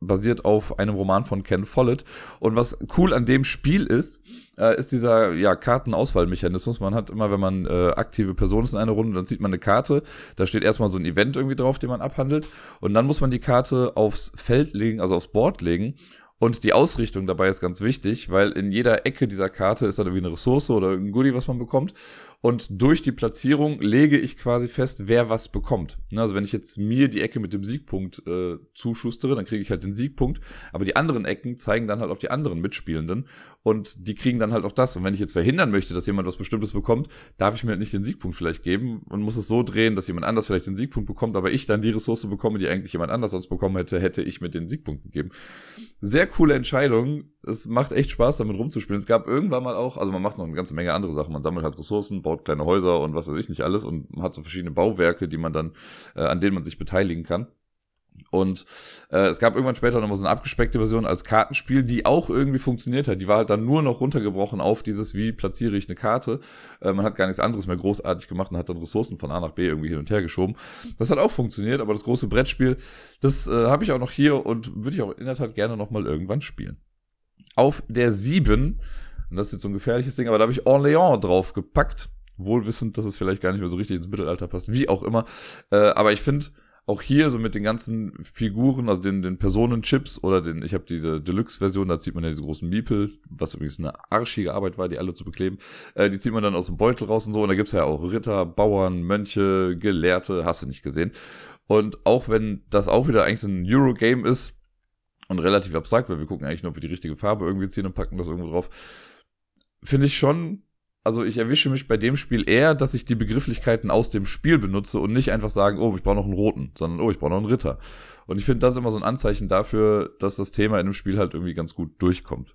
basiert auf einem Roman von Ken Follett. Und was cool an dem Spiel ist, äh, ist dieser ja, Kartenauswahlmechanismus. Man hat immer, wenn man äh, aktive Person ist in einer Runde, dann sieht man eine Karte. Da steht erstmal so ein Event irgendwie drauf, den man abhandelt. Und dann muss man die Karte aufs Feld legen, also aufs Board legen. Und die Ausrichtung dabei ist ganz wichtig, weil in jeder Ecke dieser Karte ist dann irgendwie eine Ressource oder ein Goodie, was man bekommt. Und durch die Platzierung lege ich quasi fest, wer was bekommt. Ne, also wenn ich jetzt mir die Ecke mit dem Siegpunkt äh, zuschustere, dann kriege ich halt den Siegpunkt. Aber die anderen Ecken zeigen dann halt auf die anderen Mitspielenden. Und die kriegen dann halt auch das. Und wenn ich jetzt verhindern möchte, dass jemand was Bestimmtes bekommt, darf ich mir halt nicht den Siegpunkt vielleicht geben und muss es so drehen, dass jemand anders vielleicht den Siegpunkt bekommt, aber ich dann die Ressource bekomme, die eigentlich jemand anders sonst bekommen hätte, hätte ich mir den Siegpunkt gegeben. Sehr coole Entscheidung. Es macht echt Spaß, damit rumzuspielen. Es gab irgendwann mal auch, also man macht noch eine ganze Menge andere Sachen. Man sammelt halt Ressourcen, baut kleine Häuser und was weiß ich nicht alles und hat so verschiedene Bauwerke, die man dann, äh, an denen man sich beteiligen kann. Und äh, es gab irgendwann später nochmal so eine abgespeckte Version als Kartenspiel, die auch irgendwie funktioniert hat. Die war halt dann nur noch runtergebrochen auf dieses, wie platziere ich eine Karte. Äh, man hat gar nichts anderes mehr großartig gemacht und hat dann Ressourcen von A nach B irgendwie hin und her geschoben. Das hat auch funktioniert, aber das große Brettspiel, das äh, habe ich auch noch hier und würde ich auch in der Tat gerne nochmal irgendwann spielen. Auf der 7, und das ist jetzt so ein gefährliches Ding, aber da habe ich Orléans draufgepackt. Wohlwissend, dass es vielleicht gar nicht mehr so richtig ins Mittelalter passt, wie auch immer. Äh, aber ich finde, auch hier so mit den ganzen Figuren, also den, den Personenchips oder den, ich habe diese Deluxe-Version, da zieht man ja diese großen Miepel, was übrigens eine arschige Arbeit war, die alle zu bekleben. Äh, die zieht man dann aus dem Beutel raus und so. Und da gibt's ja auch Ritter, Bauern, Mönche, Gelehrte, hast du nicht gesehen. Und auch wenn das auch wieder eigentlich so ein Eurogame ist und relativ abstrakt, weil wir gucken eigentlich nur, ob wir die richtige Farbe irgendwie ziehen und packen das irgendwo drauf, finde ich schon also ich erwische mich bei dem Spiel eher, dass ich die Begrifflichkeiten aus dem Spiel benutze und nicht einfach sagen, oh, ich brauche noch einen roten, sondern oh, ich brauche noch einen Ritter. Und ich finde das immer so ein Anzeichen dafür, dass das Thema in dem Spiel halt irgendwie ganz gut durchkommt.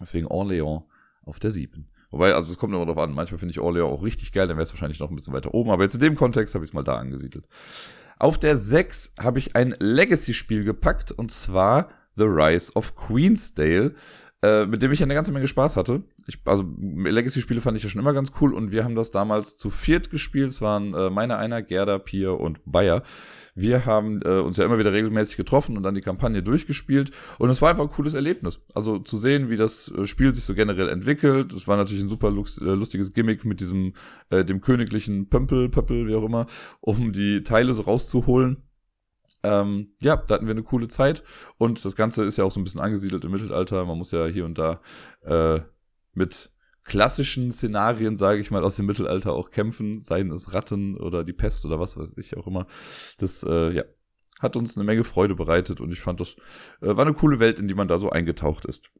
Deswegen Orléans auf der 7. Wobei, also es kommt immer drauf an. Manchmal finde ich Orléans auch richtig geil, dann wäre es wahrscheinlich noch ein bisschen weiter oben. Aber jetzt in dem Kontext habe ich es mal da angesiedelt. Auf der 6 habe ich ein Legacy-Spiel gepackt und zwar The Rise of Queensdale. Äh, mit dem ich eine ganze Menge Spaß hatte. Ich, also Legacy-Spiele fand ich ja schon immer ganz cool und wir haben das damals zu viert gespielt. Es waren äh, meine einer, Gerda, Pier und Bayer. Wir haben äh, uns ja immer wieder regelmäßig getroffen und dann die Kampagne durchgespielt und es war einfach ein cooles Erlebnis. Also zu sehen, wie das äh, Spiel sich so generell entwickelt. Es war natürlich ein super äh, lustiges Gimmick mit diesem äh, dem königlichen Pömpel, Pöppel, wie auch immer, um die Teile so rauszuholen. Ähm, ja, da hatten wir eine coole Zeit und das Ganze ist ja auch so ein bisschen angesiedelt im Mittelalter. Man muss ja hier und da äh, mit klassischen Szenarien, sage ich mal, aus dem Mittelalter auch kämpfen, seien es Ratten oder die Pest oder was weiß ich auch immer. Das, äh, ja, hat uns eine Menge Freude bereitet und ich fand, das äh, war eine coole Welt, in die man da so eingetaucht ist.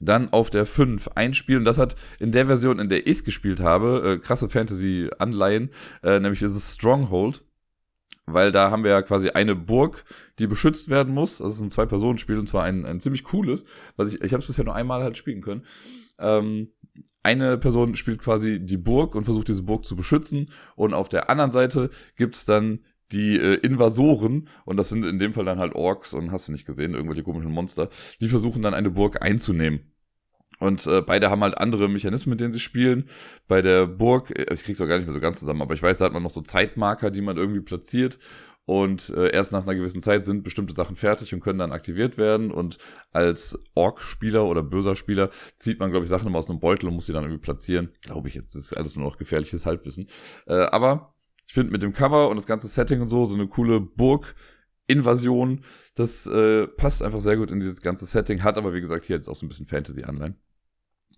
Dann auf der 5 einspielen. Das hat in der Version, in der ich es gespielt habe, äh, krasse Fantasy-Anleihen, äh, nämlich ist es Stronghold weil da haben wir ja quasi eine Burg, die beschützt werden muss. Das ist ein Zwei-Personen-Spiel und zwar ein, ein ziemlich cooles, was ich, ich habe es bisher nur einmal halt spielen können. Ähm, eine Person spielt quasi die Burg und versucht diese Burg zu beschützen und auf der anderen Seite gibt's dann die äh, Invasoren, und das sind in dem Fall dann halt Orks und hast du nicht gesehen, irgendwelche komischen Monster, die versuchen dann eine Burg einzunehmen. Und äh, beide haben halt andere Mechanismen, mit denen sie spielen. Bei der Burg, also ich krieg's auch gar nicht mehr so ganz zusammen, aber ich weiß, da hat man noch so Zeitmarker, die man irgendwie platziert. Und äh, erst nach einer gewissen Zeit sind bestimmte Sachen fertig und können dann aktiviert werden. Und als Ork-Spieler oder böser Spieler zieht man, glaube ich, Sachen immer aus einem Beutel und muss sie dann irgendwie platzieren. Glaube ich jetzt. Das ist alles nur noch gefährliches Halbwissen. Äh, aber ich finde mit dem Cover und das ganze Setting und so, so eine coole Burg Invasion. Das äh, passt einfach sehr gut in dieses ganze Setting, hat aber wie gesagt hier jetzt auch so ein bisschen Fantasy-Anleihen.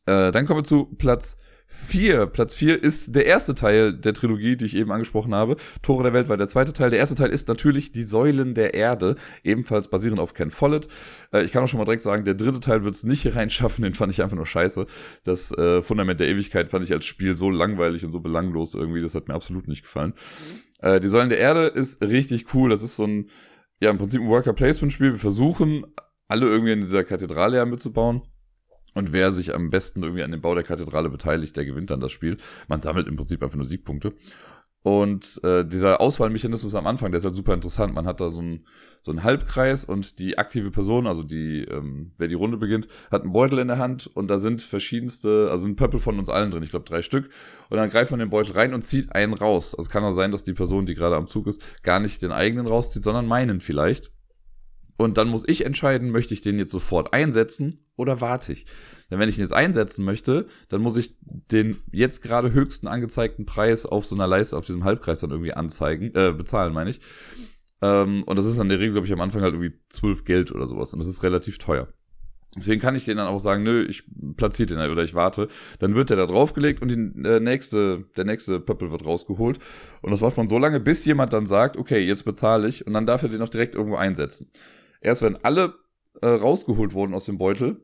Äh, dann kommen wir zu Platz 4. Platz 4 ist der erste Teil der Trilogie, die ich eben angesprochen habe. Tore der Welt war der zweite Teil. Der erste Teil ist natürlich die Säulen der Erde, ebenfalls basierend auf Ken Follett. Äh, ich kann auch schon mal direkt sagen, der dritte Teil wird es nicht hier reinschaffen, den fand ich einfach nur scheiße. Das äh, Fundament der Ewigkeit fand ich als Spiel so langweilig und so belanglos irgendwie, das hat mir absolut nicht gefallen. Äh, die Säulen der Erde ist richtig cool. Das ist so ein ja, im Prinzip ein Worker-Placement-Spiel. Wir versuchen, alle irgendwie in dieser Kathedrale ja mitzubauen. Und wer sich am besten irgendwie an dem Bau der Kathedrale beteiligt, der gewinnt dann das Spiel. Man sammelt im Prinzip einfach nur Siegpunkte. Und äh, dieser Auswahlmechanismus am Anfang, der ist halt super interessant. Man hat da so einen so einen Halbkreis und die aktive Person, also die, ähm, wer die Runde beginnt, hat einen Beutel in der Hand und da sind verschiedenste, also ein Pöppel von uns allen drin, ich glaube drei Stück. Und dann greift man den Beutel rein und zieht einen raus. Also es kann auch sein, dass die Person, die gerade am Zug ist, gar nicht den eigenen rauszieht, sondern meinen vielleicht. Und dann muss ich entscheiden, möchte ich den jetzt sofort einsetzen oder warte ich? Denn wenn ich ihn jetzt einsetzen möchte, dann muss ich den jetzt gerade höchsten angezeigten Preis auf so einer Leiste, auf diesem Halbkreis dann irgendwie anzeigen, äh, bezahlen, meine ich. Ähm, und das ist dann der Regel, glaube ich, am Anfang halt irgendwie zwölf Geld oder sowas. Und das ist relativ teuer. Deswegen kann ich denen dann auch sagen, nö, ich platziere den oder ich warte. Dann wird der da draufgelegt und die äh, nächste, der nächste Pöppel wird rausgeholt. Und das macht man so lange, bis jemand dann sagt, okay, jetzt bezahle ich. Und dann darf er den auch direkt irgendwo einsetzen. Erst wenn alle äh, rausgeholt wurden aus dem Beutel,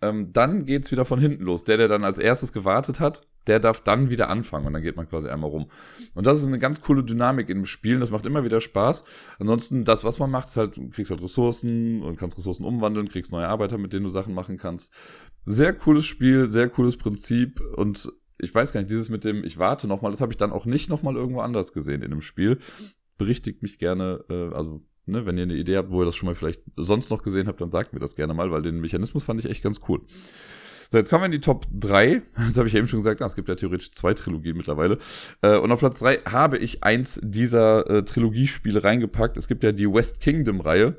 ähm, dann geht's wieder von hinten los. Der, der dann als erstes gewartet hat, der darf dann wieder anfangen und dann geht man quasi einmal rum. Und das ist eine ganz coole Dynamik im Spielen, das macht immer wieder Spaß. Ansonsten, das, was man macht, ist halt, du kriegst halt Ressourcen und kannst Ressourcen umwandeln, kriegst neue Arbeiter, mit denen du Sachen machen kannst. Sehr cooles Spiel, sehr cooles Prinzip und ich weiß gar nicht, dieses mit dem, ich warte nochmal, das habe ich dann auch nicht nochmal irgendwo anders gesehen in dem Spiel. Berichtigt mich gerne, äh, also Ne, wenn ihr eine Idee habt, wo ihr das schon mal vielleicht sonst noch gesehen habt, dann sagt mir das gerne mal, weil den Mechanismus fand ich echt ganz cool. So, jetzt kommen wir in die Top 3. Das habe ich eben schon gesagt. Ah, es gibt ja theoretisch zwei Trilogien mittlerweile. Äh, und auf Platz 3 habe ich eins dieser äh, Trilogiespiele reingepackt. Es gibt ja die West Kingdom-Reihe.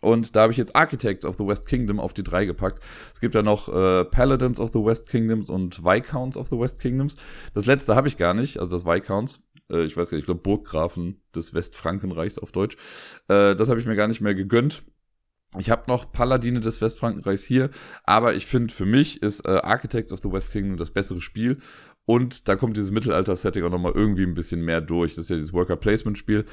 Und da habe ich jetzt Architects of the West Kingdom auf die 3 gepackt. Es gibt ja noch äh, Paladins of the West Kingdoms und Viscounts of the West Kingdoms. Das letzte habe ich gar nicht, also das Viscounts äh, ich weiß gar nicht, ich glaube Burggrafen des Westfrankenreichs auf Deutsch. Äh, das habe ich mir gar nicht mehr gegönnt. Ich habe noch Paladine des Westfrankenreichs hier, aber ich finde, für mich ist äh, Architects of the West Kingdom das bessere Spiel. Und da kommt dieses Mittelalter-Setting auch nochmal irgendwie ein bisschen mehr durch. Das ist ja dieses Worker-Placement-Spiel,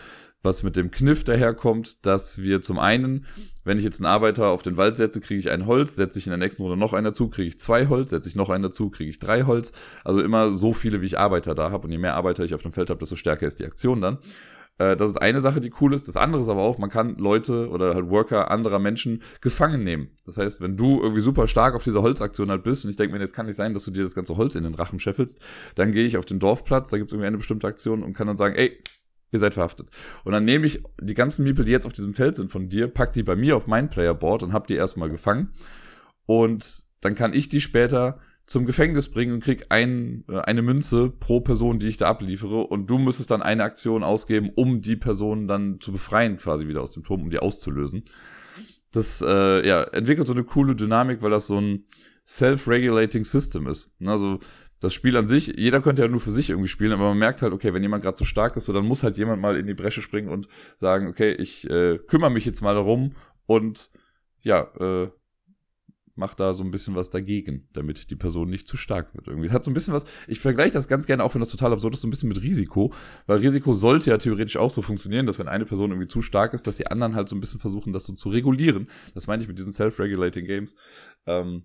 was mit dem Kniff daherkommt, dass wir zum einen, wenn ich jetzt einen Arbeiter auf den Wald setze, kriege ich ein Holz, setze ich in der nächsten Runde noch einen dazu, kriege ich zwei Holz, setze ich noch einen dazu, kriege ich drei Holz. Also immer so viele, wie ich Arbeiter da habe. Und je mehr Arbeiter ich auf dem Feld habe, desto stärker ist die Aktion dann. Äh, das ist eine Sache, die cool ist. Das andere ist aber auch, man kann Leute oder halt Worker anderer Menschen gefangen nehmen. Das heißt, wenn du irgendwie super stark auf dieser Holzaktion halt bist und ich denke mir, jetzt kann nicht sein, dass du dir das ganze Holz in den Rachen scheffelst, dann gehe ich auf den Dorfplatz, da gibt es irgendwie eine bestimmte Aktion und kann dann sagen, ey, ihr seid verhaftet. Und dann nehme ich die ganzen Miepel, die jetzt auf diesem Feld sind von dir, pack die bei mir auf mein Playerboard und hab die erstmal gefangen. Und dann kann ich die später zum Gefängnis bringen und krieg ein, äh, eine Münze pro Person, die ich da abliefere. Und du müsstest dann eine Aktion ausgeben, um die Person dann zu befreien, quasi wieder aus dem Turm, um die auszulösen. Das äh, ja, entwickelt so eine coole Dynamik, weil das so ein self-regulating System ist. Also das Spiel an sich, jeder könnte ja nur für sich irgendwie spielen, aber man merkt halt, okay, wenn jemand gerade so stark ist, so dann muss halt jemand mal in die Bresche springen und sagen, okay, ich äh, kümmere mich jetzt mal darum und ja, äh, macht da so ein bisschen was dagegen, damit die Person nicht zu stark wird. Irgendwie hat so ein bisschen was, ich vergleiche das ganz gerne, auch wenn das total absurd ist, so ein bisschen mit Risiko, weil Risiko sollte ja theoretisch auch so funktionieren, dass wenn eine Person irgendwie zu stark ist, dass die anderen halt so ein bisschen versuchen, das so zu regulieren. Das meine ich mit diesen self-regulating Games. Ähm,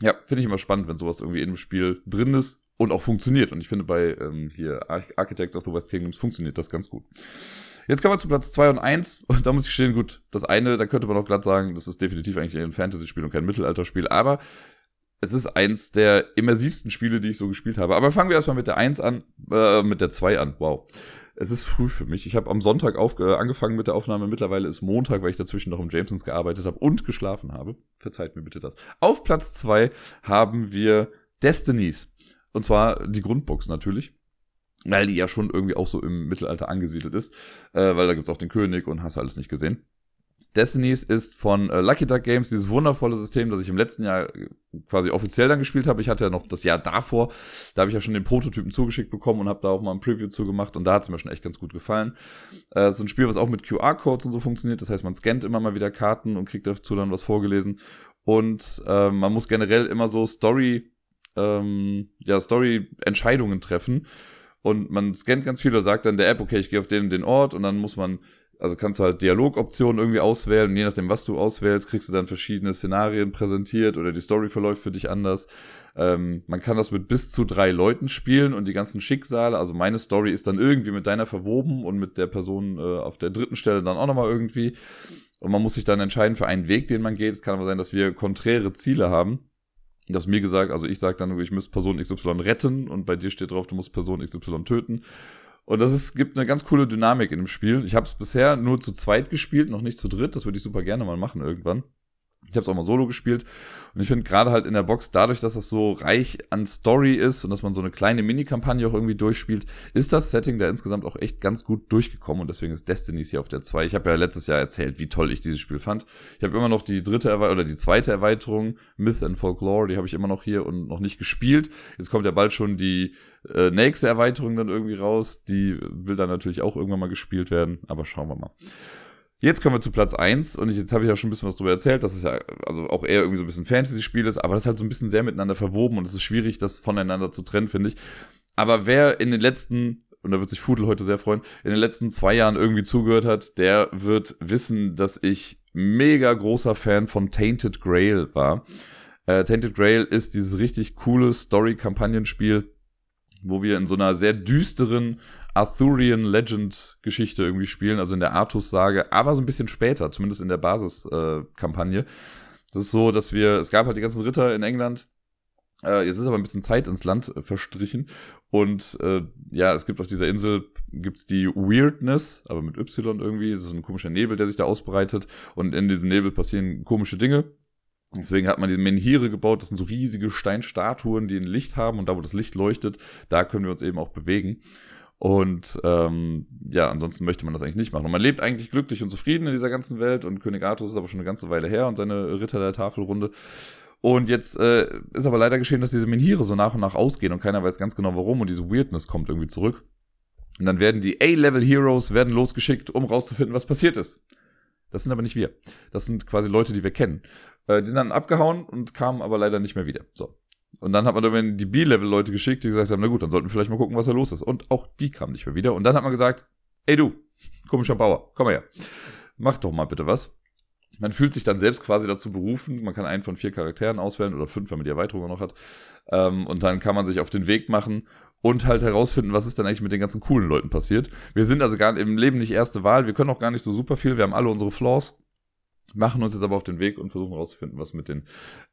ja, finde ich immer spannend, wenn sowas irgendwie in dem Spiel drin ist und auch funktioniert. Und ich finde bei ähm, hier Architects of the West Kingdoms funktioniert das ganz gut. Jetzt kommen wir zu Platz 2 und 1 und da muss ich stehen, gut, das eine, da könnte man auch glatt sagen, das ist definitiv eigentlich ein Fantasy-Spiel und kein Mittelalterspiel, aber es ist eins der immersivsten Spiele, die ich so gespielt habe. Aber fangen wir erstmal mit der 1 an, äh, mit der 2 an. Wow. Es ist früh für mich. Ich habe am Sonntag auf, äh, angefangen mit der Aufnahme. Mittlerweile ist Montag, weil ich dazwischen noch im Jamesons gearbeitet habe und geschlafen habe. Verzeiht mir bitte das. Auf Platz 2 haben wir Destinies. Und zwar die Grundbox natürlich weil die ja schon irgendwie auch so im Mittelalter angesiedelt ist, äh, weil da gibt's auch den König und hast alles nicht gesehen. Destinies ist von äh, Lucky Duck Games dieses wundervolle System, das ich im letzten Jahr äh, quasi offiziell dann gespielt habe. Ich hatte ja noch das Jahr davor, da habe ich ja schon den Prototypen zugeschickt bekommen und habe da auch mal ein Preview zugemacht und da hat's mir schon echt ganz gut gefallen. Äh, es ist ein Spiel, was auch mit QR-Codes und so funktioniert. Das heißt, man scannt immer mal wieder Karten und kriegt dazu dann was vorgelesen. Und äh, man muss generell immer so Story, ähm, ja, Story-Entscheidungen treffen und man scannt ganz viel oder sagt dann der App, okay, ich gehe auf den den Ort und dann muss man, also kannst du halt Dialogoptionen irgendwie auswählen und je nachdem, was du auswählst, kriegst du dann verschiedene Szenarien präsentiert oder die Story verläuft für dich anders. Ähm, man kann das mit bis zu drei Leuten spielen und die ganzen Schicksale, also meine Story ist dann irgendwie mit deiner verwoben und mit der Person äh, auf der dritten Stelle dann auch nochmal irgendwie. Und man muss sich dann entscheiden für einen Weg, den man geht. Es kann aber sein, dass wir konträre Ziele haben das mir gesagt, also ich sage dann, ich muss Person XY retten und bei dir steht drauf, du musst Person XY töten. Und das ist, gibt eine ganz coole Dynamik in dem Spiel. Ich habe es bisher nur zu zweit gespielt, noch nicht zu dritt. Das würde ich super gerne mal machen irgendwann. Ich habe es auch mal solo gespielt und ich finde gerade halt in der Box, dadurch, dass das so reich an Story ist und dass man so eine kleine Mini-Kampagne auch irgendwie durchspielt, ist das Setting da insgesamt auch echt ganz gut durchgekommen und deswegen ist Destinies hier auf der 2. Ich habe ja letztes Jahr erzählt, wie toll ich dieses Spiel fand. Ich habe immer noch die dritte Erwe oder die zweite Erweiterung, Myth and Folklore, die habe ich immer noch hier und noch nicht gespielt. Jetzt kommt ja bald schon die äh, nächste Erweiterung dann irgendwie raus. Die will dann natürlich auch irgendwann mal gespielt werden, aber schauen wir mal. Jetzt kommen wir zu Platz 1 und ich, jetzt habe ich ja schon ein bisschen was drüber erzählt, dass es ja also auch eher irgendwie so ein bisschen Fantasy-Spiel ist, aber das ist halt so ein bisschen sehr miteinander verwoben und es ist schwierig, das voneinander zu trennen, finde ich. Aber wer in den letzten, und da wird sich Fudel heute sehr freuen, in den letzten zwei Jahren irgendwie zugehört hat, der wird wissen, dass ich mega großer Fan von Tainted Grail war. Äh, Tainted Grail ist dieses richtig coole Story-Kampagnenspiel, wo wir in so einer sehr düsteren Arthurian Legend Geschichte irgendwie spielen, also in der Artus-Sage, aber so ein bisschen später, zumindest in der Basiskampagne. Äh, das ist so, dass wir, es gab halt die ganzen Ritter in England, äh, jetzt ist aber ein bisschen Zeit ins Land äh, verstrichen. Und äh, ja, es gibt auf dieser Insel gibt's die Weirdness, aber mit Y irgendwie. Das ist ein komischer Nebel, der sich da ausbreitet. Und in diesem Nebel passieren komische Dinge. Deswegen hat man diese Menhire gebaut. Das sind so riesige Steinstatuen, die ein Licht haben. Und da, wo das Licht leuchtet, da können wir uns eben auch bewegen. Und ähm, ja, ansonsten möchte man das eigentlich nicht machen. Und man lebt eigentlich glücklich und zufrieden in dieser ganzen Welt. Und König Artus ist aber schon eine ganze Weile her und seine Ritter der Tafelrunde. Und jetzt äh, ist aber leider geschehen, dass diese Menhire so nach und nach ausgehen und keiner weiß ganz genau warum und diese Weirdness kommt irgendwie zurück. Und dann werden die A-Level Heroes werden losgeschickt, um rauszufinden, was passiert ist. Das sind aber nicht wir. Das sind quasi Leute, die wir kennen. Äh, die sind dann abgehauen und kamen aber leider nicht mehr wieder. So. Und dann hat man dann die B-Level-Leute geschickt, die gesagt haben, na gut, dann sollten wir vielleicht mal gucken, was da los ist. Und auch die kamen nicht mehr wieder. Und dann hat man gesagt, ey du, komischer Bauer, komm mal her. Mach doch mal bitte was. Man fühlt sich dann selbst quasi dazu berufen. Man kann einen von vier Charakteren auswählen oder fünf, wenn man die Erweiterung noch hat. Ähm, und dann kann man sich auf den Weg machen und halt herausfinden, was ist dann eigentlich mit den ganzen coolen Leuten passiert. Wir sind also gar im Leben nicht erste Wahl. Wir können auch gar nicht so super viel. Wir haben alle unsere Flaws machen uns jetzt aber auf den Weg und versuchen herauszufinden, was mit den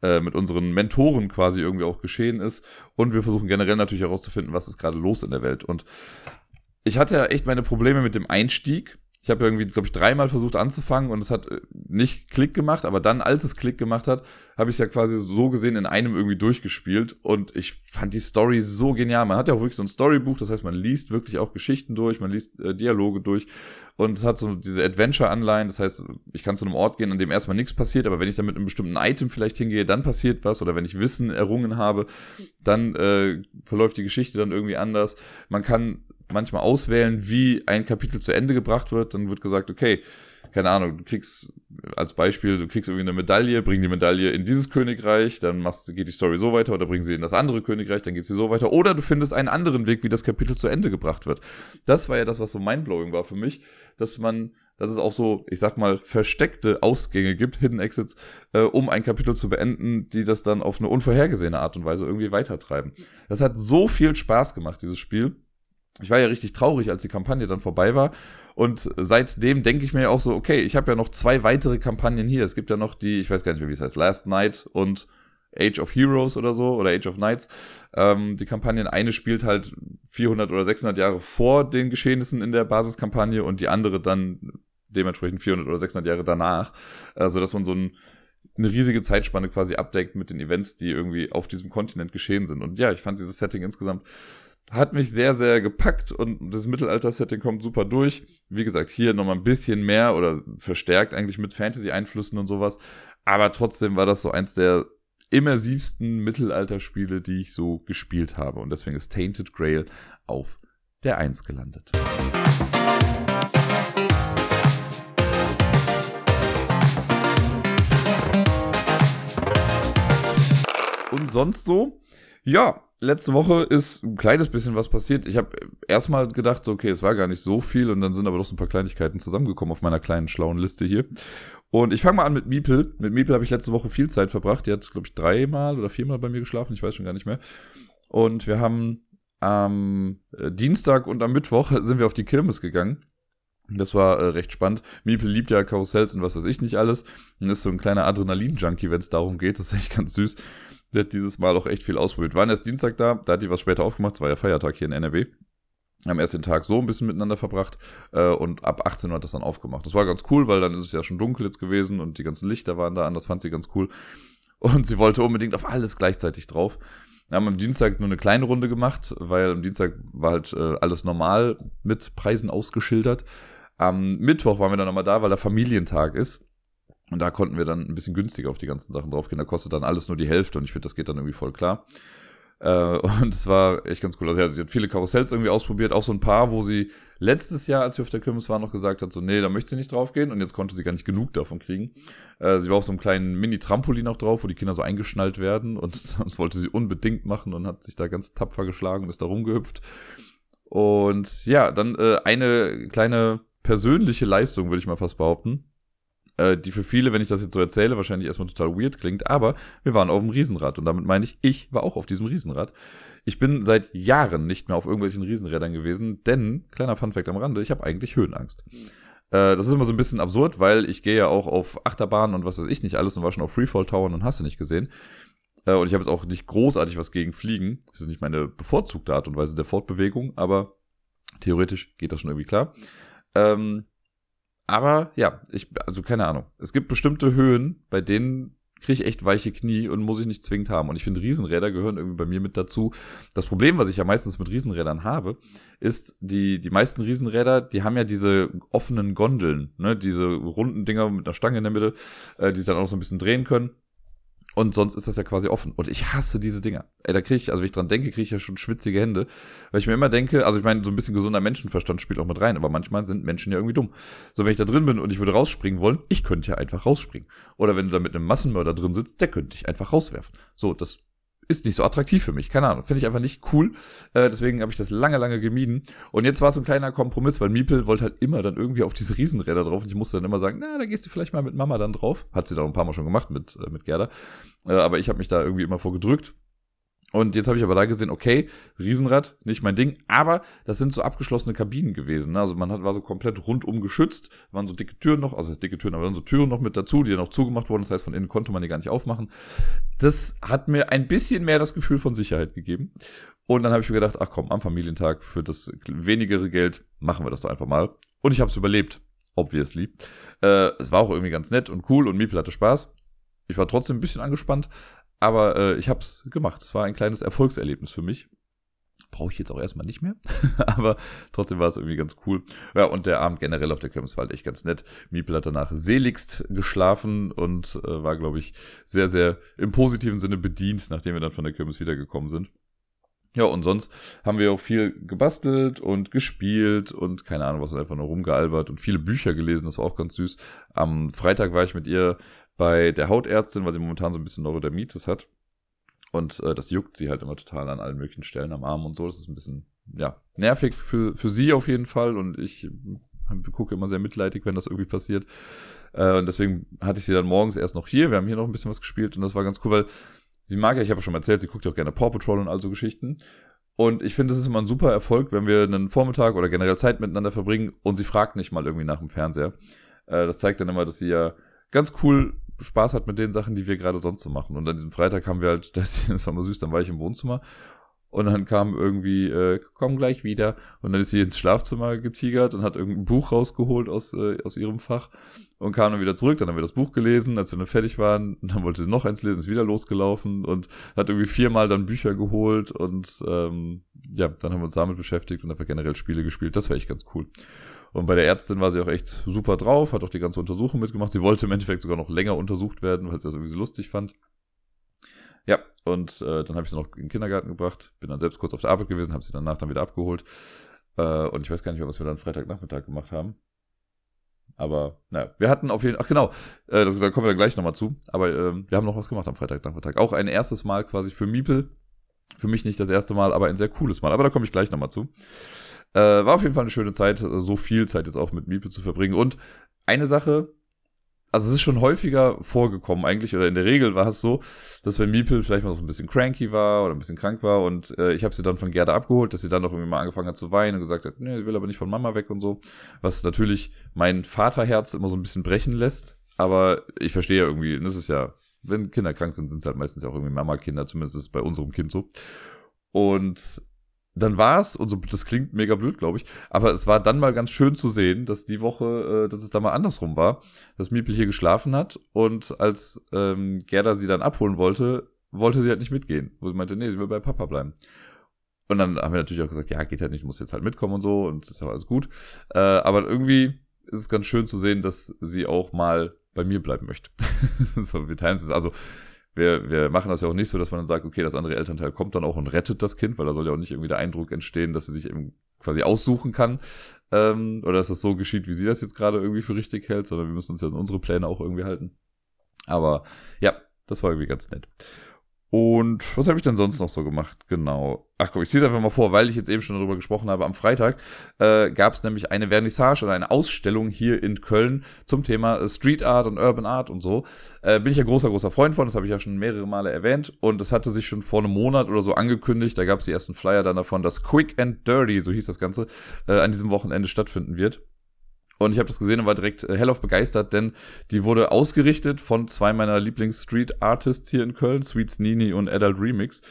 äh, mit unseren Mentoren quasi irgendwie auch geschehen ist. Und wir versuchen generell natürlich herauszufinden, was ist gerade los in der Welt. Und ich hatte ja echt meine Probleme mit dem Einstieg ich habe irgendwie, glaube ich, dreimal versucht anzufangen und es hat äh, nicht Klick gemacht, aber dann, als es Klick gemacht hat, habe ich es ja quasi so gesehen in einem irgendwie durchgespielt und ich fand die Story so genial. Man hat ja auch wirklich so ein Storybuch, das heißt, man liest wirklich auch Geschichten durch, man liest äh, Dialoge durch und es hat so diese Adventure-Anleihen, das heißt, ich kann zu einem Ort gehen, an dem erstmal nichts passiert, aber wenn ich dann mit einem bestimmten Item vielleicht hingehe, dann passiert was oder wenn ich Wissen errungen habe, dann äh, verläuft die Geschichte dann irgendwie anders. Man kann manchmal auswählen, wie ein Kapitel zu Ende gebracht wird. Dann wird gesagt, okay, keine Ahnung, du kriegst als Beispiel, du kriegst irgendwie eine Medaille, bring die Medaille in dieses Königreich, dann machst, geht die Story so weiter oder bring sie in das andere Königreich, dann geht sie so weiter. Oder du findest einen anderen Weg, wie das Kapitel zu Ende gebracht wird. Das war ja das, was so mindblowing war für mich, dass man, dass es auch so, ich sag mal, versteckte Ausgänge gibt, Hidden Exits, äh, um ein Kapitel zu beenden, die das dann auf eine unvorhergesehene Art und Weise irgendwie weitertreiben. Das hat so viel Spaß gemacht, dieses Spiel ich war ja richtig traurig, als die Kampagne dann vorbei war. Und seitdem denke ich mir ja auch so, okay, ich habe ja noch zwei weitere Kampagnen hier. Es gibt ja noch die, ich weiß gar nicht mehr, wie es heißt, Last Night und Age of Heroes oder so, oder Age of Knights. Ähm, die Kampagnen, eine spielt halt 400 oder 600 Jahre vor den Geschehnissen in der Basiskampagne und die andere dann dementsprechend 400 oder 600 Jahre danach. Also, dass man so ein, eine riesige Zeitspanne quasi abdeckt mit den Events, die irgendwie auf diesem Kontinent geschehen sind. Und ja, ich fand dieses Setting insgesamt hat mich sehr, sehr gepackt und das Mittelalter-Setting kommt super durch. Wie gesagt, hier nochmal ein bisschen mehr oder verstärkt eigentlich mit Fantasy-Einflüssen und sowas. Aber trotzdem war das so eins der immersivsten Mittelalterspiele, die ich so gespielt habe. Und deswegen ist Tainted Grail auf der Eins gelandet. Und sonst so? Ja, letzte Woche ist ein kleines bisschen was passiert. Ich habe erstmal gedacht, so, okay, es war gar nicht so viel und dann sind aber doch so ein paar Kleinigkeiten zusammengekommen auf meiner kleinen schlauen Liste hier. Und ich fange mal an mit Miepel. Mit Miepel habe ich letzte Woche viel Zeit verbracht. Die hat, glaube ich, dreimal oder viermal bei mir geschlafen. Ich weiß schon gar nicht mehr. Und wir haben am äh, Dienstag und am Mittwoch sind wir auf die Kirmes gegangen. Das war äh, recht spannend. Miepel liebt ja Karussells und was weiß ich nicht alles. Und ist so ein kleiner Adrenalin-Junkie, wenn es darum geht. Das ist echt ganz süß. Der hat dieses Mal auch echt viel ausprobiert. Waren erst Dienstag da, da hat die was später aufgemacht, es war ja Feiertag hier in NRW. Haben erst den Tag so ein bisschen miteinander verbracht äh, und ab 18 Uhr hat das dann aufgemacht. Das war ganz cool, weil dann ist es ja schon dunkel jetzt gewesen und die ganzen Lichter waren da an, das fand sie ganz cool. Und sie wollte unbedingt auf alles gleichzeitig drauf. Wir haben am Dienstag nur eine kleine Runde gemacht, weil am Dienstag war halt äh, alles normal mit Preisen ausgeschildert. Am Mittwoch waren wir dann nochmal da, weil der Familientag ist. Und da konnten wir dann ein bisschen günstiger auf die ganzen Sachen draufgehen. Da kostet dann alles nur die Hälfte und ich finde, das geht dann irgendwie voll klar. Äh, und es war echt ganz cool. Also, ja, sie hat viele Karussells irgendwie ausprobiert, auch so ein paar, wo sie letztes Jahr, als wir auf der Kirmes waren, noch gesagt hat, so, nee, da möchte sie nicht drauf gehen und jetzt konnte sie gar nicht genug davon kriegen. Äh, sie war auf so einem kleinen Mini-Trampolin auch drauf, wo die Kinder so eingeschnallt werden und das wollte sie unbedingt machen und hat sich da ganz tapfer geschlagen und ist da rumgehüpft. Und ja, dann äh, eine kleine persönliche Leistung, würde ich mal fast behaupten äh, die für viele, wenn ich das jetzt so erzähle, wahrscheinlich erstmal total weird klingt, aber wir waren auf dem Riesenrad und damit meine ich, ich war auch auf diesem Riesenrad. Ich bin seit Jahren nicht mehr auf irgendwelchen Riesenrädern gewesen, denn, kleiner Funfact am Rande, ich habe eigentlich Höhenangst. Äh, das ist immer so ein bisschen absurd, weil ich gehe ja auch auf Achterbahnen und was weiß ich nicht alles und war schon auf Freefall Towern und hast du nicht gesehen. Äh, und ich habe jetzt auch nicht großartig was gegen Fliegen. Das ist nicht meine bevorzugte Art und Weise der Fortbewegung, aber theoretisch geht das schon irgendwie klar. Ähm, aber ja, ich, also keine Ahnung. Es gibt bestimmte Höhen, bei denen kriege ich echt weiche Knie und muss ich nicht zwingend haben. Und ich finde, Riesenräder gehören irgendwie bei mir mit dazu. Das Problem, was ich ja meistens mit Riesenrädern habe, ist, die, die meisten Riesenräder, die haben ja diese offenen Gondeln, ne, diese runden Dinger mit einer Stange in der Mitte, äh, die sich dann auch so ein bisschen drehen können. Und sonst ist das ja quasi offen. Und ich hasse diese Dinger. Ey, da kriege ich, also wenn ich dran denke, kriege ich ja schon schwitzige Hände. Weil ich mir immer denke, also ich meine, so ein bisschen gesunder Menschenverstand spielt auch mit rein, aber manchmal sind Menschen ja irgendwie dumm. So, wenn ich da drin bin und ich würde rausspringen wollen, ich könnte ja einfach rausspringen. Oder wenn du da mit einem Massenmörder drin sitzt, der könnte dich einfach rauswerfen. So, das ist nicht so attraktiv für mich. Keine Ahnung. Finde ich einfach nicht cool. Äh, deswegen habe ich das lange, lange gemieden. Und jetzt war es ein kleiner Kompromiss, weil Miepel wollte halt immer dann irgendwie auf diese Riesenräder drauf. Und ich musste dann immer sagen, na, da gehst du vielleicht mal mit Mama dann drauf. Hat sie da ein paar Mal schon gemacht mit, äh, mit Gerda. Äh, aber ich habe mich da irgendwie immer vorgedrückt. Und jetzt habe ich aber da gesehen, okay, Riesenrad, nicht mein Ding, aber das sind so abgeschlossene Kabinen gewesen. Ne? Also man hat, war so komplett rundum geschützt, waren so dicke Türen noch, also dicke Türen, aber dann so Türen noch mit dazu, die dann auch zugemacht wurden. Das heißt, von innen konnte man die gar nicht aufmachen. Das hat mir ein bisschen mehr das Gefühl von Sicherheit gegeben. Und dann habe ich mir gedacht, ach komm, am Familientag für das wenigere Geld machen wir das doch einfach mal. Und ich habe es überlebt, obviously. Äh, es war auch irgendwie ganz nett und cool und Miepel hatte Spaß. Ich war trotzdem ein bisschen angespannt, aber äh, ich habe es gemacht. Es war ein kleines Erfolgserlebnis für mich. Brauche ich jetzt auch erstmal nicht mehr. aber trotzdem war es irgendwie ganz cool. Ja, und der Abend generell auf der Kirmes war halt echt ganz nett. Miepel hat danach seligst geschlafen und äh, war, glaube ich, sehr, sehr im positiven Sinne bedient, nachdem wir dann von der Kirmes wiedergekommen sind. Ja, und sonst haben wir auch viel gebastelt und gespielt und keine Ahnung was, einfach nur rumgealbert und viele Bücher gelesen, das war auch ganz süß. Am Freitag war ich mit ihr bei der Hautärztin, weil sie momentan so ein bisschen Neurodermitis hat. Und äh, das juckt sie halt immer total an allen möglichen Stellen am Arm und so. Das ist ein bisschen, ja, nervig für, für sie auf jeden Fall. Und ich gucke immer sehr mitleidig, wenn das irgendwie passiert. Äh, und deswegen hatte ich sie dann morgens erst noch hier. Wir haben hier noch ein bisschen was gespielt und das war ganz cool, weil sie mag ja, ich habe ja schon mal erzählt, sie guckt ja auch gerne Paw Patrol und all so Geschichten. Und ich finde, es ist immer ein super Erfolg, wenn wir einen Vormittag oder generell Zeit miteinander verbringen und sie fragt nicht mal irgendwie nach dem Fernseher. Äh, das zeigt dann immer, dass sie ja ganz cool Spaß hat mit den Sachen, die wir gerade sonst so machen. Und an diesem Freitag haben wir halt, das, das war mal süß, dann war ich im Wohnzimmer und dann kam irgendwie, äh, komm gleich wieder. Und dann ist sie ins Schlafzimmer getigert und hat irgendein Buch rausgeholt aus, äh, aus ihrem Fach und kam dann wieder zurück. Dann haben wir das Buch gelesen, als wir dann fertig waren. Und dann wollte sie noch eins lesen, ist wieder losgelaufen und hat irgendwie viermal dann Bücher geholt. Und ähm, ja, dann haben wir uns damit beschäftigt und einfach generell Spiele gespielt. Das war echt ganz cool. Und bei der Ärztin war sie auch echt super drauf, hat auch die ganze Untersuchung mitgemacht. Sie wollte im Endeffekt sogar noch länger untersucht werden, weil sie das irgendwie so lustig fand. Ja, und äh, dann habe ich sie noch in den Kindergarten gebracht, bin dann selbst kurz auf der Arbeit gewesen, habe sie danach dann wieder abgeholt. Äh, und ich weiß gar nicht mehr, was wir dann Freitagnachmittag gemacht haben. Aber naja, wir hatten auf jeden Fall, ach genau, äh, das, da kommen wir gleich nochmal zu. Aber äh, wir haben noch was gemacht am Freitagnachmittag. Auch ein erstes Mal quasi für Miepel. Für mich nicht das erste Mal, aber ein sehr cooles Mal. Aber da komme ich gleich nochmal zu. Äh, war auf jeden Fall eine schöne Zeit, so viel Zeit jetzt auch mit Miepel zu verbringen. Und eine Sache, also es ist schon häufiger vorgekommen eigentlich, oder in der Regel war es so, dass wenn Miepel vielleicht mal so ein bisschen cranky war oder ein bisschen krank war und äh, ich habe sie dann von Gerda abgeholt, dass sie dann noch irgendwie mal angefangen hat zu weinen und gesagt hat, nee, sie will aber nicht von Mama weg und so. Was natürlich mein Vaterherz immer so ein bisschen brechen lässt. Aber ich verstehe ja irgendwie, das ist ja, wenn Kinder krank sind, sind es halt meistens ja auch irgendwie Mama-Kinder, zumindest ist es bei unserem Kind so. Und dann war es, und so, das klingt mega blöd, glaube ich, aber es war dann mal ganz schön zu sehen, dass die Woche, äh, dass es da mal andersrum war, dass Miepel hier geschlafen hat und als ähm, Gerda sie dann abholen wollte, wollte sie halt nicht mitgehen. Wo sie meinte, nee, sie will bei Papa bleiben. Und dann haben wir natürlich auch gesagt, ja, geht halt nicht, muss jetzt halt mitkommen und so und ist ja alles gut. Äh, aber irgendwie ist es ganz schön zu sehen, dass sie auch mal bei mir bleiben möchte. so, wir teilen es. Also wir, wir machen das ja auch nicht so, dass man dann sagt, okay, das andere Elternteil kommt dann auch und rettet das Kind, weil da soll ja auch nicht irgendwie der Eindruck entstehen, dass sie sich eben quasi aussuchen kann ähm, oder dass das so geschieht, wie sie das jetzt gerade irgendwie für richtig hält, sondern wir müssen uns ja an unsere Pläne auch irgendwie halten. Aber ja, das war irgendwie ganz nett. Und was habe ich denn sonst noch so gemacht? Genau. Ach komm, ich ziehe es einfach mal vor, weil ich jetzt eben schon darüber gesprochen habe. Am Freitag äh, gab es nämlich eine Vernissage oder eine Ausstellung hier in Köln zum Thema Street Art und Urban Art und so. Äh, bin ich ja großer, großer Freund von, das habe ich ja schon mehrere Male erwähnt. Und das hatte sich schon vor einem Monat oder so angekündigt. Da gab es die ersten Flyer dann davon, dass Quick and Dirty, so hieß das Ganze, äh, an diesem Wochenende stattfinden wird. Und ich habe das gesehen und war direkt äh, hellauf begeistert, denn die wurde ausgerichtet von zwei meiner Lieblings-Street-Artists hier in Köln, Sweets Nini und Adult Remix.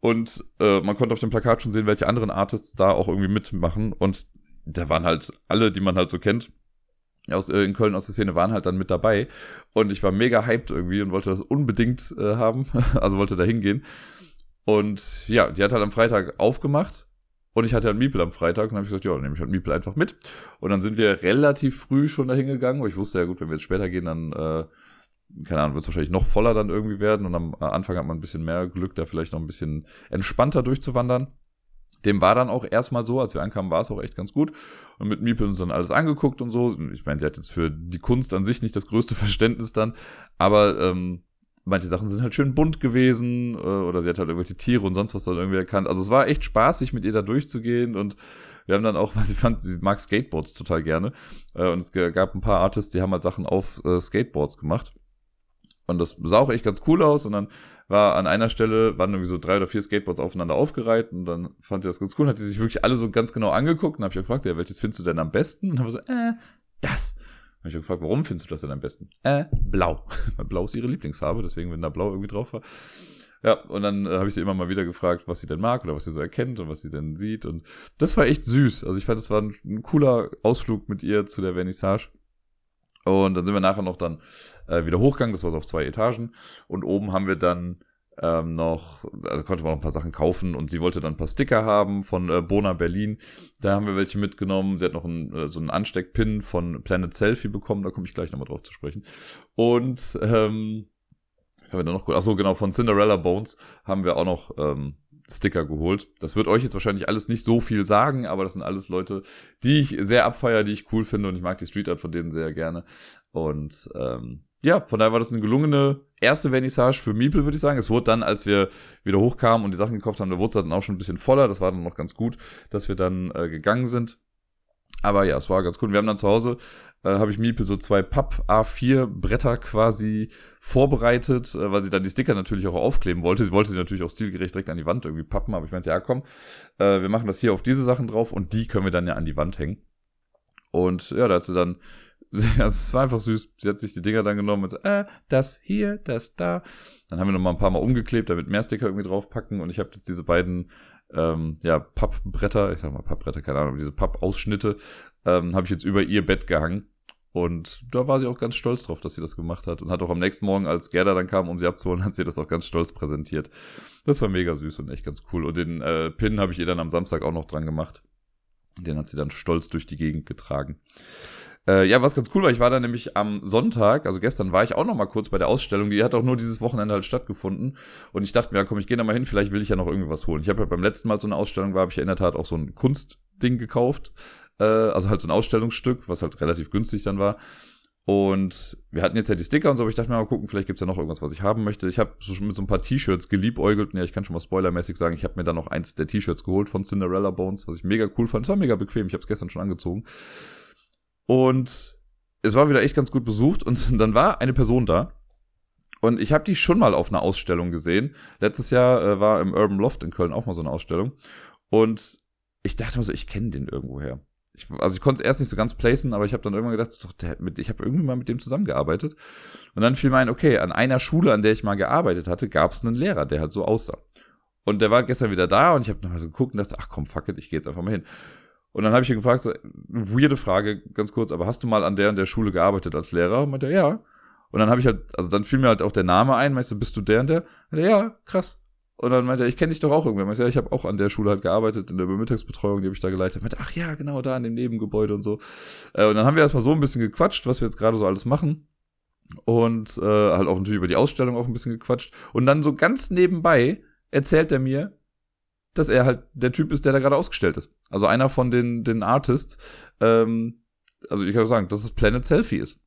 Und äh, man konnte auf dem Plakat schon sehen, welche anderen Artists da auch irgendwie mitmachen. Und da waren halt alle, die man halt so kennt, aus, äh, in Köln aus der Szene waren halt dann mit dabei. Und ich war mega hyped irgendwie und wollte das unbedingt äh, haben. also wollte da hingehen. Und ja, die hat halt am Freitag aufgemacht und ich hatte halt Miepel am Freitag und habe ich gesagt, ja, dann nehme ich halt Miepel einfach mit. Und dann sind wir relativ früh schon dahin gegangen, weil ich wusste ja gut, wenn wir jetzt später gehen, dann, äh, keine Ahnung, wird es wahrscheinlich noch voller dann irgendwie werden. Und am Anfang hat man ein bisschen mehr Glück, da vielleicht noch ein bisschen entspannter durchzuwandern. Dem war dann auch erstmal so, als wir ankamen, war es auch echt ganz gut. Und mit Miepel uns dann alles angeguckt und so. Ich meine, sie hat jetzt für die Kunst an sich nicht das größte Verständnis dann, aber ähm, manche Sachen sind halt schön bunt gewesen äh, oder sie hat halt irgendwelche Tiere und sonst was dann irgendwie erkannt. Also es war echt spaßig, mit ihr da durchzugehen und wir haben dann auch, was sie fand, sie mag Skateboards total gerne äh, und es gab ein paar Artists, die haben halt Sachen auf äh, Skateboards gemacht. Und das sah auch echt ganz cool aus. Und dann war an einer Stelle, waren irgendwie so drei oder vier Skateboards aufeinander aufgereiht. Und dann fand sie das ganz cool. Hat sie sich wirklich alle so ganz genau angeguckt. Und habe ich gefragt, ja, welches findest du denn am besten? Und dann war so, äh, das habe ich gefragt, warum findest du das denn am besten? Äh, blau. blau ist ihre Lieblingsfarbe, deswegen, wenn da blau irgendwie drauf war. Ja, und dann äh, habe ich sie immer mal wieder gefragt, was sie denn mag oder was sie so erkennt und was sie denn sieht. Und das war echt süß. Also ich fand, das war ein, ein cooler Ausflug mit ihr zu der Vernissage. Und dann sind wir nachher noch dann äh, wieder hochgegangen, das war so auf zwei Etagen. Und oben haben wir dann ähm, noch, also konnte man noch ein paar Sachen kaufen und sie wollte dann ein paar Sticker haben von äh, Bona Berlin. Da haben wir welche mitgenommen. Sie hat noch ein, äh, so einen Ansteckpin von Planet Selfie bekommen, da komme ich gleich nochmal drauf zu sprechen. Und ähm, was haben wir da noch? Ach so, genau, von Cinderella Bones haben wir auch noch ähm, Sticker geholt. Das wird euch jetzt wahrscheinlich alles nicht so viel sagen, aber das sind alles Leute, die ich sehr abfeier, die ich cool finde und ich mag die Street Art von denen sehr gerne. Und ähm, ja, von daher war das eine gelungene erste Vernissage für Miepel, würde ich sagen. Es wurde dann, als wir wieder hochkamen und die Sachen gekauft haben, da wurde dann auch schon ein bisschen voller. Das war dann noch ganz gut, dass wir dann äh, gegangen sind. Aber ja, es war ganz cool. Wir haben dann zu Hause, äh, habe ich Miepel so zwei Papp A4 Bretter quasi vorbereitet, äh, weil sie dann die Sticker natürlich auch aufkleben wollte. Sie wollte sie natürlich auch stilgerecht direkt an die Wand irgendwie pappen, aber ich meinte, ja komm, äh, wir machen das hier auf diese Sachen drauf und die können wir dann ja an die Wand hängen. Und ja, da hat sie dann also es war einfach süß. Sie hat sich die Dinger dann genommen und so, äh, das hier, das da. Dann haben wir noch mal ein paar Mal umgeklebt, damit mehr Sticker irgendwie draufpacken. Und ich habe jetzt diese beiden, ähm, ja, Pappbretter, ich sag mal Pappbretter, keine Ahnung, diese Pappausschnitte, ähm, habe ich jetzt über ihr Bett gehangen. Und da war sie auch ganz stolz drauf, dass sie das gemacht hat. Und hat auch am nächsten Morgen, als Gerda dann kam, um sie abzuholen, hat sie das auch ganz stolz präsentiert. Das war mega süß und echt ganz cool. Und den äh, Pin habe ich ihr dann am Samstag auch noch dran gemacht. Den hat sie dann stolz durch die Gegend getragen. Äh, ja, was ganz cool war, ich war da nämlich am Sonntag, also gestern war ich auch noch mal kurz bei der Ausstellung, die hat auch nur dieses Wochenende halt stattgefunden und ich dachte mir, ja, komm, ich gehe da mal hin, vielleicht will ich ja noch irgendwie was holen. Ich habe ja beim letzten Mal so eine Ausstellung war, habe ich ja in der Tat auch so ein Kunstding gekauft, äh, also halt so ein Ausstellungsstück, was halt relativ günstig dann war. Und wir hatten jetzt ja die Sticker und so, aber ich dachte mir mal gucken, vielleicht gibt's ja noch irgendwas, was ich haben möchte. Ich habe so mit so ein paar T-Shirts geliebäugelt. Und ja, ich kann schon mal spoilermäßig sagen, ich habe mir dann noch eins der T-Shirts geholt von Cinderella Bones, was ich mega cool fand. Es war mega bequem, ich habe es gestern schon angezogen. Und es war wieder echt ganz gut besucht und dann war eine Person da. Und ich habe die schon mal auf einer Ausstellung gesehen. Letztes Jahr äh, war im Urban Loft in Köln auch mal so eine Ausstellung. Und ich dachte mir so, ich kenne den irgendwoher. Ich, also ich konnte es erst nicht so ganz placen, aber ich habe dann irgendwann gedacht, doch, der, mit, ich habe irgendwie mal mit dem zusammengearbeitet. Und dann fiel mir ein, okay, an einer Schule, an der ich mal gearbeitet hatte, gab es einen Lehrer, der halt so aussah. Und der war gestern wieder da und ich habe nochmal so geguckt und dachte, ach komm, fuck it, ich gehe jetzt einfach mal hin. Und dann habe ich ihn gefragt, so, weirde Frage, ganz kurz, aber hast du mal an der und der Schule gearbeitet als Lehrer? Und meinte er, ja. Und dann habe ich halt, also dann fiel mir halt auch der Name ein, meinst du, bist du der und der? Und er, ja, krass. Und dann meinte er, ich kenne dich doch auch irgendwer. Meinte, ja, ich habe auch an der Schule halt gearbeitet, in der Mittagsbetreuung, die habe ich da geleitet. Meinte, ach ja, genau, da in dem Nebengebäude und so. Äh, und dann haben wir erstmal so ein bisschen gequatscht, was wir jetzt gerade so alles machen. und äh, halt auch natürlich über die Ausstellung auch ein bisschen gequatscht. Und dann so ganz nebenbei erzählt er mir, dass er halt der Typ ist, der da gerade ausgestellt ist. Also einer von den, den Artists. Ähm, also ich kann sagen, dass es Planet Selfie ist.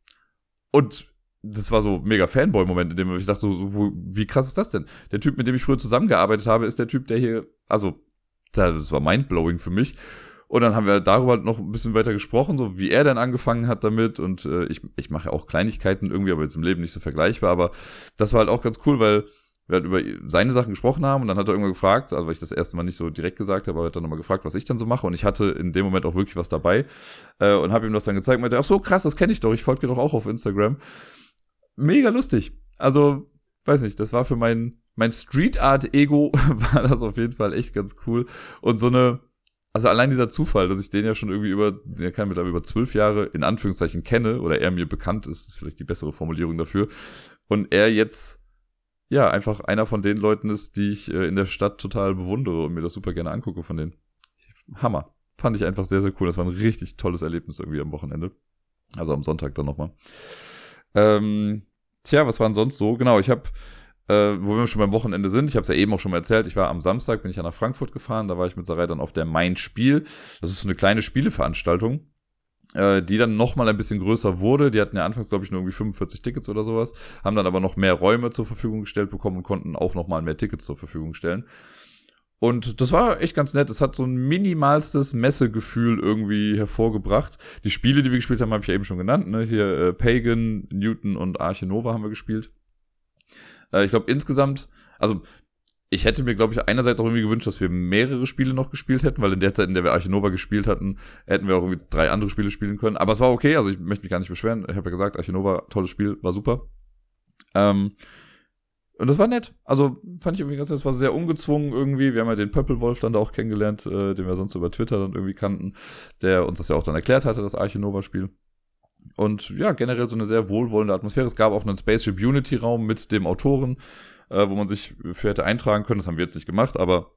Und das war so mega Fanboy-Moment, in dem ich dachte, so, so, wie krass ist das denn? Der Typ, mit dem ich früher zusammengearbeitet habe, ist der Typ, der hier, also, das war mindblowing für mich. Und dann haben wir darüber noch ein bisschen weiter gesprochen, so wie er dann angefangen hat damit. Und äh, ich, ich mache ja auch Kleinigkeiten irgendwie, aber jetzt im Leben nicht so vergleichbar. Aber das war halt auch ganz cool, weil wir halt über seine Sachen gesprochen haben und dann hat er irgendwann gefragt, also weil ich das erste Mal nicht so direkt gesagt habe, aber er hat dann nochmal gefragt, was ich dann so mache und ich hatte in dem Moment auch wirklich was dabei äh, und habe ihm das dann gezeigt und meinte, ach so krass, das kenne ich doch, ich folge dir doch auch auf Instagram. Mega lustig. Also, weiß nicht, das war für mein, mein Street Art Ego war das auf jeden Fall echt ganz cool und so eine, also allein dieser Zufall, dass ich den ja schon irgendwie über, den kann mittlerweile über zwölf Jahre in Anführungszeichen kenne oder er mir bekannt ist, ist vielleicht die bessere Formulierung dafür und er jetzt ja, einfach einer von den Leuten ist, die ich äh, in der Stadt total bewundere und mir das super gerne angucke von denen. Hammer. Fand ich einfach sehr, sehr cool. Das war ein richtig tolles Erlebnis irgendwie am Wochenende. Also am Sonntag dann nochmal. Ähm, tja, was war denn sonst so? Genau, ich habe, äh, wo wir schon beim Wochenende sind, ich habe es ja eben auch schon mal erzählt, ich war am Samstag, bin ich ja nach Frankfurt gefahren, da war ich mit Sarai dann auf der Mein Spiel. Das ist so eine kleine Spieleveranstaltung die dann nochmal ein bisschen größer wurde. Die hatten ja anfangs, glaube ich, nur irgendwie 45 Tickets oder sowas, haben dann aber noch mehr Räume zur Verfügung gestellt bekommen und konnten auch nochmal mehr Tickets zur Verfügung stellen. Und das war echt ganz nett. Es hat so ein minimalstes Messegefühl irgendwie hervorgebracht. Die Spiele, die wir gespielt haben, habe ich ja eben schon genannt. Ne? Hier äh, Pagan, Newton und Arche Nova haben wir gespielt. Äh, ich glaube insgesamt, also ich hätte mir, glaube ich, einerseits auch irgendwie gewünscht, dass wir mehrere Spiele noch gespielt hätten, weil in der Zeit, in der wir Archinova gespielt hatten, hätten wir auch irgendwie drei andere Spiele spielen können. Aber es war okay, also ich möchte mich gar nicht beschweren. Ich habe ja gesagt, Archinova, tolles Spiel, war super. Ähm, und das war nett. Also fand ich irgendwie ganz nett. Es war sehr ungezwungen irgendwie. Wir haben ja den Pöppelwolf dann da auch kennengelernt, äh, den wir sonst über Twitter dann irgendwie kannten, der uns das ja auch dann erklärt hatte, das Archinova-Spiel. Und ja, generell so eine sehr wohlwollende Atmosphäre. Es gab auch einen Spaceship Unity Raum mit dem Autoren, äh, wo man sich für hätte eintragen können. Das haben wir jetzt nicht gemacht, aber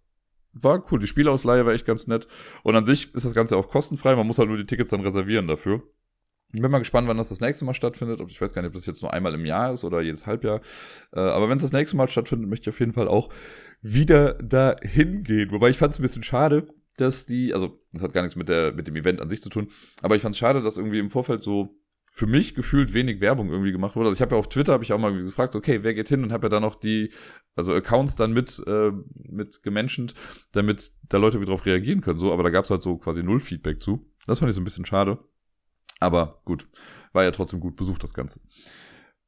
war cool. Die Spielausleihe war echt ganz nett. Und an sich ist das Ganze auch kostenfrei. Man muss halt nur die Tickets dann reservieren dafür. Ich bin mal gespannt, wann das das nächste Mal stattfindet. Ich weiß gar nicht, ob das jetzt nur einmal im Jahr ist oder jedes Halbjahr. Äh, aber wenn es das nächste Mal stattfindet, möchte ich auf jeden Fall auch wieder da hingehen. Wobei ich fand es ein bisschen schade, dass die, also das hat gar nichts mit, der, mit dem Event an sich zu tun, aber ich fand es schade, dass irgendwie im Vorfeld so für mich gefühlt wenig Werbung irgendwie gemacht wurde. Also ich habe ja auf Twitter habe ich auch mal gefragt, okay, wer geht hin und habe ja dann noch die also Accounts dann mit äh, mit gemenschent, damit da Leute wieder drauf reagieren können so, aber da gab's halt so quasi null Feedback zu. Das fand ich so ein bisschen schade. Aber gut, war ja trotzdem gut besucht das ganze.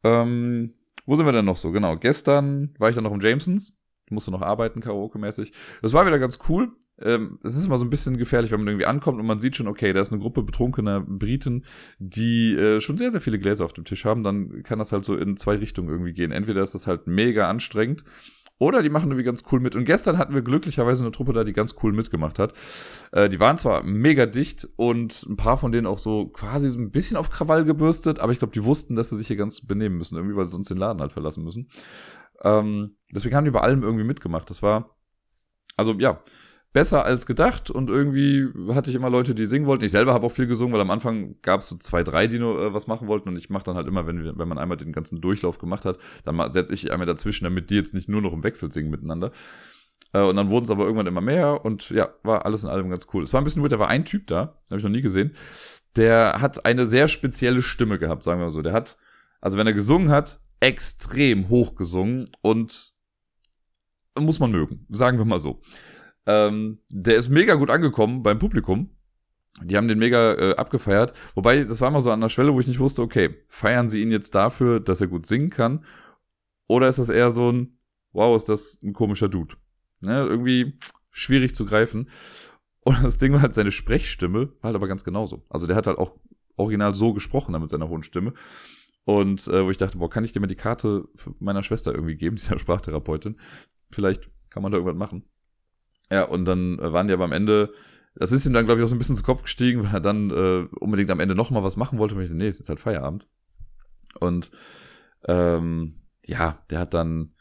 Ähm, wo sind wir denn noch so? Genau, gestern war ich dann noch im Jamesons, musste noch arbeiten Karaoke-mäßig. Das war wieder ganz cool ähm, es ist immer so ein bisschen gefährlich, wenn man irgendwie ankommt und man sieht schon, okay, da ist eine Gruppe betrunkener Briten, die äh, schon sehr, sehr viele Gläser auf dem Tisch haben, dann kann das halt so in zwei Richtungen irgendwie gehen. Entweder ist das halt mega anstrengend oder die machen irgendwie ganz cool mit. Und gestern hatten wir glücklicherweise eine Truppe da, die ganz cool mitgemacht hat. Äh, die waren zwar mega dicht und ein paar von denen auch so quasi so ein bisschen auf Krawall gebürstet, aber ich glaube, die wussten, dass sie sich hier ganz benehmen müssen, irgendwie, weil sie sonst den Laden halt verlassen müssen. Ähm, deswegen haben die bei allem irgendwie mitgemacht. Das war, also ja, besser als gedacht und irgendwie hatte ich immer Leute, die singen wollten. Ich selber habe auch viel gesungen, weil am Anfang gab es so zwei, drei, die nur äh, was machen wollten und ich mache dann halt immer, wenn, wenn man einmal den ganzen Durchlauf gemacht hat, dann setze ich einmal dazwischen, damit die jetzt nicht nur noch im Wechsel singen miteinander. Äh, und dann wurden es aber irgendwann immer mehr und ja, war alles in allem ganz cool. Es war ein bisschen weird, da war ein Typ da, habe ich noch nie gesehen, der hat eine sehr spezielle Stimme gehabt, sagen wir mal so. Der hat, also wenn er gesungen hat, extrem hoch gesungen und muss man mögen, sagen wir mal so. Ähm, der ist mega gut angekommen beim Publikum. Die haben den mega äh, abgefeiert. Wobei, das war mal so an der Schwelle, wo ich nicht wusste, okay, feiern sie ihn jetzt dafür, dass er gut singen kann? Oder ist das eher so ein, wow, ist das ein komischer Dude? Ne, irgendwie schwierig zu greifen. Und das Ding war halt, seine Sprechstimme halt aber ganz genauso. Also der hat halt auch original so gesprochen mit seiner hohen Stimme. Und äh, wo ich dachte, boah, kann ich dir mal die Karte meiner Schwester irgendwie geben, die ist ja Sprachtherapeutin. Vielleicht kann man da irgendwas machen. Ja, und dann äh, waren die aber am Ende, das ist ihm dann, glaube ich, auch so ein bisschen zu Kopf gestiegen, weil er dann äh, unbedingt am Ende nochmal was machen wollte. Und ich dachte, nee, ist jetzt halt Feierabend. Und ähm, ja, der hat dann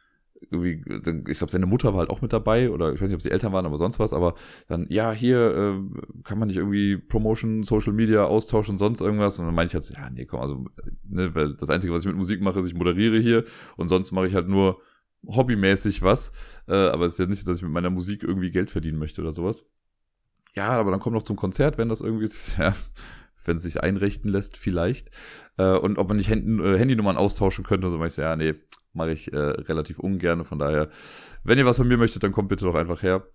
irgendwie, ich glaube, seine Mutter war halt auch mit dabei oder ich weiß nicht, ob sie Eltern waren, aber sonst was, aber dann, ja, hier äh, kann man nicht irgendwie Promotion, Social Media austauschen, sonst irgendwas. Und dann meinte ich halt, ja, nee, komm, also ne, weil das Einzige, was ich mit Musik mache, ist, ich moderiere hier und sonst mache ich halt nur hobbymäßig was. Äh, aber es ist ja nicht so, dass ich mit meiner Musik irgendwie Geld verdienen möchte oder sowas. Ja, aber dann kommt noch zum Konzert, wenn das irgendwie ist, ja, wenn es sich einrichten lässt, vielleicht. Äh, und ob man nicht Händen, äh, Handynummern austauschen könnte, so ich so, ja, nee, mache ich äh, relativ ungern. Von daher, wenn ihr was von mir möchtet, dann kommt bitte doch einfach her.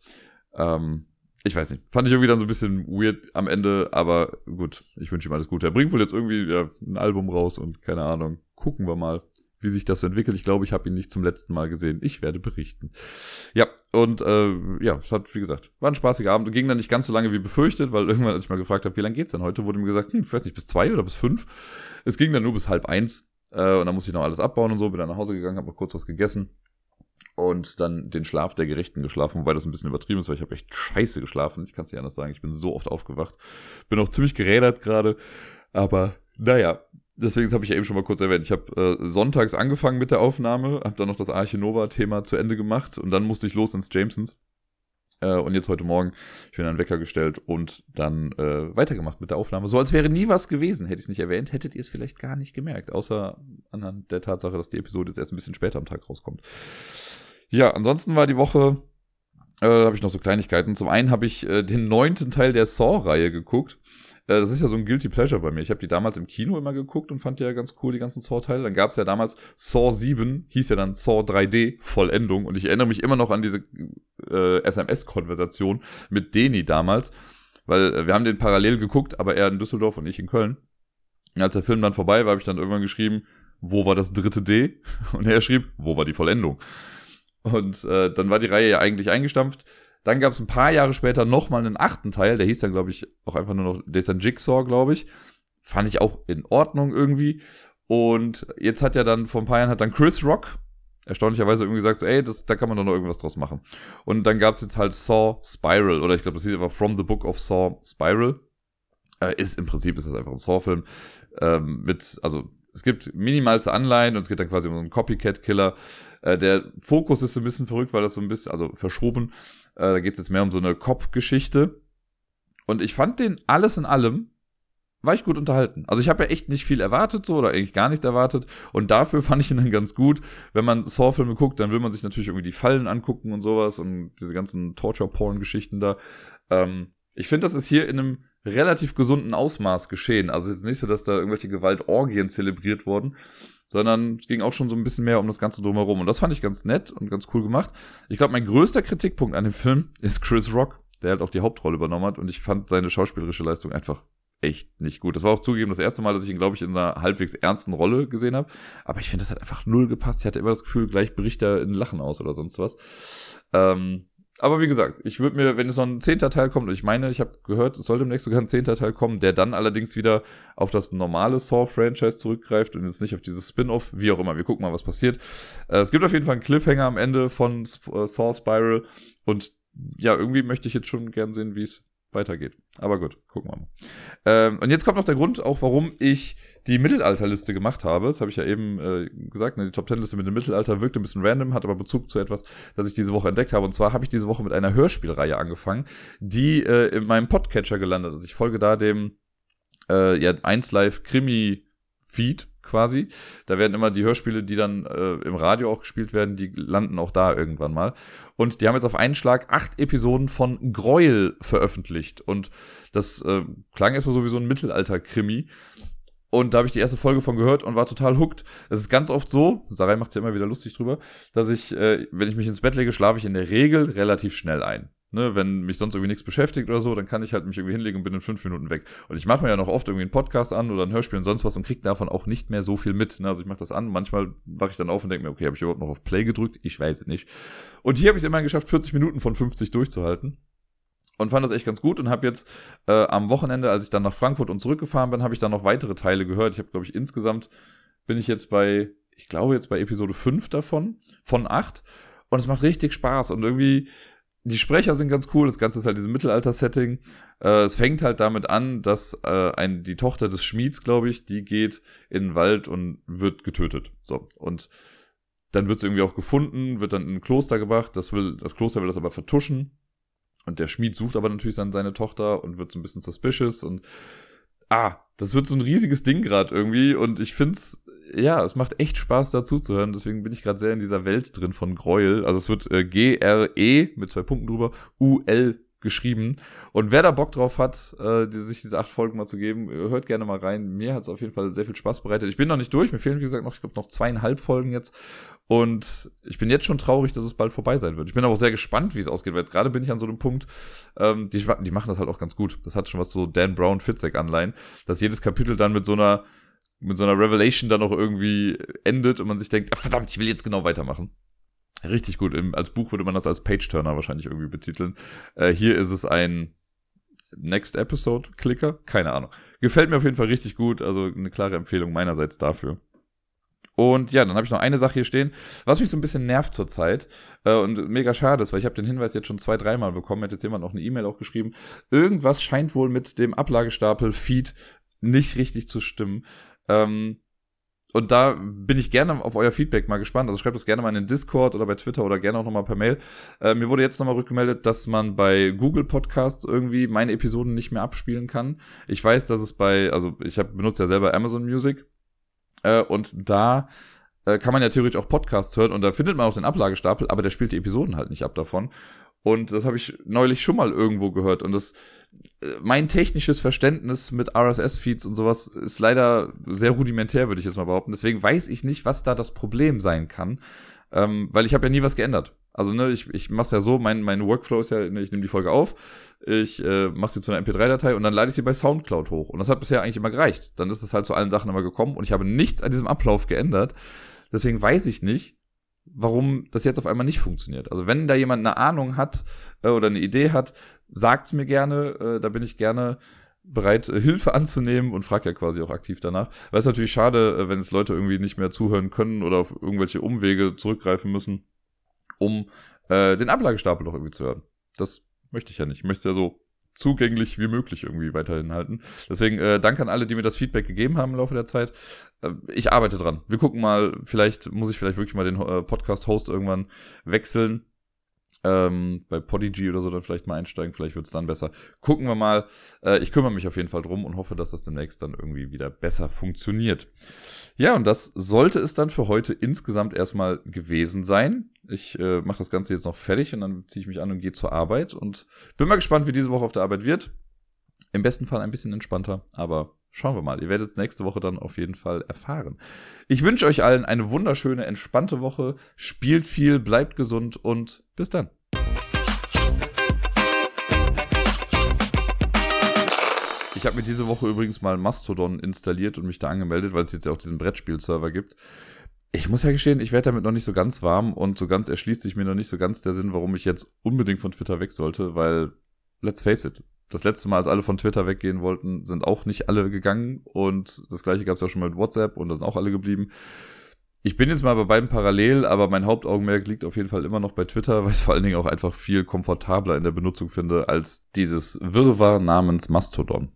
Ähm, ich weiß nicht. Fand ich irgendwie dann so ein bisschen weird am Ende, aber gut, ich wünsche ihm alles Gute. Er bringt wohl jetzt irgendwie ja, ein Album raus und keine Ahnung. Gucken wir mal, wie sich das entwickelt. Ich glaube, ich habe ihn nicht zum letzten Mal gesehen. Ich werde berichten. Ja, und äh, ja, es hat, wie gesagt, war ein spaßiger Abend. Ging dann nicht ganz so lange wie befürchtet, weil irgendwann, als ich mal gefragt habe, wie lange geht's denn heute, wurde mir gesagt, hm, ich weiß nicht, bis zwei oder bis fünf. Es ging dann nur bis halb eins. Äh, und dann musste ich noch alles abbauen und so, bin dann nach Hause gegangen, habe noch kurz was gegessen und dann den Schlaf der Gerechten geschlafen, wobei das ein bisschen übertrieben ist, weil ich habe echt scheiße geschlafen. Ich kann es nicht anders sagen. Ich bin so oft aufgewacht. Bin auch ziemlich gerädert gerade. Aber naja, deswegen habe ich ja eben schon mal kurz erwähnt. Ich habe äh, sonntags angefangen mit der Aufnahme, habe dann noch das Arche Nova-Thema zu Ende gemacht und dann musste ich los ins Jamesons. Äh, und jetzt heute Morgen, ich bin einen Wecker gestellt und dann äh, weitergemacht mit der Aufnahme. So als wäre nie was gewesen. Hätte ich es nicht erwähnt, hättet ihr es vielleicht gar nicht gemerkt. Außer anhand der Tatsache, dass die Episode jetzt erst ein bisschen später am Tag rauskommt. Ja, ansonsten war die Woche, äh, habe ich noch so Kleinigkeiten. Zum einen habe ich äh, den neunten Teil der Saw-Reihe geguckt. Äh, das ist ja so ein Guilty Pleasure bei mir. Ich habe die damals im Kino immer geguckt und fand die ja ganz cool, die ganzen Saw-Teile. Dann gab es ja damals Saw 7, hieß ja dann Saw 3D, Vollendung. Und ich erinnere mich immer noch an diese äh, SMS-Konversation mit Deni damals, weil äh, wir haben den parallel geguckt, aber er in Düsseldorf und ich in Köln. Und als der Film dann vorbei war, habe ich dann irgendwann geschrieben, wo war das dritte D? Und er schrieb, wo war die Vollendung? Und äh, dann war die Reihe ja eigentlich eingestampft. Dann gab es ein paar Jahre später nochmal einen achten Teil, der hieß dann, glaube ich, auch einfach nur noch, der ist dann Jigsaw, glaube ich. Fand ich auch in Ordnung irgendwie. Und jetzt hat ja dann, vor ein paar Jahren hat dann Chris Rock erstaunlicherweise irgendwie gesagt, so, ey, das, da kann man doch noch irgendwas draus machen. Und dann gab es jetzt halt Saw Spiral, oder ich glaube, das hieß einfach From the Book of Saw Spiral. Äh, ist im Prinzip ist das einfach ein Saw-Film ähm, mit, also es gibt minimalste Anleihen und es geht dann quasi um einen Copycat-Killer. Äh, der Fokus ist so ein bisschen verrückt, weil das so ein bisschen, also verschoben. Äh, da geht es jetzt mehr um so eine Cop-Geschichte. Und ich fand den alles in allem, war ich gut unterhalten. Also ich habe ja echt nicht viel erwartet so oder eigentlich gar nichts erwartet. Und dafür fand ich ihn dann ganz gut. Wenn man Saw-Filme guckt, dann will man sich natürlich irgendwie die Fallen angucken und sowas und diese ganzen Torture-Porn-Geschichten da. Ähm, ich finde, das ist hier in einem relativ gesunden Ausmaß geschehen. Also jetzt nicht so, dass da irgendwelche Gewaltorgien zelebriert wurden, sondern es ging auch schon so ein bisschen mehr um das Ganze drumherum. Und das fand ich ganz nett und ganz cool gemacht. Ich glaube, mein größter Kritikpunkt an dem Film ist Chris Rock, der halt auch die Hauptrolle übernommen hat. Und ich fand seine schauspielerische Leistung einfach echt nicht gut. Das war auch zugegeben das erste Mal, dass ich ihn, glaube ich, in einer halbwegs ernsten Rolle gesehen habe. Aber ich finde, das hat einfach null gepasst. Ich hatte immer das Gefühl, gleich bricht er in Lachen aus oder sonst was. Ähm, aber wie gesagt, ich würde mir, wenn es noch ein zehnter Teil kommt, und ich meine, ich habe gehört, es soll demnächst sogar ein zehnter Teil kommen, der dann allerdings wieder auf das normale Saw-Franchise zurückgreift und jetzt nicht auf dieses Spin-off, wie auch immer. Wir gucken mal, was passiert. Äh, es gibt auf jeden Fall einen Cliffhanger am Ende von äh, Saw Spiral und ja, irgendwie möchte ich jetzt schon gern sehen, wie es weitergeht. Aber gut, gucken wir mal. Ähm, und jetzt kommt noch der Grund, auch warum ich die Mittelalterliste gemacht habe. Das habe ich ja eben äh, gesagt. Ne? Die Top Ten Liste mit dem Mittelalter wirkt ein bisschen random, hat aber Bezug zu etwas, das ich diese Woche entdeckt habe. Und zwar habe ich diese Woche mit einer Hörspielreihe angefangen, die äh, in meinem Podcatcher gelandet ist. Ich folge da dem äh, ja, 1 Live Krimi Feed quasi. Da werden immer die Hörspiele, die dann äh, im Radio auch gespielt werden, die landen auch da irgendwann mal. Und die haben jetzt auf einen Schlag acht Episoden von Gräuel veröffentlicht. Und das äh, klang erstmal so wie so ein Mittelalter-Krimi. Und da habe ich die erste Folge von gehört und war total hooked. Es ist ganz oft so, Sarai macht ja immer wieder lustig drüber, dass ich, äh, wenn ich mich ins Bett lege, schlafe ich in der Regel relativ schnell ein. Ne, wenn mich sonst irgendwie nichts beschäftigt oder so, dann kann ich halt mich irgendwie hinlegen und bin in fünf Minuten weg. Und ich mache mir ja noch oft irgendwie einen Podcast an oder ein Hörspiel und sonst was und krieg davon auch nicht mehr so viel mit. Ne? Also ich mache das an, manchmal wache ich dann auf und denke mir, okay, habe ich überhaupt noch auf Play gedrückt? Ich weiß es nicht. Und hier habe ich es immerhin geschafft, 40 Minuten von 50 durchzuhalten. Und fand das echt ganz gut und habe jetzt äh, am Wochenende, als ich dann nach Frankfurt und zurückgefahren bin, habe ich dann noch weitere Teile gehört. Ich habe, glaube ich, insgesamt bin ich jetzt bei, ich glaube jetzt bei Episode 5 davon, von 8. Und es macht richtig Spaß und irgendwie die Sprecher sind ganz cool. Das Ganze ist halt dieses Mittelalter-Setting. Äh, es fängt halt damit an, dass äh, ein, die Tochter des Schmieds, glaube ich, die geht in den Wald und wird getötet. So. Und dann wird sie irgendwie auch gefunden, wird dann in ein Kloster gebracht. Das will, das Kloster will das aber vertuschen. Und der Schmied sucht aber natürlich dann seine Tochter und wird so ein bisschen suspicious und ah, das wird so ein riesiges Ding gerade irgendwie und ich find's, ja, es macht echt Spaß dazu zu hören. Deswegen bin ich gerade sehr in dieser Welt drin von Gräuel. Also es wird äh, G-R-E mit zwei Punkten drüber, U-L geschrieben. Und wer da Bock drauf hat, äh, die, sich diese acht Folgen mal zu geben, äh, hört gerne mal rein. Mir hat es auf jeden Fall sehr viel Spaß bereitet. Ich bin noch nicht durch, mir fehlen, wie gesagt, noch, ich glaube, noch zweieinhalb Folgen jetzt. Und ich bin jetzt schon traurig, dass es bald vorbei sein wird. Ich bin aber auch sehr gespannt, wie es ausgeht, weil jetzt gerade bin ich an so einem Punkt, ähm, die, die machen das halt auch ganz gut. Das hat schon was so Dan Brown Fitzek anleihen, dass jedes Kapitel dann mit so einer mit so einer Revelation dann auch irgendwie endet und man sich denkt, ach, verdammt, ich will jetzt genau weitermachen. Richtig gut. Im, als Buch würde man das als Page-Turner wahrscheinlich irgendwie betiteln. Äh, hier ist es ein Next Episode Clicker. Keine Ahnung. Gefällt mir auf jeden Fall richtig gut. Also eine klare Empfehlung meinerseits dafür. Und ja, dann habe ich noch eine Sache hier stehen, was mich so ein bisschen nervt zurzeit äh, und mega schade ist, weil ich habe den Hinweis jetzt schon zwei, dreimal bekommen, hat jetzt jemand noch eine E-Mail auch geschrieben. Irgendwas scheint wohl mit dem Ablagestapel Feed nicht richtig zu stimmen. Ähm, und da bin ich gerne auf euer Feedback mal gespannt. Also schreibt es gerne mal in den Discord oder bei Twitter oder gerne auch nochmal per Mail. Äh, mir wurde jetzt nochmal rückgemeldet, dass man bei Google Podcasts irgendwie meine Episoden nicht mehr abspielen kann. Ich weiß, dass es bei, also ich hab, benutze ja selber Amazon Music äh, und da äh, kann man ja theoretisch auch Podcasts hören und da findet man auch den Ablagestapel, aber der spielt die Episoden halt nicht ab davon. Und das habe ich neulich schon mal irgendwo gehört. Und das, mein technisches Verständnis mit RSS-Feeds und sowas ist leider sehr rudimentär, würde ich jetzt mal behaupten. Deswegen weiß ich nicht, was da das Problem sein kann. Ähm, weil ich habe ja nie was geändert. Also, ne, ich, ich mache ja so, mein, mein Workflow ist ja, ich nehme die Folge auf, ich äh, mache sie zu einer MP3-Datei und dann lade ich sie bei Soundcloud hoch. Und das hat bisher eigentlich immer gereicht. Dann ist es halt zu allen Sachen immer gekommen und ich habe nichts an diesem Ablauf geändert. Deswegen weiß ich nicht, warum das jetzt auf einmal nicht funktioniert. Also wenn da jemand eine Ahnung hat äh, oder eine Idee hat, sagt's mir gerne, äh, da bin ich gerne bereit, äh, Hilfe anzunehmen und frage ja quasi auch aktiv danach. Weil es natürlich schade, äh, wenn es Leute irgendwie nicht mehr zuhören können oder auf irgendwelche Umwege zurückgreifen müssen, um äh, den Ablagestapel noch irgendwie zu hören. Das möchte ich ja nicht. Ich möchte ja so zugänglich wie möglich irgendwie weiterhin halten. Deswegen äh, danke an alle, die mir das Feedback gegeben haben im Laufe der Zeit. Äh, ich arbeite dran. Wir gucken mal, vielleicht muss ich vielleicht wirklich mal den äh, Podcast-Host irgendwann wechseln. Ähm, bei Podigy oder so dann vielleicht mal einsteigen, vielleicht wird's dann besser. Gucken wir mal. Äh, ich kümmere mich auf jeden Fall drum und hoffe, dass das demnächst dann irgendwie wieder besser funktioniert. Ja, und das sollte es dann für heute insgesamt erstmal gewesen sein. Ich äh, mache das Ganze jetzt noch fertig und dann ziehe ich mich an und gehe zur Arbeit und bin mal gespannt, wie diese Woche auf der Arbeit wird. Im besten Fall ein bisschen entspannter, aber schauen wir mal. Ihr werdet es nächste Woche dann auf jeden Fall erfahren. Ich wünsche euch allen eine wunderschöne, entspannte Woche. Spielt viel, bleibt gesund und bis dann. Ich habe mir diese Woche übrigens mal Mastodon installiert und mich da angemeldet, weil es jetzt ja auch diesen Brettspiel-Server gibt. Ich muss ja gestehen, ich werde damit noch nicht so ganz warm und so ganz erschließt sich mir noch nicht so ganz der Sinn, warum ich jetzt unbedingt von Twitter weg sollte, weil, let's face it, das letzte Mal, als alle von Twitter weggehen wollten, sind auch nicht alle gegangen und das gleiche gab es auch schon mal mit WhatsApp und da sind auch alle geblieben. Ich bin jetzt mal bei beiden parallel, aber mein Hauptaugenmerk liegt auf jeden Fall immer noch bei Twitter, weil ich es vor allen Dingen auch einfach viel komfortabler in der Benutzung finde als dieses Wirrwarr namens Mastodon.